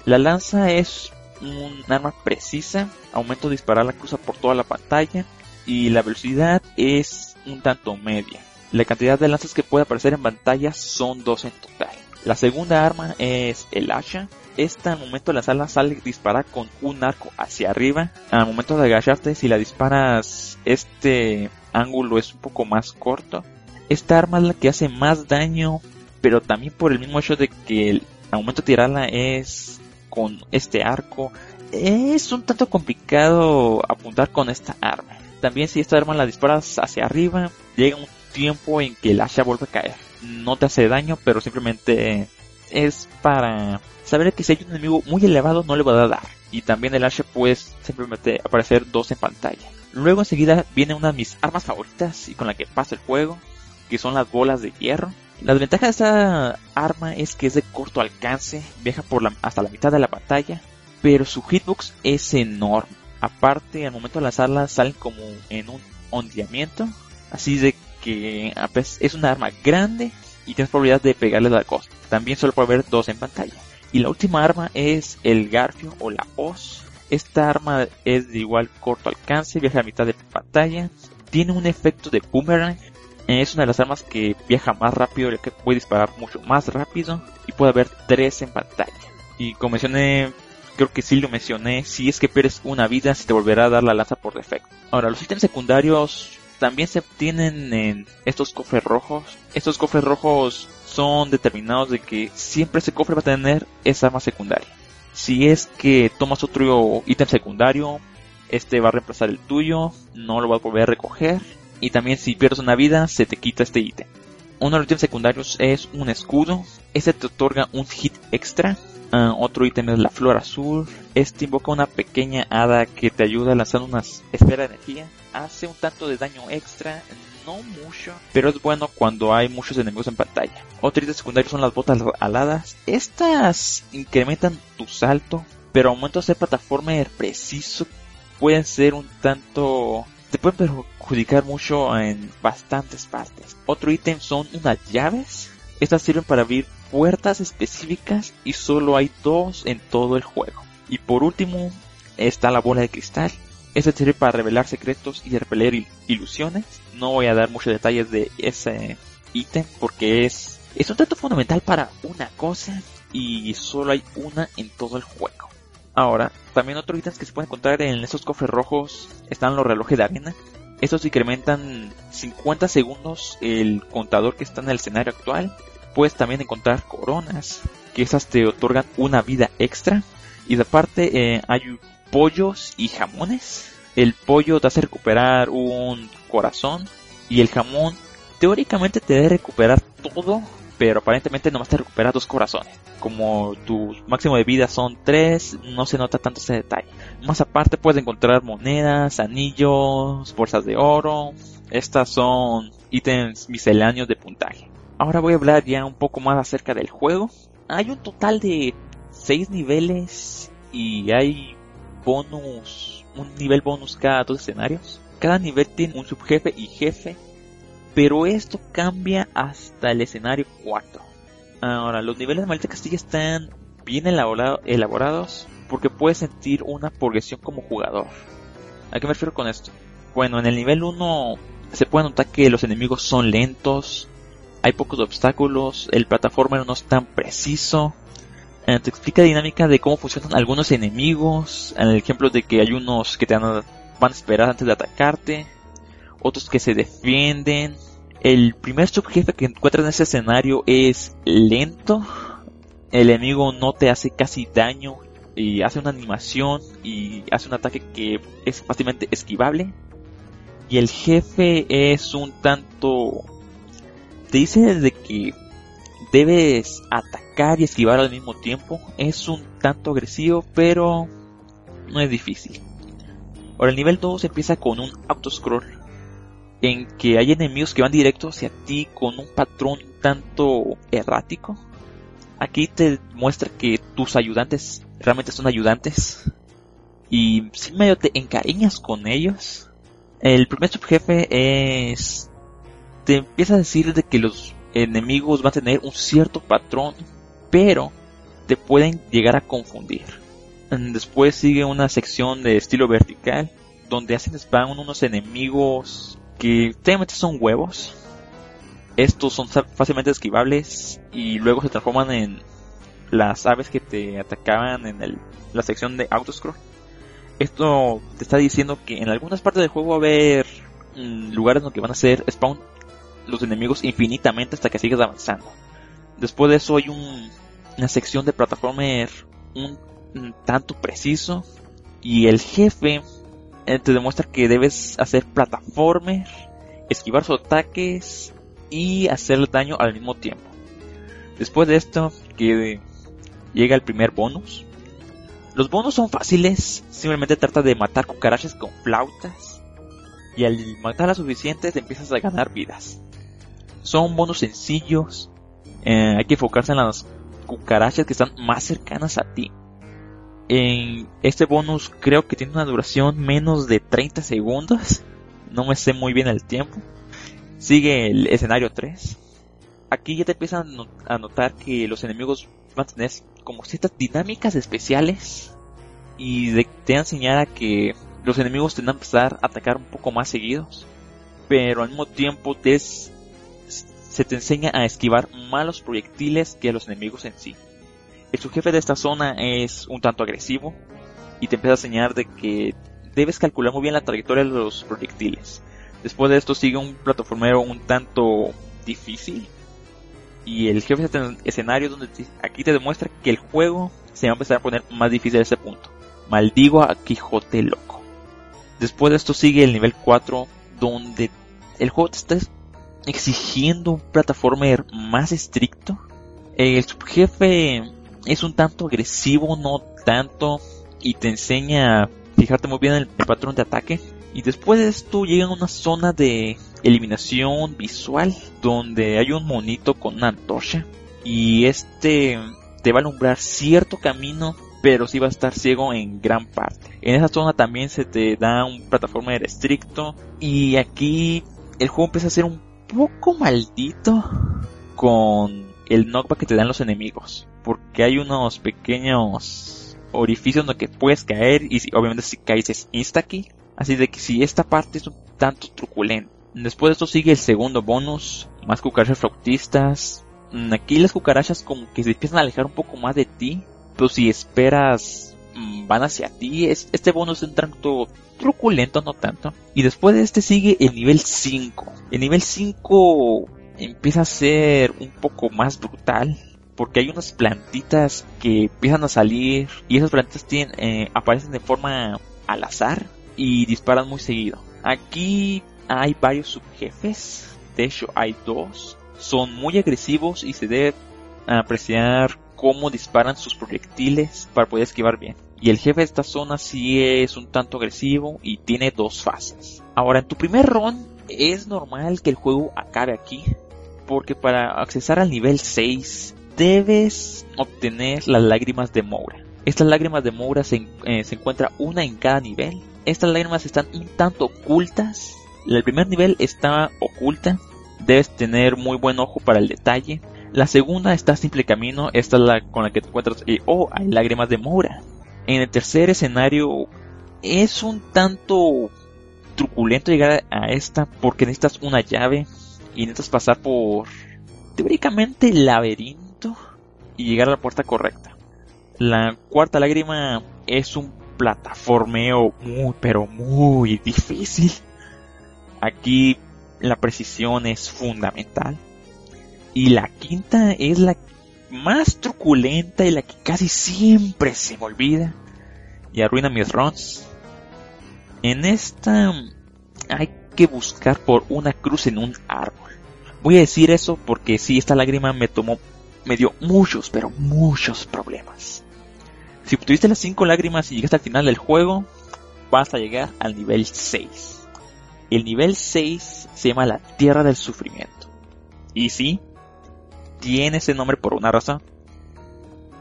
La lanza es un arma precisa, aumento de disparar la cruza por toda la pantalla y la velocidad es un tanto media. La cantidad de lanzas que puede aparecer en pantalla son dos en total. La segunda arma es el hacha. Esta al momento de lanzarla sale disparar con un arco hacia arriba. Al momento de agacharte, si la disparas, este ángulo es un poco más corto. Esta arma es la que hace más daño, pero también por el mismo hecho de que el momento de tirarla es con este arco, es un tanto complicado apuntar con esta arma. También si esta arma la disparas hacia arriba, llega un tiempo en que el hacha vuelve a caer. No te hace daño, pero simplemente es para saber que si hay un enemigo muy elevado no le va a dar. Y también el hacha puede simplemente aparecer dos en pantalla. Luego enseguida viene una de mis armas favoritas y con la que pasa el juego, que son las bolas de hierro. La desventaja de esta arma es que es de corto alcance, viaja hasta la mitad de la pantalla, pero su hitbox es enorme. Aparte, al momento de lanzarla salen como en un ondeamiento, así de que es una arma grande y tienes probabilidad de pegarle la costa. También solo puede haber dos en pantalla. Y la última arma es el Garfio o la Hoz. Esta arma es de igual corto alcance, viaja a mitad de pantalla, tiene un efecto de boomerang, es una de las armas que viaja más rápido, que puede disparar mucho más rápido y puede haber tres en pantalla. Y como mencioné, creo que sí lo mencioné, si es que pierdes una vida se te volverá a dar la lanza por defecto. Ahora, los ítems secundarios también se obtienen en estos cofres rojos. Estos cofres rojos son determinados de que siempre ese cofre va a tener esa arma secundaria. Si es que tomas otro ítem secundario, este va a reemplazar el tuyo, no lo vas a volver a recoger. Y también si pierdes una vida, se te quita este ítem. Uno de los ítems secundarios es un escudo. Este te otorga un hit extra. Ah, otro ítem es la flor azul. Este invoca una pequeña hada que te ayuda a lanzar una esfera de energía. Hace un tanto de daño extra, no mucho, pero es bueno cuando hay muchos enemigos en pantalla. Otro ítem secundario son las botas aladas. Estas incrementan tu salto, pero aumentos de plataforma preciso pueden ser un tanto te pueden perjudicar mucho en bastantes partes. Otro ítem son unas llaves. Estas sirven para abrir puertas específicas y solo hay dos en todo el juego. Y por último está la bola de cristal. Esta sirve para revelar secretos y repeler ilusiones. No voy a dar muchos detalles de ese ítem porque es, es un tanto fundamental para una cosa y solo hay una en todo el juego. Ahora, también otros ítems que se pueden encontrar en estos cofres rojos están los relojes de arena. Estos incrementan 50 segundos el contador que está en el escenario actual. Puedes también encontrar coronas, que esas te otorgan una vida extra. Y de aparte eh, hay pollos y jamones. El pollo te hace recuperar un corazón y el jamón teóricamente te debe recuperar todo pero aparentemente nomás te recuperas dos corazones. Como tu máximo de vida son tres, no se nota tanto ese detalle. Más aparte puedes encontrar monedas, anillos, bolsas de oro. Estas son ítems misceláneos de puntaje. Ahora voy a hablar ya un poco más acerca del juego. Hay un total de seis niveles y hay bonus, un nivel bonus cada dos escenarios. Cada nivel tiene un subjefe y jefe pero esto cambia hasta el escenario 4. Ahora, los niveles de Maldita Castilla están bien elaborados porque puedes sentir una progresión como jugador. ¿A qué me refiero con esto? Bueno, en el nivel 1 se puede notar que los enemigos son lentos, hay pocos obstáculos, el plataforma no es tan preciso. Eh, te explica la dinámica de cómo funcionan algunos enemigos, el ejemplo de que hay unos que te van a esperar antes de atacarte, otros que se defienden. El primer subjefe que encuentras en ese escenario es lento. El enemigo no te hace casi daño y hace una animación y hace un ataque que es fácilmente esquivable. Y el jefe es un tanto... Te dice desde que debes atacar y esquivar al mismo tiempo. Es un tanto agresivo, pero no es difícil. Ahora el nivel 2 empieza con un autoscroll en que hay enemigos que van directo hacia ti con un patrón tanto errático. Aquí te muestra que tus ayudantes realmente son ayudantes y si medio te encariñas con ellos. El primer subjefe es te empieza a decir de que los enemigos van a tener un cierto patrón, pero te pueden llegar a confundir. Después sigue una sección de estilo vertical donde hacen spawn unos enemigos que técnicamente son huevos. Estos son fácilmente esquivables y luego se transforman en las aves que te atacaban en la sección de autoscroll. Esto te está diciendo que en algunas partes del juego va a haber mm, lugares donde van a ser spawn los enemigos infinitamente hasta que sigas avanzando. Después de eso hay una sección de plataformer un, un tanto preciso y el jefe te demuestra que debes hacer plataformer, esquivar sus ataques y hacerle daño al mismo tiempo. Después de esto, que llega el primer bonus. Los bonus son fáciles, simplemente trata de matar cucarachas con flautas. Y al matar las suficientes empiezas a ganar vidas. Son bonus sencillos, eh, hay que enfocarse en las cucarachas que están más cercanas a ti en este bonus creo que tiene una duración menos de 30 segundos. No me sé muy bien el tiempo. Sigue el escenario 3. Aquí ya te empiezan a notar que los enemigos van a tener como ciertas dinámicas especiales. Y te enseñar a que los enemigos tendrán que empezar a atacar un poco más seguidos. Pero al mismo tiempo se te enseña a esquivar malos proyectiles que a los enemigos en sí. El subjefe de esta zona es un tanto agresivo y te empieza a enseñar de que debes calcular muy bien la trayectoria de los proyectiles. Después de esto sigue un plataformero un tanto difícil y el jefe de escenario donde aquí te demuestra que el juego se va a empezar a poner más difícil a ese punto. Maldigo a Quijote loco. Después de esto sigue el nivel 4 donde el juego te está exigiendo un plataformer más estricto. El subjefe es un tanto agresivo, no tanto, y te enseña a fijarte muy bien en el, patrón de ataque. Y después de esto llega a una zona de eliminación visual donde hay un monito con una antorcha y este te va a alumbrar cierto camino pero sí va a estar ciego en gran parte. En esa zona también se te da un plataforma estricto y aquí el juego empieza a ser un poco maldito con el knockback que te dan los enemigos porque hay unos pequeños orificios donde puedes caer y obviamente si caes es insta -key. Así de que si esta parte es un tanto truculenta. Después de esto sigue el segundo bonus, más cucarachas flautistas. Mm, aquí las cucarachas como que se empiezan a alejar un poco más de ti, pero si esperas mm, van hacia ti, este bonus es un tanto truculento, no tanto. Y después de este sigue el nivel 5. El nivel 5 empieza a ser un poco más brutal porque hay unas plantitas que empiezan a salir y esas plantitas tienen, eh, aparecen de forma al azar y disparan muy seguido. Aquí hay varios subjefes, de hecho hay dos, son muy agresivos y se debe apreciar cómo disparan sus proyectiles para poder esquivar bien. Y el jefe de esta zona sí es un tanto agresivo y tiene dos fases. Ahora, en tu primer run es normal que el juego acabe aquí, porque para accesar al nivel 6 debes obtener las lágrimas de Moura. Estas lágrimas de Moura se, eh, se una en cada nivel. Estas lágrimas están un tanto ocultas. El primer nivel está oculta. Debes tener muy buen ojo para el detalle. La segunda está simple camino. Esta es la con la que te encuentras. Y, oh, hay lágrimas de Moura. En el tercer escenario es un tanto truculento llegar a esta porque necesitas una llave y necesitas pasar por teóricamente laberinto y llegar a la puerta correcta. La cuarta lágrima es un plataformeo muy pero muy difícil. Aquí la precisión es fundamental. Y la quinta es la más truculenta y la que casi siempre se me olvida y arruina mis runs. En esta hay que buscar por una cruz en un árbol. Voy a decir eso porque si esta lágrima me tomó me dio muchos, pero muchos problemas. Si obtuviste las 5 lágrimas y llegaste al final del juego, vas a llegar al nivel 6. El nivel 6 se llama la Tierra del Sufrimiento. Y sí, tiene ese nombre por una razón.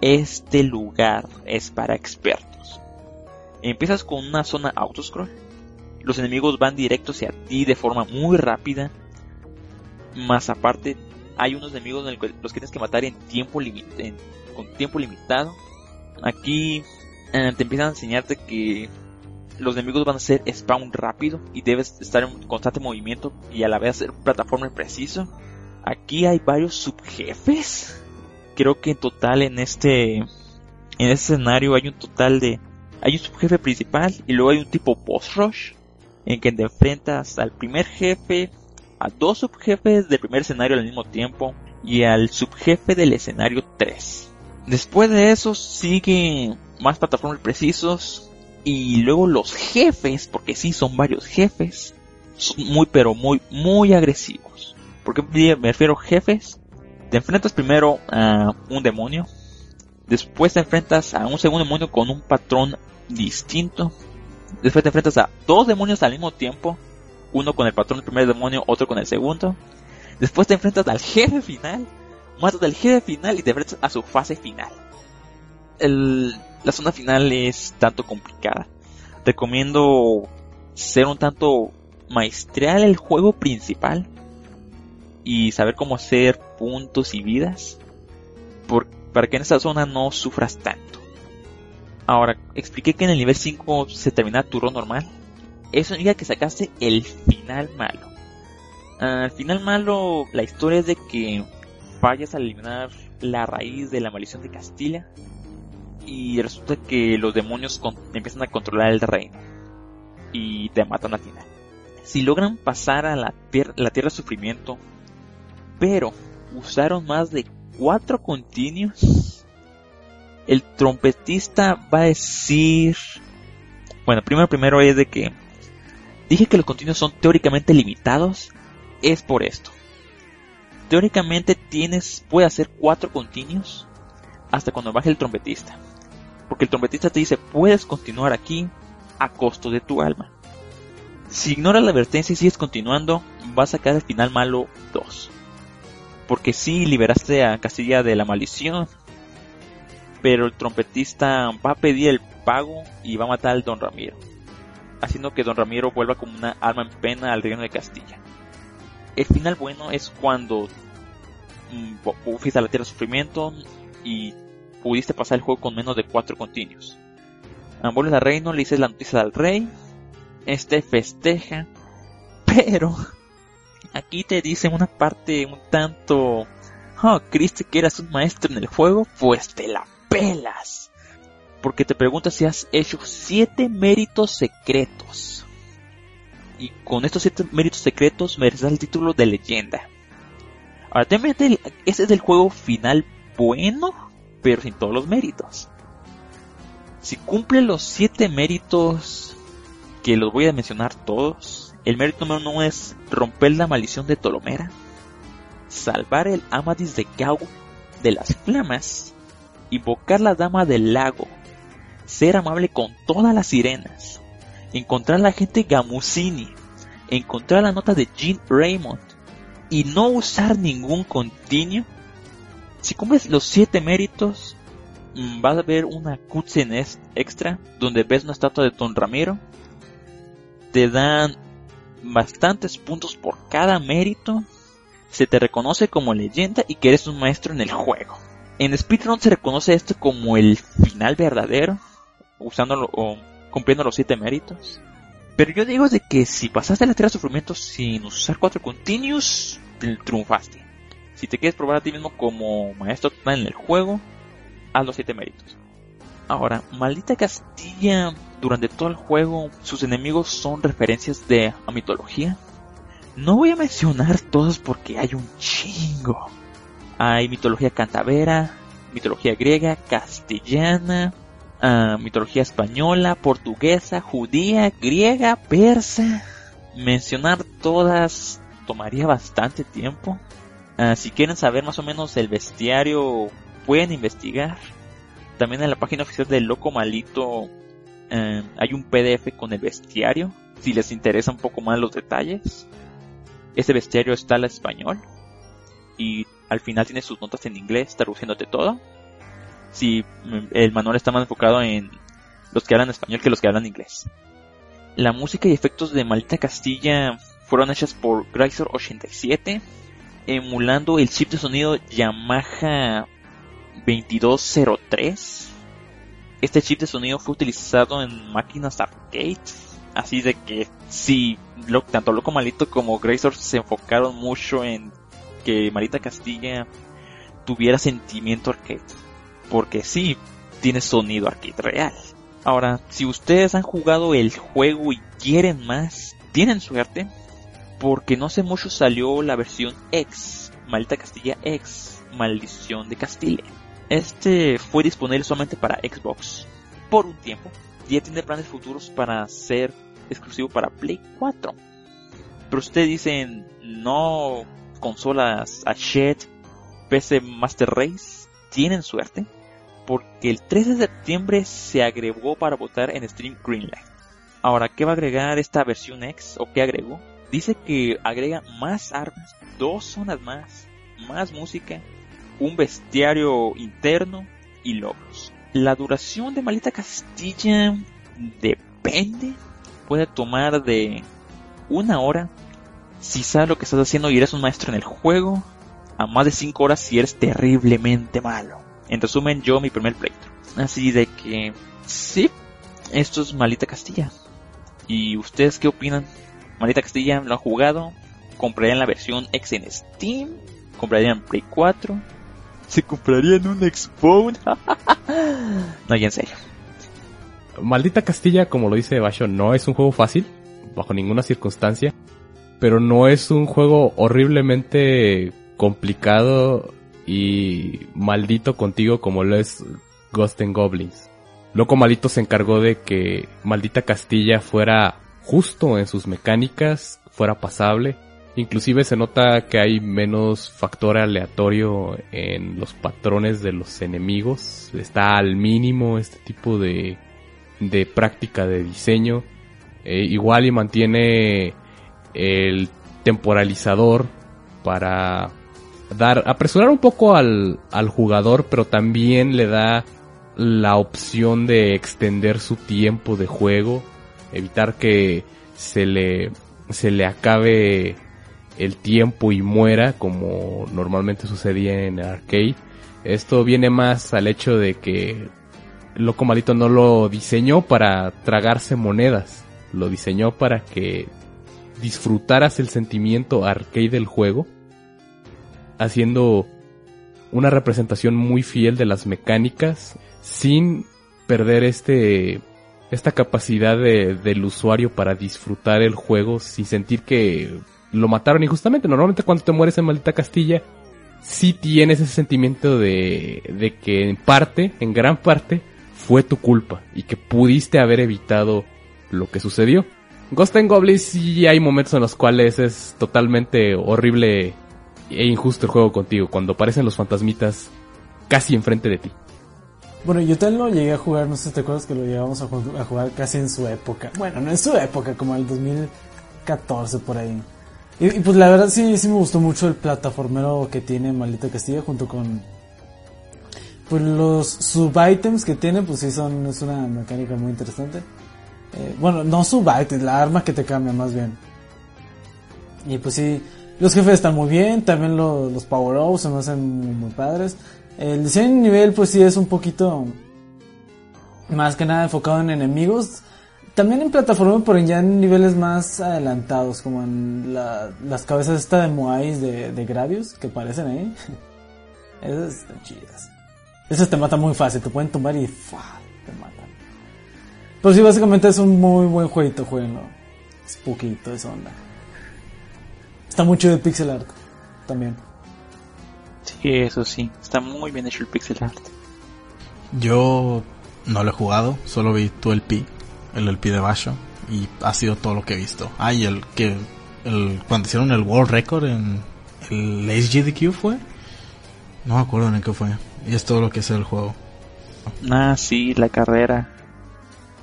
este lugar es para expertos. Empiezas con una zona autoscroll. Los enemigos van directos hacia ti de forma muy rápida. Más aparte, hay unos enemigos en los que tienes que matar en tiempo con tiempo limitado. Aquí eh, te empiezan a enseñarte que los enemigos van a ser spawn rápido y debes estar en constante movimiento y a la vez hacer plataforma preciso. Aquí hay varios subjefes. Creo que en total en este en este escenario hay un total de hay un subjefe principal y luego hay un tipo boss rush en que te enfrentas al primer jefe, a dos subjefes del primer escenario al mismo tiempo y al subjefe del escenario 3. Después de eso sigue más plataformas precisos y luego los jefes, porque sí son varios jefes, son muy pero muy muy agresivos. ¿Por qué me refiero a jefes? Te enfrentas primero a un demonio, después te enfrentas a un segundo demonio con un patrón distinto, después te enfrentas a dos demonios al mismo tiempo, uno con el patrón del primer demonio, otro con el segundo, después te enfrentas al jefe final, matas al jefe final y te enfrentas a su fase final. la zona final es tanto complicada. Recomiendo ser un tanto maestrear el juego principal y saber cómo hacer puntos y vidas para que en esta zona no sufras tanto. Ahora, expliqué que en el nivel 5 se termina tu turno normal. Eso significa que sacaste el final malo. Al final malo, la historia es de que fallas al eliminar la raíz de la maldición de Castilla y resulta que los demonios empiezan a controlar el reino y te matan al final. Si logran pasar a la, la tierra de sufrimiento pero usaron más de cuatro continuos. El trompetista va a decir... Bueno, primero primero es de que dije que los continuos son teóricamente limitados. Es por esto. Teóricamente tienes, puede hacer cuatro continuos hasta cuando baje el trompetista. Porque el trompetista te dice, puedes continuar aquí a costo de tu alma. Si ignoras la advertencia y sigues continuando, vas a sacar el final malo 2 porque sí liberaste a Castilla de la maldición. Pero el trompetista va a pedir el pago y va a matar al Don Ramiro, haciendo que Don Ramiro vuelva como una alma en pena al reino de Castilla. El final bueno es cuando mm, fuiste a la tierra de sufrimiento y pudiste pasar el juego con menos de cuatro continuos. Vuelves al reino, le dices la noticia al rey, este festeja, pero aquí te dicen una parte un tanto... Oh, ¿creíste que eras un maestro en el juego? Pues te la pelas. Porque te preguntas si has hecho siete méritos secretos. Y con estos siete méritos secretos mereces el título de leyenda. Ahora, te mete ese es el juego final bueno, pero sin todos los méritos. Si cumple los siete méritos, que los voy a mencionar todos, el mérito número uno es romper la maldición de Tolomera, salvar el Amadis de Gau de las flamas, invocar la dama del lago, ser amable con todas las sirenas, encontrar la gente Gamusini, encontrar la nota de Jean Raymond y no usar ningún continuo. Si cumples los siete méritos, mm, vas a ver una cutscene extra donde ves una estatua de Don Ramiro. Te dan bastantes puntos por cada mérito, se te reconoce como leyenda y que eres un maestro en el juego. En Speedrun se reconoce esto como el final verdadero, usándolo o cumpliendo los 7 méritos. Pero yo digo de que si pasaste la tierra de sufrimiento sin usar 4 continuos, triunfaste. Si te quieres probar a ti mismo como maestro en el juego, haz los 7 méritos. Ahora, maldita Castilla durante todo el juego sus enemigos son referencias de a mitología. No voy a mencionar todos porque hay un chingo. Hay mitología cantabera, mitología griega, castellana, ah, mitología española, portuguesa, judía, griega, persa. Mencionar todas tomaría bastante tiempo. Ah, si quieren saber más o menos el bestiario, pueden investigar. También en la página oficial del Loco Malito eh, hay un PDF con el bestiario, si les interesa un poco más los detalles. Ese bestiario está al español y al final tiene sus notas en inglés traduciéndote todo. Si el manual está más enfocado en los que hablan español que los que hablan inglés. La música y efectos de Maldita Castilla fueron hechas por Chrysler 87, emulando el chip de sonido Yamaha 2203. Este chip de sonido fue utilizado en máquinas arcade, así de que lo, tanto Loco Malito como Chrysler se enfocaron mucho en que Maldita Castilla tuviera sentimiento arcade, porque sí, tiene sonido arcade real. Ahora, si ustedes han jugado el juego y quieren más, tienen suerte, porque no hace mucho salió la versión X, Malta Castilla X, Maldición de Castilla. Este fue disponible solamente para Xbox por un tiempo. Ya tiene planes futuros para ser exclusivo para Play 4. Pero ustedes dicen, no consolas Shed, PC Master Race, tienen suerte porque el 3 de septiembre se agregó para votar en Stream Greenlight. Ahora, ¿qué va a agregar esta versión X o qué agregó? Dice que agrega más armas, dos zonas más, más música, un bestiario interno y logros. La duración de Malita Castilla depende, puede tomar de una hora si sabes lo que estás haciendo y eres un maestro en el juego, a más de 5 horas si eres terriblemente malo. En resumen, yo mi primer playthrough. Así de que, sí, esto es Malita Castilla. ¿Y ustedes qué opinan? Malita Castilla, ¿lo han jugado? ¿Comprarían la versión X en Steam? ¿Comprarían Play 4? ¿Se comprarían un Xbox? no, ya en serio. Maldita Castilla, como lo dice Basho, no es un juego fácil, bajo ninguna circunstancia, pero no es un juego horriblemente complicado y maldito contigo como lo es Ghost and Goblins. Loco Malito se encargó de que Maldita Castilla fuera justo en sus mecánicas, fuera pasable. Inclusive se nota que hay menos factor aleatorio en los patrones de los enemigos. Está al mínimo este tipo de, de práctica de diseño. Eh, igual y mantiene el temporalizador para dar, apresurar un poco al, al jugador, pero también le da la opción de extender su tiempo de juego, evitar que se le, se le acabe el tiempo y muera como normalmente sucedía en arcade. Esto viene más al hecho de que Loco Malito no lo diseñó para tragarse monedas, lo diseñó para que disfrutaras el sentimiento arcade del juego haciendo una representación muy fiel de las mecánicas sin perder este esta capacidad de, del usuario para disfrutar el juego sin sentir que lo mataron injustamente. Normalmente cuando te mueres en Maldita Castilla, sí tienes ese sentimiento de, de que en parte, en gran parte, fue tu culpa y que pudiste haber evitado lo que sucedió. Ghost and Goblins sí hay momentos en los cuales es totalmente horrible e injusto el juego contigo, cuando aparecen los fantasmitas casi enfrente de ti. Bueno, yo tal lo llegué a jugar, no sé si te acuerdas que lo llegamos a, jugar casi en su época. Bueno, no en su época, como el 2014 por ahí. Y, pues la verdad sí, sí me gustó mucho el plataformero que tiene Maldita Castilla junto con... Pues los sub-items que tiene, pues sí son, es una mecánica muy interesante. Eh, bueno, no sub-items, la arma que te cambia más bien. Y pues sí, los jefes están muy bien, también los, power-ups se me hacen muy padres. El diseño de nivel pues sí es un poquito más que nada enfocado en enemigos. También en plataforma, pero ya en niveles más adelantados, como en las cabezas esta de Moais de, de Gravius que aparecen ahí. Esas están chidas. Esas te matan muy fácil, te pueden tumbar y te matan. Pero sí, básicamente es un muy buen jueguito, juego. Spooky, toda esa onda. Está mucho de pixel art también. Sí, eso sí, está muy bien hecho el pixel art. Yo no lo he jugado, solo vi tu LP, el LP de Basho, y ha sido todo lo que he visto. Ah, y el que, el, cuando hicieron el World Record en el HGDQ fue, no me acuerdo en qué fue, y es todo lo que es el juego. Ah, sí, la carrera.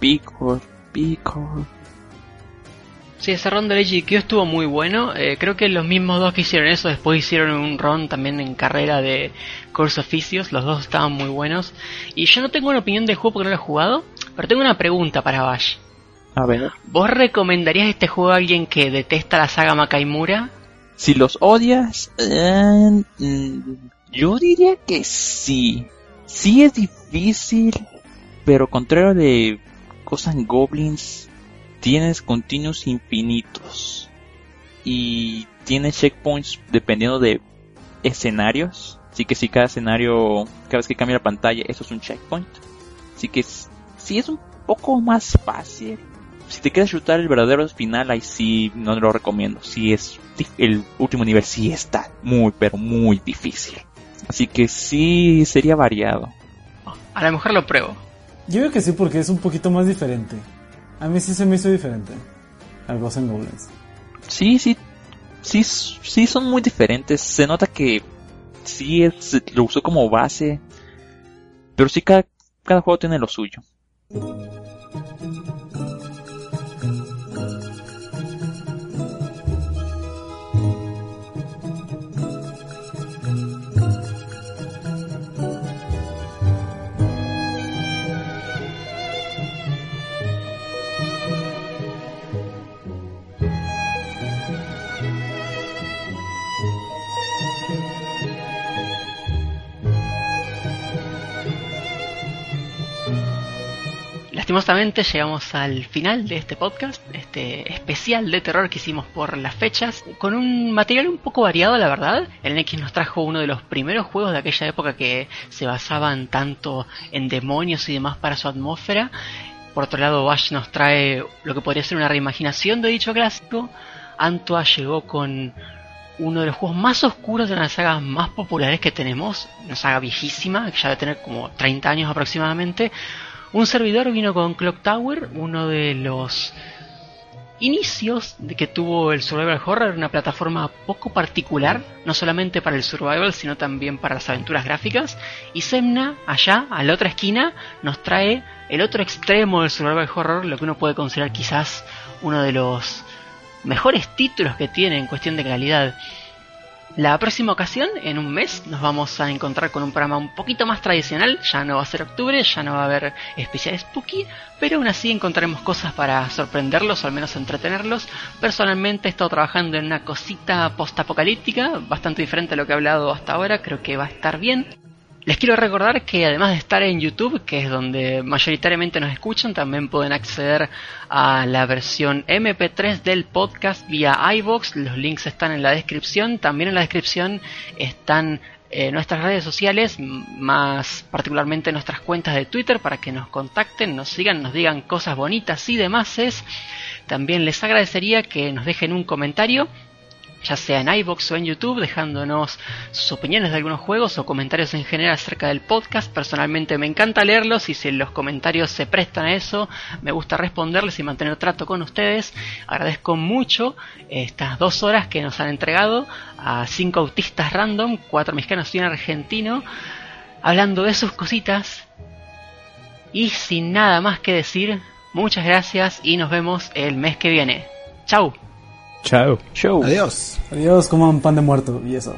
Picor, Picor. Sí, ese ron de Leiji Q estuvo muy bueno. Eh, creo que los mismos dos que hicieron eso después hicieron un ron también en carrera de Course Oficios. Los dos estaban muy buenos. Y yo no tengo una opinión del juego porque no lo he jugado, pero tengo una pregunta para Bash. A ver. ¿Vos recomendarías este juego a alguien que detesta la saga Makaimura? Si los odias, eh, mm, yo diría que sí. Sí es difícil, pero contrario de cosas Goblins, tienes continuos infinitos. Y tienes checkpoints dependiendo de escenarios. Así que si cada escenario, cada vez que cambia la pantalla, eso es un checkpoint. Así que s- sí es un poco más fácil. Si te quieres chutar el verdadero final, ahí sí no lo recomiendo. Sí es el último nivel sí está muy pero muy difícil. Así que sí sería variado. A lo mejor lo pruebo. Yo creo que sí, porque es un poquito más diferente. A mí sí se me hizo diferente. Al Ghosts and Goblins. Sí, sí, sí, sí son muy diferentes. Se nota que sí es, lo usó como base, pero sí cada, cada juego tiene lo suyo. Lastimosamente llegamos al final de este podcast, este especial de terror que hicimos por las fechas, con un material un poco variado, la verdad. El X nos trajo uno de los primeros juegos de aquella época que se basaban tanto en demonios y demás para su atmósfera. Por otro lado, Bash nos trae lo que podría ser una reimaginación de dicho clásico. Antoa llegó con uno de los juegos más oscuros de las sagas más populares que tenemos, una saga viejísima, que ya debe tener como 30 años aproximadamente. Un servidor vino con Clock Tower, uno de los inicios de que tuvo el Survival Horror, una plataforma poco particular, no solamente para el Survival, sino también para las aventuras gráficas. Y Semna, allá, a la otra esquina, nos trae el otro extremo del Survival Horror, lo que uno puede considerar quizás uno de los mejores títulos que tiene en cuestión de calidad. La próxima ocasión, en un mes, nos vamos a encontrar con un programa un poquito más tradicional. Ya no va a ser octubre, ya no va a haber especial spooky, pero aún así encontraremos cosas para sorprenderlos o al menos entretenerlos. Personalmente he estado trabajando en una cosita post-apocalíptica, bastante diferente a lo que he hablado hasta ahora, creo que va a estar bien. Les quiero recordar que además de estar en YouTube, que es donde mayoritariamente nos escuchan, también pueden acceder a la versión MP3 del podcast vía iVoox. Los links están en la descripción. También en la descripción están eh, nuestras redes sociales, más particularmente nuestras cuentas de Twitter, para que nos contacten, nos sigan, nos digan cosas bonitas y demás. También les agradecería que nos dejen un comentario ya sea en iVoox o en YouTube, dejándonos sus opiniones de algunos juegos o comentarios en general acerca del podcast. Personalmente me encanta leerlos y si los comentarios se prestan a eso, me gusta responderles y mantener trato con ustedes. Agradezco mucho estas dos horas que nos han entregado a cinco autistas random, cuatro mexicanos y un argentino, hablando de sus cositas. Y sin nada más que decir, muchas gracias y nos vemos el mes que viene. Chau. Chao. Show. Adiós. Adiós, coman pan de muerto y eso.